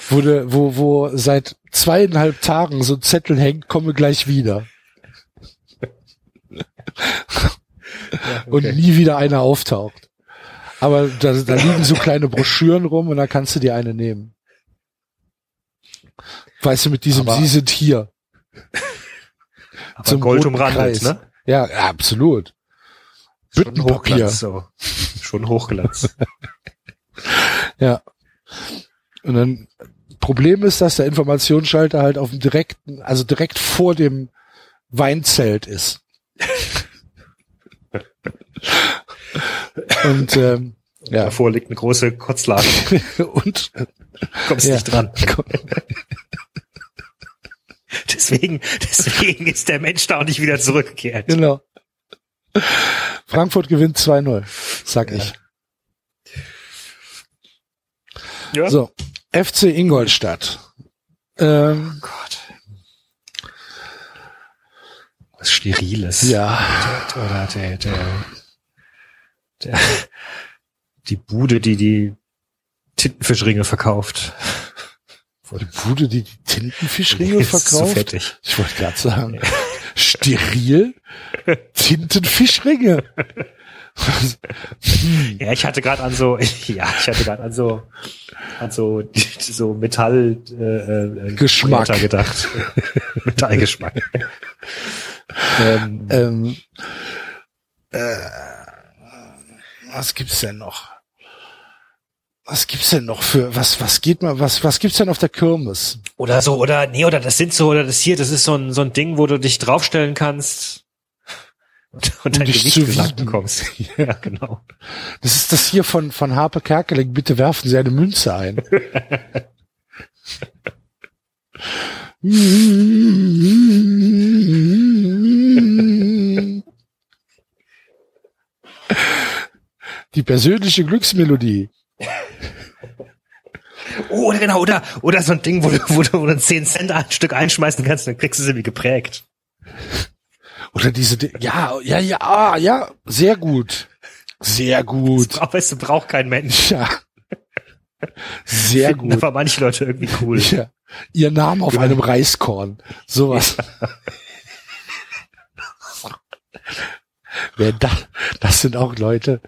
wo, de, wo, wo seit zweieinhalb Tagen so ein Zettel hängt, komme gleich wieder. Und nie wieder einer auftaucht. Aber da, da liegen so kleine Broschüren rum und da kannst du dir eine nehmen. Weißt du, mit diesem Aber- Sie sind hier. Aber zum Gold umrandet, ne? Ja, absolut. Schon Büttenpapier. Hochglanz, so. Schon Hochglanz. <laughs> Ja. Und dann Problem ist, dass der Informationsschalter halt auf dem direkten, also direkt vor dem Weinzelt ist. <laughs> Und ähm, ja, Davor liegt eine große Kotzlage. <laughs> und Kommst Ja. nicht dran. <laughs> Deswegen, deswegen ist der Mensch da auch nicht wieder zurückgekehrt. genau. Frankfurt gewinnt 2-0, sag Ja. ich. Ja. So, FC Ingolstadt. Ähm, Gott. Was Steriles. ja, Oder der, der, der, die Bude, die die Tintenfischringe verkauft. die Bude, die die Tintenfischringe Ist so verkauft. fettig. Ich wollte gerade sagen, steril Tintenfischringe. <laughs> Ja, ich hatte gerade an so, <laughs> ja, ich hatte gerade an so, an so, <laughs> so Metall, äh, äh, Geschmack. Blätter gedacht. Metallgeschmack. ähm, ähm, äh, was gibt's denn noch? Was gibt's denn noch für was? Was geht mal? Was was gibt's denn auf der Kirmes? oder so, oder, nee, oder das sind so, oder das hier, das ist so ein, so ein Ding, wo du dich draufstellen kannst und, dein Gewicht zu gesagt bekommst. <laughs> Ja, genau. Das ist das hier von von Harpe Kerkeling. Bitte werfen Sie eine Münze ein. <laughs> Die persönliche Glücksmelodie. Oh, oder genau, oder, oder so ein Ding, wo du, wo du, wo du 10 Cent ein Stück einschmeißen kannst, dann kriegst du es irgendwie geprägt. Oder diese, Di- ja, ja, ja, ah, ja, sehr gut. Sehr gut. Aber es braucht kein Mensch. Ja. Sehr Finden gut. aber manche Leute irgendwie cool. Ja. Ihr Name auf einem Reiskorn. Sowas. <laughs> Wer da, das sind auch Leute.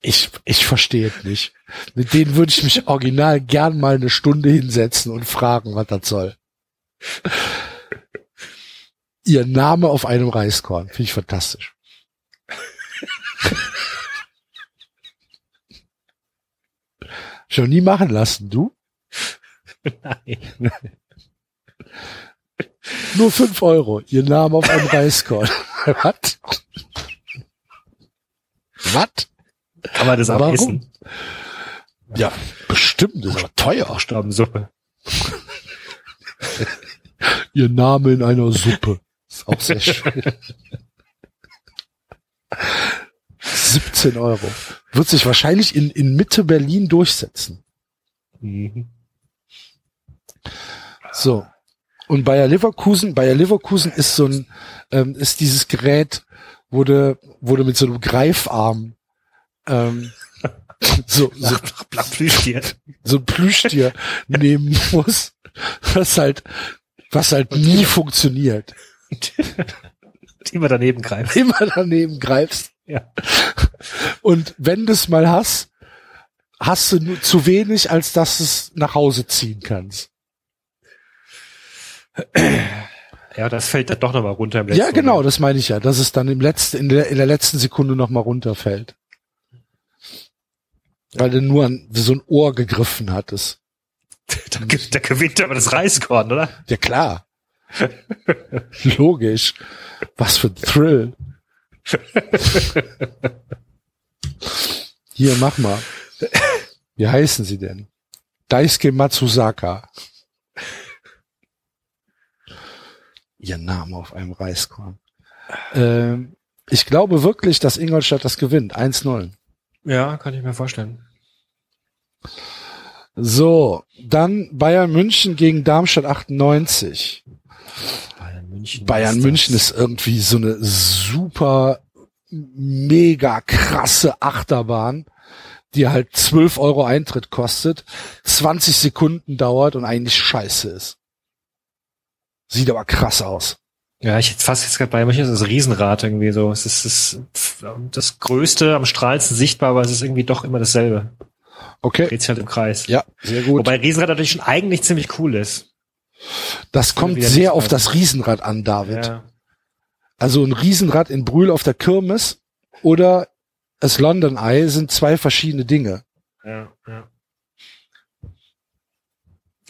Ich, ich verstehe es nicht. Mit denen würde ich mich original gern mal eine Stunde hinsetzen und fragen, was das soll. Ihr Name auf einem Reiskorn. Finde ich fantastisch. <laughs> Schon nie machen lassen, du? Nein. <laughs> Nur fünf Euro. Ihr Name auf einem Reiskorn. <laughs> Was? Was? Kann man das auch Warum? essen? Ja, bestimmt. Das ist aber teuer. Buchstabensuppe. Ihr Name in einer Suppe. Ist auch sehr schön. 17 Euro. Wird sich wahrscheinlich in, in Mitte Berlin durchsetzen. Mhm. So. Und Bayer Leverkusen, Bayer Leverkusen ist so ein, ähm, ist dieses Gerät, wurde, wurde mit so einem Greifarm, ähm, <laughs> so, so, Plüschtier. so ein Plüschtier <laughs> nehmen muss, was halt, was halt nie funktioniert. <laughs> Die man daneben greift. Immer daneben greifst. Ja. Und wenn du es mal hast, hast du nur zu wenig, als dass du es nach Hause ziehen kannst. Ja, das fällt dann doch nochmal runter im letzten Ja, genau, Moment. das meine ich ja, dass es dann im letzten, in der, in der letzten Sekunde nochmal runterfällt. Weil du nur an so ein Ohr gegriffen hattest. <laughs> Da, da gewinnt aber das Reiskorn, oder? Ja, klar. <laughs> Logisch. Was für ein Thrill. <laughs> Hier, mach mal. Wie heißen sie denn? Daisuke Matsuzaka. Ihr Name auf einem Reiskorn. Ähm, Ich glaube wirklich, dass Ingolstadt das gewinnt. 1-0. Ja, kann ich mir vorstellen. So, dann Bayern München gegen Darmstadt 98. Bayern München. Bayern München ist irgendwie so eine super mega krasse Achterbahn, die halt 12 Euro Eintritt kostet, 20 Sekunden dauert und eigentlich scheiße ist. Sieht aber krass aus. Ja, ich fast jetzt gerade bei München ist das Riesenrad irgendwie so. Es ist, es ist das Größte, am strahlendsten sichtbar, aber es ist irgendwie doch immer dasselbe. Okay. Dreht sich halt im Kreis. Ja, sehr gut. Wobei Riesenrad natürlich schon eigentlich ziemlich cool ist. Das kommt sehr auf das Riesenrad an, David. Ja. Also ein Riesenrad in Brühl auf der Kirmes oder das London Eye sind zwei verschiedene Dinge. Ja, ja.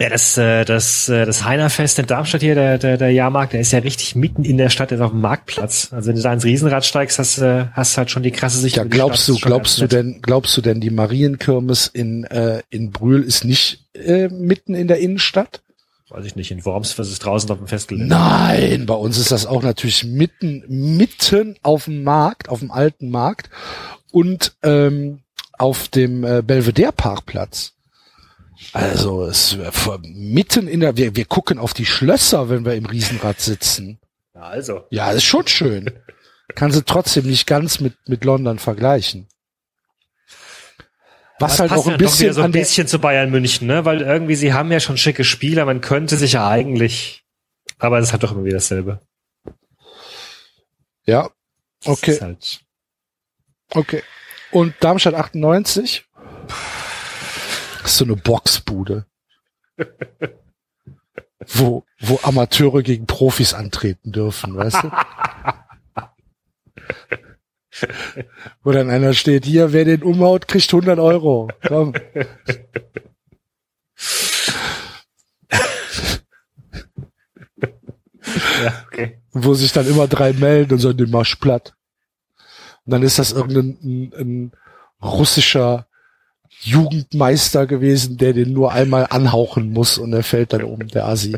Ja, das, äh, das, äh, das Heinerfest in Darmstadt hier, der, der, der Jahrmarkt, der ist ja richtig mitten in der Stadt, der ist auf dem Marktplatz. Also wenn du da ins Riesenrad steigst, hast, äh, hast du halt schon die krasse Sicht. Ja, glaubst du, glaubst du denn, glaubst du denn, die Marienkirmes in, äh, in Brühl ist nicht äh, mitten in der Innenstadt? Weiß ich nicht, in Worms, was ist draußen auf dem Festgelände? Nein, bei uns ist das auch natürlich mitten, mitten auf dem Markt, auf dem alten Markt und ähm, auf dem äh, Belvedere Parkplatz. Also es ist vor- mitten in der, wir, wir gucken auf die Schlösser, wenn wir im Riesenrad sitzen. Ja, also. Ja, ist schon schön. Kann sie trotzdem nicht ganz mit mit London vergleichen. Was halt auch ein bisschen so ein bisschen zu Bayern München, ne? Weil irgendwie sie haben ja schon schicke Spieler, man könnte sich ja eigentlich, aber es halt doch immer wieder dasselbe. ja, Okay. Halt, Okay. Und Darmstadt 98? Das ist so eine Boxbude. <laughs> wo, wo Amateure gegen Profis antreten dürfen, weißt du? <laughs> wo dann einer steht, hier, wer den umhaut, kriegt 100 Euro. Komm. ja, okay. wo sich dann immer drei melden und sagen, den machst platt. Und dann ist das irgendein ein, ein russischer Jugendmeister gewesen, der den nur einmal anhauchen muss und er fällt dann um, der Asi.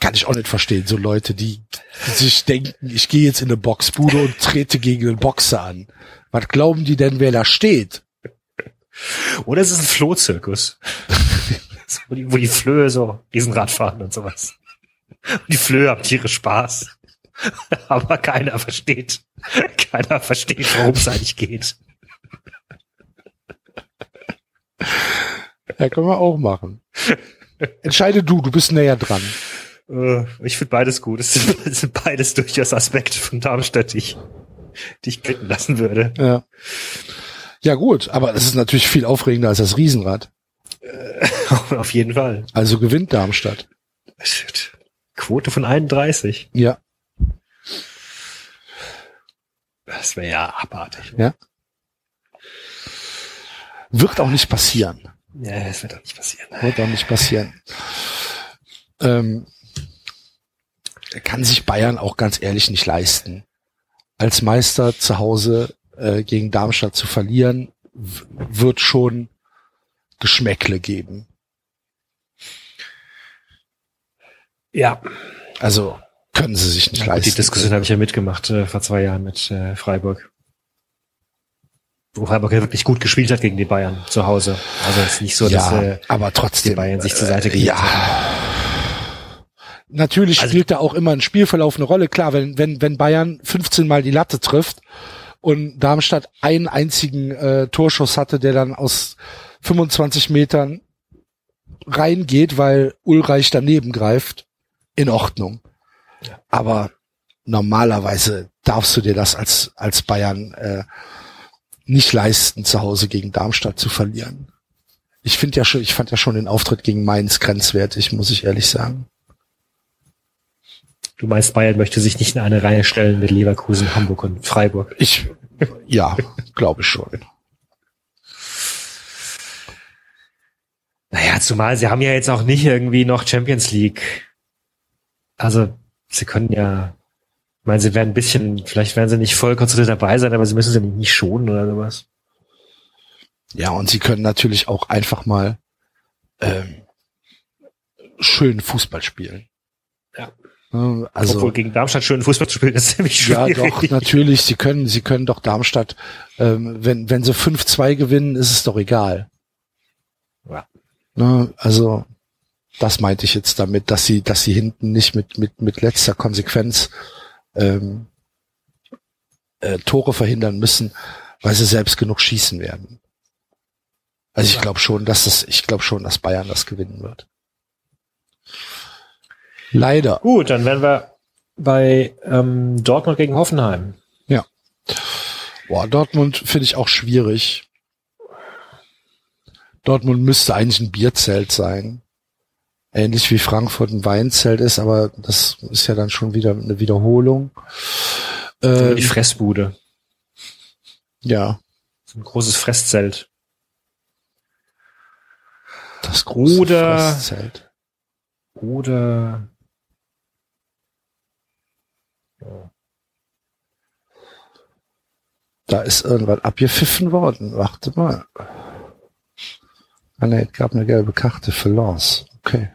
Kann ich auch nicht verstehen, so Leute, die, die sich denken, ich gehe jetzt in eine Boxbude und trete gegen einen Boxer an. Was glauben die denn, wer da steht? Oder es ist ein Flohzirkus. <laughs> Wo, die, wo die Flöhe so Riesenrad fahren und sowas. Und die Flöhe haben tierisch Spaß. <laughs> Aber keiner versteht, keiner versteht, worum es eigentlich geht. Ja, können wir auch machen. Entscheide du, du bist näher dran. Äh, Ich finde beides gut. Es sind, <laughs> es sind beides durchaus Aspekte von Darmstadt, die ich, die ich gelten lassen würde. Ja. Ja gut, aber das ist natürlich viel aufregender als das Riesenrad. <laughs> Auf jeden Fall. Also gewinnt Darmstadt. Shit. Quote von 31. Ja. Das wäre ja abartig. Ja. Wird auch nicht passieren. Ja, das wird doch nicht passieren. Wird auch nicht passieren. Ähm, kann sich Bayern auch ganz ehrlich nicht leisten. Als Meister zu Hause äh, gegen Darmstadt zu verlieren, wird schon Geschmäckle geben. Ja, Also können sie sich nicht Ja, leisten. die Diskussion habe ich ja mitgemacht äh, vor zwei Jahren mit äh, Freiburg. Wo Freiburg ja wirklich gut gespielt hat gegen die Bayern zu Hause. Also es ist nicht so, dass ja, äh, aber die trotzdem. Bayern sich zur Seite äh, gelegt haben. Ja. Natürlich Also- spielt da auch immer ein Spielverlauf eine Rolle. Klar, wenn, wenn, wenn Bayern 15 Mal die Latte trifft und Darmstadt einen einzigen äh, Torschuss hatte, der dann aus 25 Metern reingeht, weil Ulreich daneben greift, in Ordnung. Aber normalerweise darfst du dir das als, als Bayern äh, nicht leisten, zu Hause gegen Darmstadt zu verlieren. Ich finde ja schon, ich fand ja schon den Auftritt gegen Mainz grenzwertig, muss ich ehrlich sagen. Du meinst, Bayern möchte sich nicht in eine Reihe stellen mit Leverkusen, Hamburg und Freiburg. Ich, ja, glaube ich schon. Naja, zumal sie haben ja jetzt auch nicht irgendwie noch Champions League. Also, sie können ja, ich meine, sie werden ein bisschen, vielleicht werden sie nicht voll konzentriert dabei sein, aber sie müssen sie nicht schonen oder sowas. Ja, und sie können natürlich auch einfach mal ähm, schön Fußball spielen. Ja. Also, Obwohl gegen Darmstadt schön Fußball zu spielen, ist <laughs> ziemlich ja, schwierig. doch, natürlich, sie können, sie können doch Darmstadt, ähm, wenn, wenn sie 5-2 gewinnen, ist es doch egal. Ja. Ne, also, das meinte ich jetzt damit, dass sie, dass sie hinten nicht mit, mit, mit letzter Konsequenz ähm, äh, Tore verhindern müssen, weil sie selbst genug schießen werden. Also ich Ja. glaube schon, dass es, ich glaube schon, dass Bayern das gewinnen wird. Leider. Gut, dann wären wir bei ähm, Dortmund gegen Hoffenheim. Boah, Dortmund finde ich auch schwierig. Dortmund müsste eigentlich ein Bierzelt sein. Ähnlich wie Frankfurt ein Weinzelt ist, aber das ist ja dann schon wieder eine Wiederholung. Ähm, die Fressbude. ja, ein großes Fresszelt. das große Oder- Fresszelt. Oder Da ist irgendwas abgepfiffen worden. Warte mal. Ah ne, es gab eine gelbe Karte für Lens. Okay.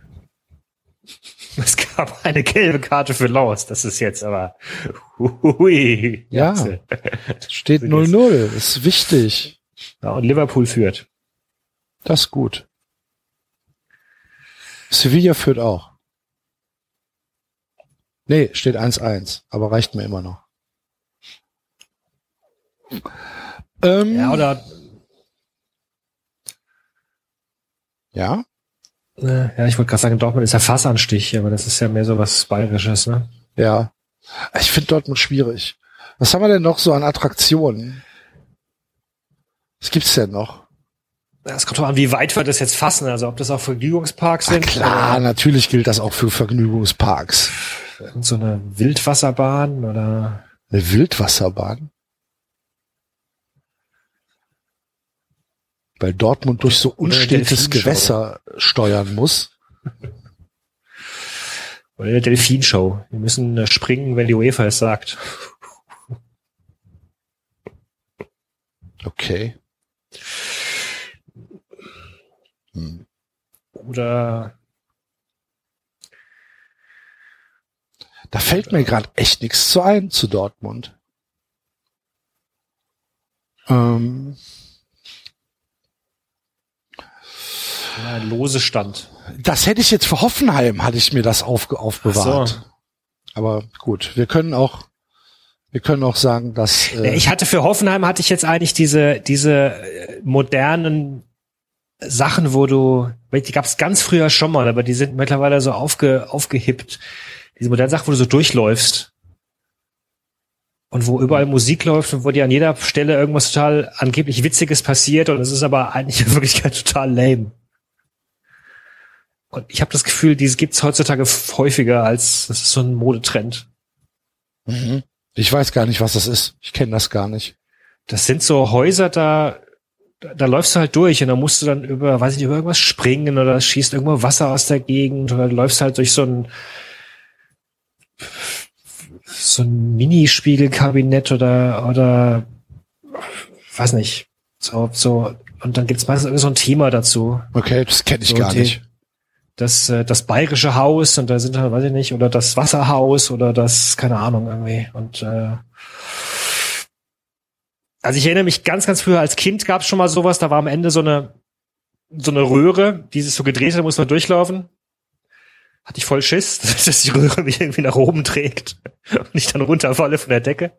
<laughs> es gab eine gelbe Karte für Laus. Das ist jetzt aber hui. Ja. Jatze. <laughs> Steht Sind 0-0. Ist wichtig. ja. Und Liverpool führt. Das ist gut. Sevilla führt auch. Nee, steht 1-1, aber reicht mir immer noch. Ähm, Ja, oder ja, äh, ja, ich wollte gerade sagen, Dortmund ist ja Fassanstich, aber das ist ja mehr so was Bayerisches, ne? ja. Ich finde Dortmund schwierig. Was haben wir denn noch so an Attraktionen? Was gibt's denn noch? Es kommt drauf an, wie weit wir das jetzt fassen, also ob das auch Vergnügungsparks sind. klar, natürlich gilt das auch für Vergnügungsparks. Oder so eine Wildwasserbahn oder Eine Wildwasserbahn. Weil Dortmund durch so unstetes. Gewässer steuern muss. Oder eine Delfinshow. Wir müssen äh, springen, wenn die UEFA es sagt. Okay. Hm. Oder Da fällt mir gerade echt nichts zu ein zu Dortmund. Ähm, ja, ein lose Stand. das hätte ich jetzt für Hoffenheim, hatte ich mir das aufge aufbewahrt. So. Aber gut, wir können auch, wir können auch sagen, dass äh, Ich hatte für Hoffenheim hatte ich jetzt eigentlich diese diese äh, modernen Sachen, wo du, die gab es ganz früher schon mal, aber die sind mittlerweile so aufge, aufgehippt. Diese modernen Sachen, wo du so durchläufst und wo überall Musik läuft und wo dir an jeder Stelle irgendwas total angeblich Witziges passiert und es ist aber eigentlich <laughs> in Wirklichkeit total lame. Und ich habe das Gefühl, diese gibt's heutzutage häufiger als das ist so ein Modetrend. mhm. ich weiß gar nicht, was das ist. Ich kenne das gar nicht. Das sind so Häuser, da, da, läufst du halt durch und da musst du dann über, weiß ich nicht, über irgendwas springen oder es schießt irgendwo Wasser aus der Gegend oder du läufst halt durch so ein so ein Minispiegelkabinett oder oder weiß nicht. So, so, und dann gibt's meistens irgend so ein Thema dazu. Okay, das kenne ich So, gar die- nicht. Das, äh, das bayerische Haus und da sind halt, weiß ich nicht, oder das Wasserhaus oder das, keine Ahnung, irgendwie. Und äh, also ich erinnere mich ganz, ganz früher als Kind gab es schon mal sowas, da war am Ende so eine so eine Röhre, die sich so gedreht hat, muss man durchlaufen. Hatte ich voll Schiss, <laughs> dass die Röhre mich irgendwie nach oben trägt <laughs> und ich dann runterfalle von der Decke.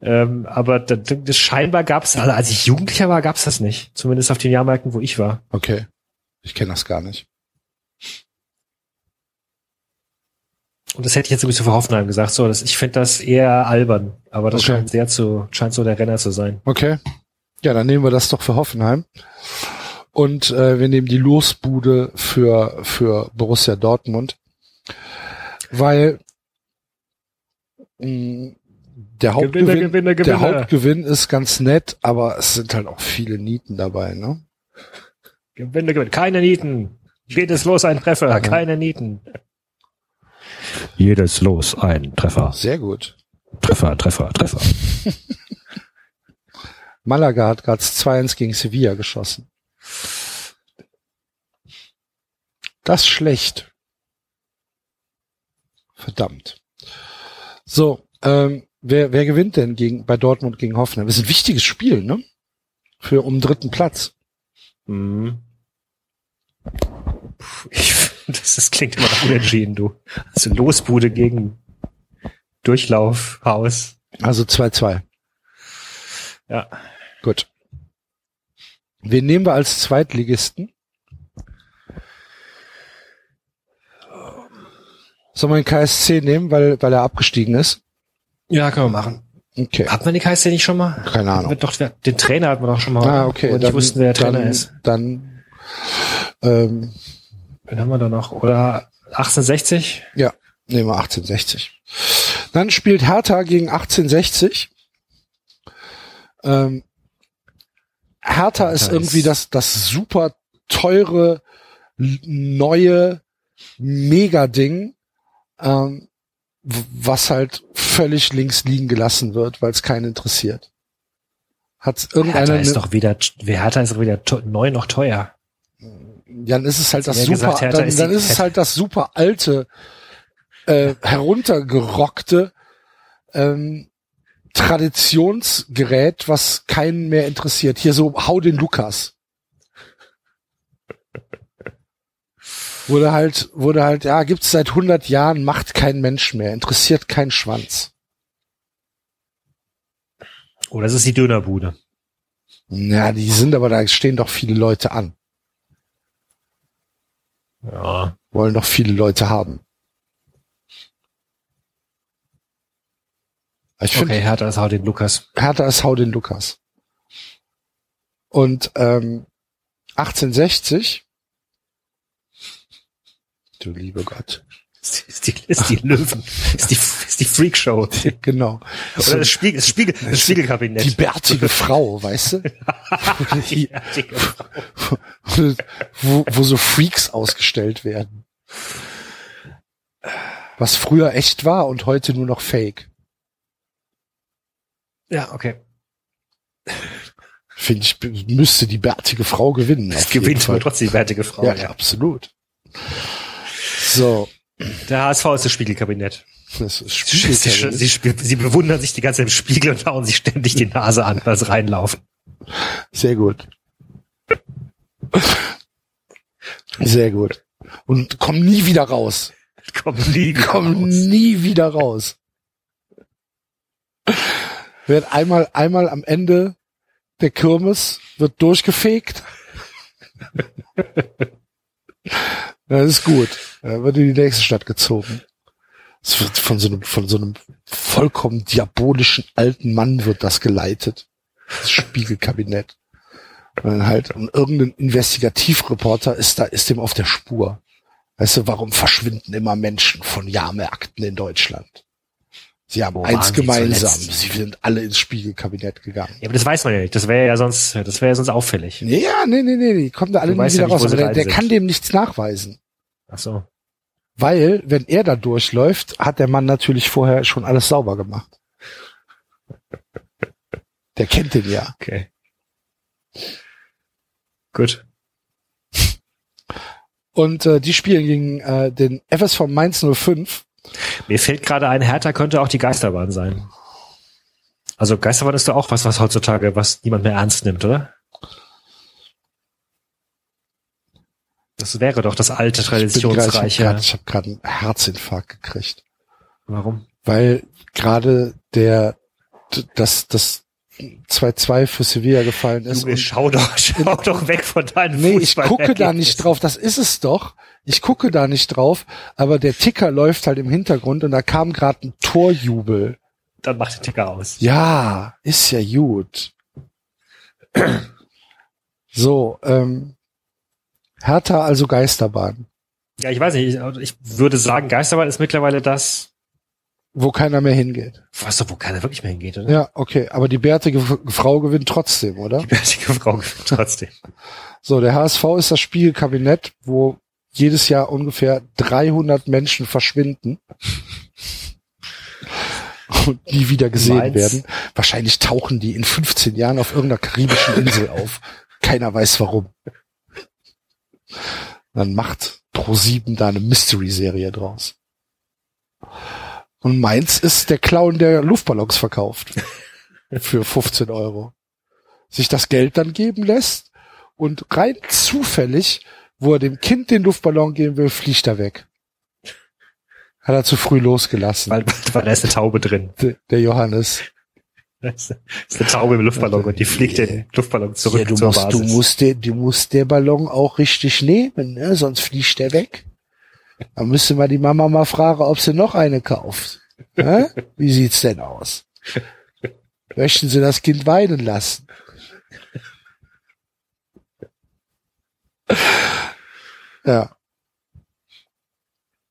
Ähm, aber das, das scheinbar gab es, also als ich Jugendlicher war, gab es das nicht. Zumindest auf den Jahrmärkten, wo ich war. Okay, ich kenne das gar nicht. Und das hätte ich jetzt sowieso für Hoffenheim gesagt. So, das, ich finde das eher albern, aber das Okay. scheint sehr zu, scheint so der Renner zu sein. Okay, ja, dann nehmen wir das doch für Hoffenheim. Und äh, wir nehmen die Losbude für für Borussia Dortmund, weil mh, der Hauptgewinn, Gewinner, der Gewinner. Hauptgewinn ist ganz nett, aber es sind halt auch viele Nieten dabei, ne? Gewinne, gewinne. Keine Nieten. Geht es los, ein Treffer. Keine Nieten. Jedes Los ein Treffer. Sehr gut. Treffer, Treffer, Treffer. <laughs> Malaga hat gerade 2-1 gegen Sevilla geschossen. Das ist schlecht. Verdammt. So, ähm, wer, wer gewinnt denn gegen, bei Dortmund gegen Hoffenheim? Das ist ein wichtiges Spiel, ne? Für um den dritten Platz. Mhm. Ich, <laughs> das, das klingt immer nach unentschieden, du. Also Losbude gegen Durchlaufhaus. Also 2-2. Ja. Gut. Wen nehmen wir als Zweitligisten? Sollen wir den KSC nehmen, weil, weil er abgestiegen ist? Ja, können wir machen. Okay. Hat man die KSC nicht schon mal? Keine Ahnung. Doch, den Trainer hat man doch schon mal. Ah, okay. Und ich wusste, wer der Trainer dann, ist. Dann, ähm, Wen haben wir da noch? Oder 1860? ja, nehmen wir 1860. Dann spielt Hertha gegen 1860. Ähm, Hertha ist Hertha irgendwie ist- das, das super teure, neue Mega-Ding, ähm, was halt völlig links liegen gelassen wird, weil es keinen interessiert. Hat irgendeiner Hertha eine, ist doch wieder, wer Hertha ist doch wieder to- neu noch teuer. Dann ist es halt das super, gesagt, dann, ist dann ist es halt das super alte, äh, heruntergerockte ähm, Traditionsgerät, was keinen mehr interessiert. Hier so, hau den Lukas. Wurde halt, wurde halt, ja, gibt's seit 100 Jahren, macht kein Mensch mehr, interessiert kein Schwanz. Oder es ist die Dönerbude. Ja, die sind aber, da stehen doch viele Leute an. Ja. Wollen doch viele Leute haben. Ich Okay, Hertha ist halt den Lukas. Hertha ist Hau den Lukas. Und ähm, 1860, du liebe Gott, Ist die, ist die, Löwen. ist die, ist die Freakshow. <laughs> genau. Oder das Spiegel, das Spiegel, das Spiegelkabinett. Die bärtige Frau, weißt du? <laughs> Die bärtige Frau. <laughs> wo, wo so Freaks ausgestellt werden. Was früher echt war und heute nur noch Fake. Ja, okay. Finde ich, müsste die bärtige Frau gewinnen. Es gewinnt aber trotzdem die bärtige Frau. Ja, Ja, absolut. So, Der HSV ist das Spiegelkabinett. das ist Sie, sie, Spiegelkabinett. sie, bewundern sich die ganze Zeit im Spiegel und hauen sich ständig die Nase an, weil sie reinlaufen. Sehr gut. Sehr gut. Und komm nie wieder raus. Kommen nie wieder Komm raus. nie wieder raus. Wird einmal, einmal am Ende der Kirmes wird durchgefegt. <laughs> Das ist gut. Da wird in die nächste Stadt gezogen. Es wird von so einem, von so einem vollkommen diabolischen alten Mann wird das geleitet. Das Spiegelkabinett. Und dann halt, und irgendein Investigativreporter ist da, ist dem auf der Spur. Weißt du, warum verschwinden immer Menschen von Jahrmärkten in Deutschland? Sie haben Wo eins gemeinsam. Sie sind alle ins Spiegelkabinett gegangen. Ja, aber das weiß man ja nicht. Das wäre ja sonst, das wäre ja sonst auffällig. Ja, nee, nee, nee, die kommen da alle weißt ja wieder nicht, raus. Aber der, der kann dem nichts nachweisen. Ach so. Weil, wenn er da durchläuft, hat der Mann natürlich vorher schon alles sauber gemacht. Der kennt den ja. Okay. Gut. Und äh, die spielen gegen äh, den FSV Mainz 05. Mir fällt gerade ein, Hertha könnte auch die Geisterbahn sein. Also Geisterbahn ist doch auch was, was heutzutage, was niemand mehr ernst nimmt, oder? Das wäre doch das alte, traditionsreiche. Ich habe gerade hab einen Herzinfarkt gekriegt. Warum? Weil gerade der das das 2-2 für Sevilla gefallen ist. Junge, schau doch, schau doch weg von deinen Nee, ich gucke da nicht drauf. Das ist es doch. Ich gucke da nicht drauf. Aber der Ticker läuft halt im Hintergrund und da kam gerade ein Torjubel. Dann mach den Ticker aus. Ja, ist ja gut. So, ähm, Hertha also Geisterbahn, Ja, ich weiß nicht. Ich, ich würde sagen, Geisterbahn ist mittlerweile das, wo keiner mehr hingeht. was doch, wo keiner wirklich mehr hingeht, oder? Ja, okay, aber die bärtige Frau gewinnt trotzdem, oder? Die bärtige Frau <laughs> gewinnt trotzdem. So, der HSV ist das Spiegelkabinett, wo jedes Jahr ungefähr 300 Menschen verschwinden und nie wieder gesehen Mainz. werden. Wahrscheinlich tauchen die in 15 Jahren auf irgendeiner karibischen Insel <laughs> auf. Keiner weiß warum. Dann macht Pro7 da eine Mystery-Serie draus. Und meins ist der Clown, der Luftballons verkauft. Für 15 Euro. Sich das Geld dann geben lässt und rein zufällig, wo er dem Kind den Luftballon geben will, fliegt er weg. Hat er zu früh losgelassen. Weil, weil da ist eine Taube drin. D- der Johannes. Da ist eine Taube im Luftballon und die fliegt den Luftballon zurück ja, du zur musst, Basis. du musst, der, du musst der Ballon auch richtig nehmen, ne? sonst fliegt der weg. Dann müsste mal die Mama mal fragen, ob sie noch eine kauft. Hä? Wie sieht's denn aus? Möchten Sie das Kind weinen lassen? Ja.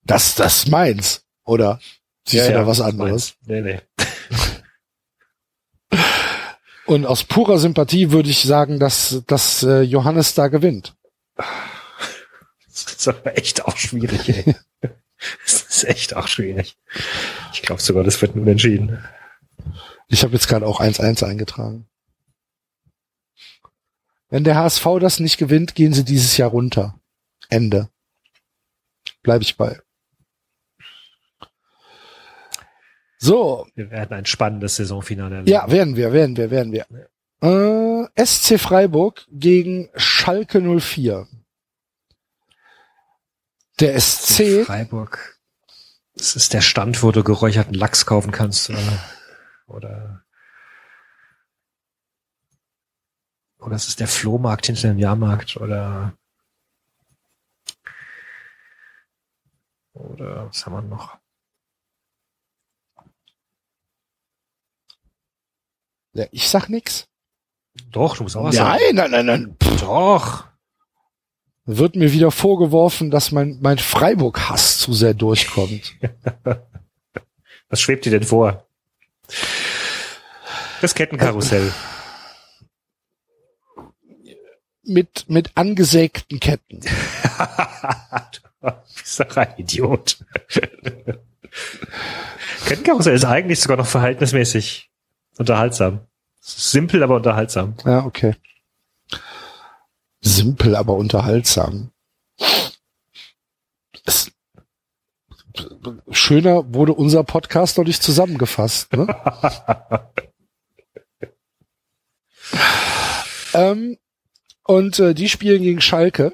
Das, das ist meins, oder? Siehst du da was anderes? meins. Nee, nee. Und aus purer Sympathie würde ich sagen, dass, dass äh, Johannes da gewinnt. Das ist aber echt auch schwierig, ey. <laughs> Das ist echt auch schwierig. Ich glaube sogar, das wird nun entschieden. Ich habe jetzt gerade auch 1-1 eingetragen. Wenn der HSV das nicht gewinnt, gehen sie dieses Jahr runter. Ende. Bleibe ich bei. So, Wir werden ein spannendes Saisonfinale erleben. ja, werden wir, werden wir, werden wir. Äh, SC Freiburg gegen Schalke 04. Der SC, Freiburg. Das ist der Stand, wo du geräucherten Lachs kaufen kannst. Oder, oder, oder es ist der Flohmarkt hinter dem Jahrmarkt. Oder, oder was haben wir noch? ja, ich sag nix. Doch, du musst auch was sagen. Nein, nein, nein, nein. Pff, Doch. Wird mir wieder vorgeworfen, dass mein, mein Freiburg-Hass zu sehr durchkommt. <laughs> Was schwebt dir denn vor? Das Kettenkarussell. mit, mit angesägten Ketten. <laughs> du bist doch ein Idiot. Kettenkarussell ist eigentlich sogar noch verhältnismäßig unterhaltsam. Simpel, aber unterhaltsam. Ja, okay. Simpel, aber unterhaltsam. Es, schöner wurde unser Podcast noch nicht zusammengefasst. Ne? <laughs> ähm, und äh, die spielen gegen Schalke.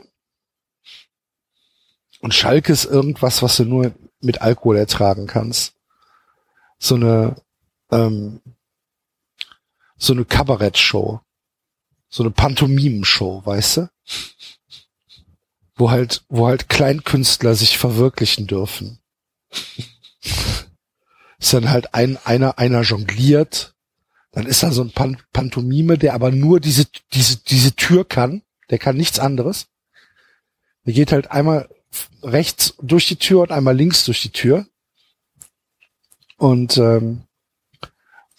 Und Schalke ist irgendwas, was du nur mit Alkohol ertragen kannst. So eine ähm, so eine Kabarettshow. So eine Pantomimen-Show, weißt du? Wo halt, wo halt Kleinkünstler sich verwirklichen dürfen. ist dann halt ein, einer, einer jongliert. Dann ist da so ein Pan Pantomime, der aber nur diese, diese, diese Tür kann. Der kann nichts anderes. Der geht halt einmal rechts durch die Tür und einmal links durch die Tür. Und, ähm,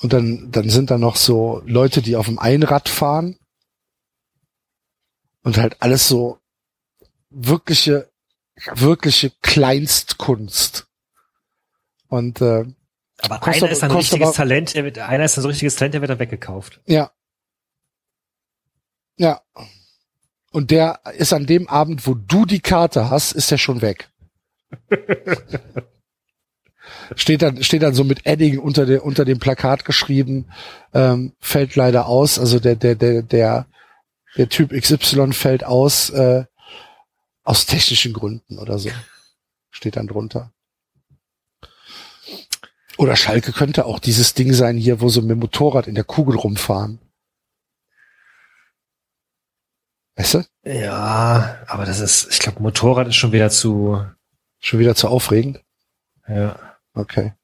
und dann, dann sind da noch so Leute, die auf dem Einrad fahren. Und halt alles so wirkliche, wirkliche Kleinstkunst. Und äh, Aber Kostet einer ist ein kostet richtiges aber- Talent, der wird, einer ist ein so richtiges Talent, der wird dann weggekauft. ja. Ja. Und der ist an dem Abend, wo du die Karte hast, ist er schon weg. <laughs> steht dann, steht dann so mit Edding unter der, unter dem Plakat geschrieben, ähm, fällt leider aus, also der, der, der, der, der Typ XY fällt aus, äh, aus technischen Gründen oder so. Steht dann drunter. Oder Schalke könnte auch dieses Ding sein hier, wo sie mit dem Motorrad in der Kugel rumfahren. Weißt du? Ja, aber das ist, ich glaube, Motorrad ist schon wieder zu, Schon wieder zu aufregend? ja, Okay.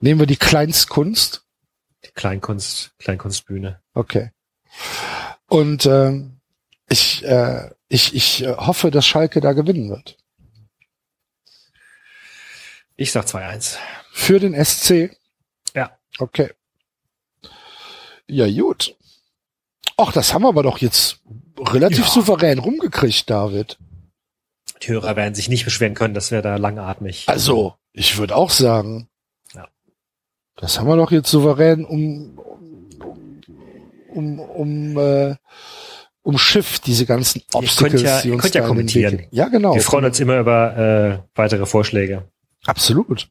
Nehmen wir die Kleinstkunst. die Kleinkunst, Kleinkunstbühne. Okay. Und ähm, ich, äh, ich, ich äh, hoffe, dass Schalke da gewinnen wird. Ich sag 2-1. Für den SC. Ja. Okay. Ja, gut. Ach, das haben wir aber doch jetzt relativ Ja. souverän rumgekriegt, David. Die Hörer werden sich nicht beschweren können, dass wir da langatmig. Also, ich würde auch sagen, Ja. das haben wir doch jetzt souverän um, um, um, äh, um Schiff, diese ganzen Obstacles, könnt ja- die ihr uns könnt ja kommentieren. Ja, genau. wir freuen uns immer über äh, weitere Vorschläge. Absolut.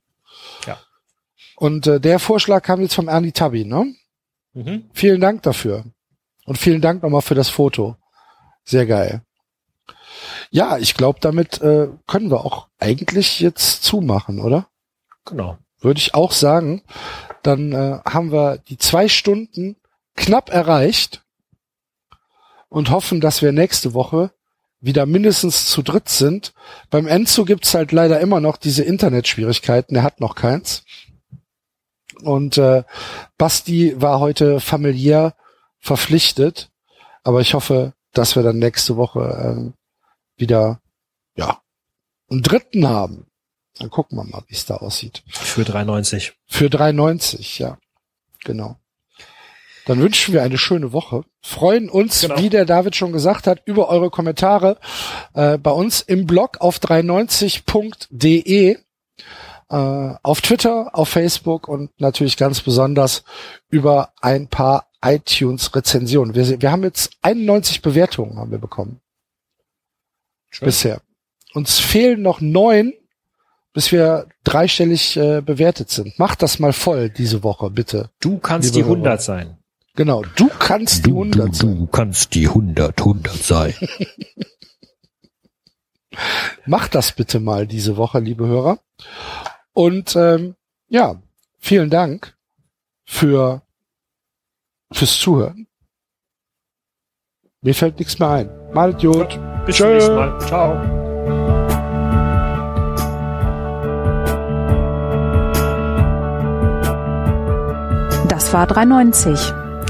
Und äh, der Vorschlag kam jetzt vom Ernie Tabi, ne? Mhm. Vielen Dank dafür. Und vielen Dank nochmal für das Foto. Sehr geil. Ja, ich glaube, damit äh, können wir auch eigentlich jetzt zumachen, oder? Genau. Würde ich auch sagen. Dann äh, haben wir die zwei Stunden knapp erreicht und hoffen, dass wir nächste Woche wieder mindestens zu dritt sind. Beim Enzo gibt's halt leider immer noch diese Internetschwierigkeiten. Er hat noch keins. Und äh, Basti war heute familiär verpflichtet. Aber ich hoffe, dass wir dann nächste Woche äh, wieder ja einen dritten haben. Dann gucken wir mal, wie es da aussieht. Für 3,90. Für 3,90, ja. Genau. Dann wünschen wir eine schöne Woche. Freuen uns, Genau. wie der David schon gesagt hat, über eure Kommentare äh, bei uns im Blog auf 390.de, äh, auf Twitter, auf Facebook und natürlich ganz besonders über ein paar iTunes-Rezensionen. Wir, wir haben jetzt 91 Bewertungen haben wir bekommen Schön. bisher. Uns fehlen noch neun, bis wir dreistellig äh, bewertet sind. Macht das mal voll diese Woche, bitte. Du kannst die 100 sein. Genau, du kannst die Du, du, 100 sein. du kannst die 100, 100 sein. <laughs> Mach das bitte mal diese Woche, liebe Hörer. Und ähm, ja, vielen Dank für fürs Zuhören. Mir fällt nichts mehr ein. Mal Idiot. Bis zum nächsten Mal. Ciao. Das war 390.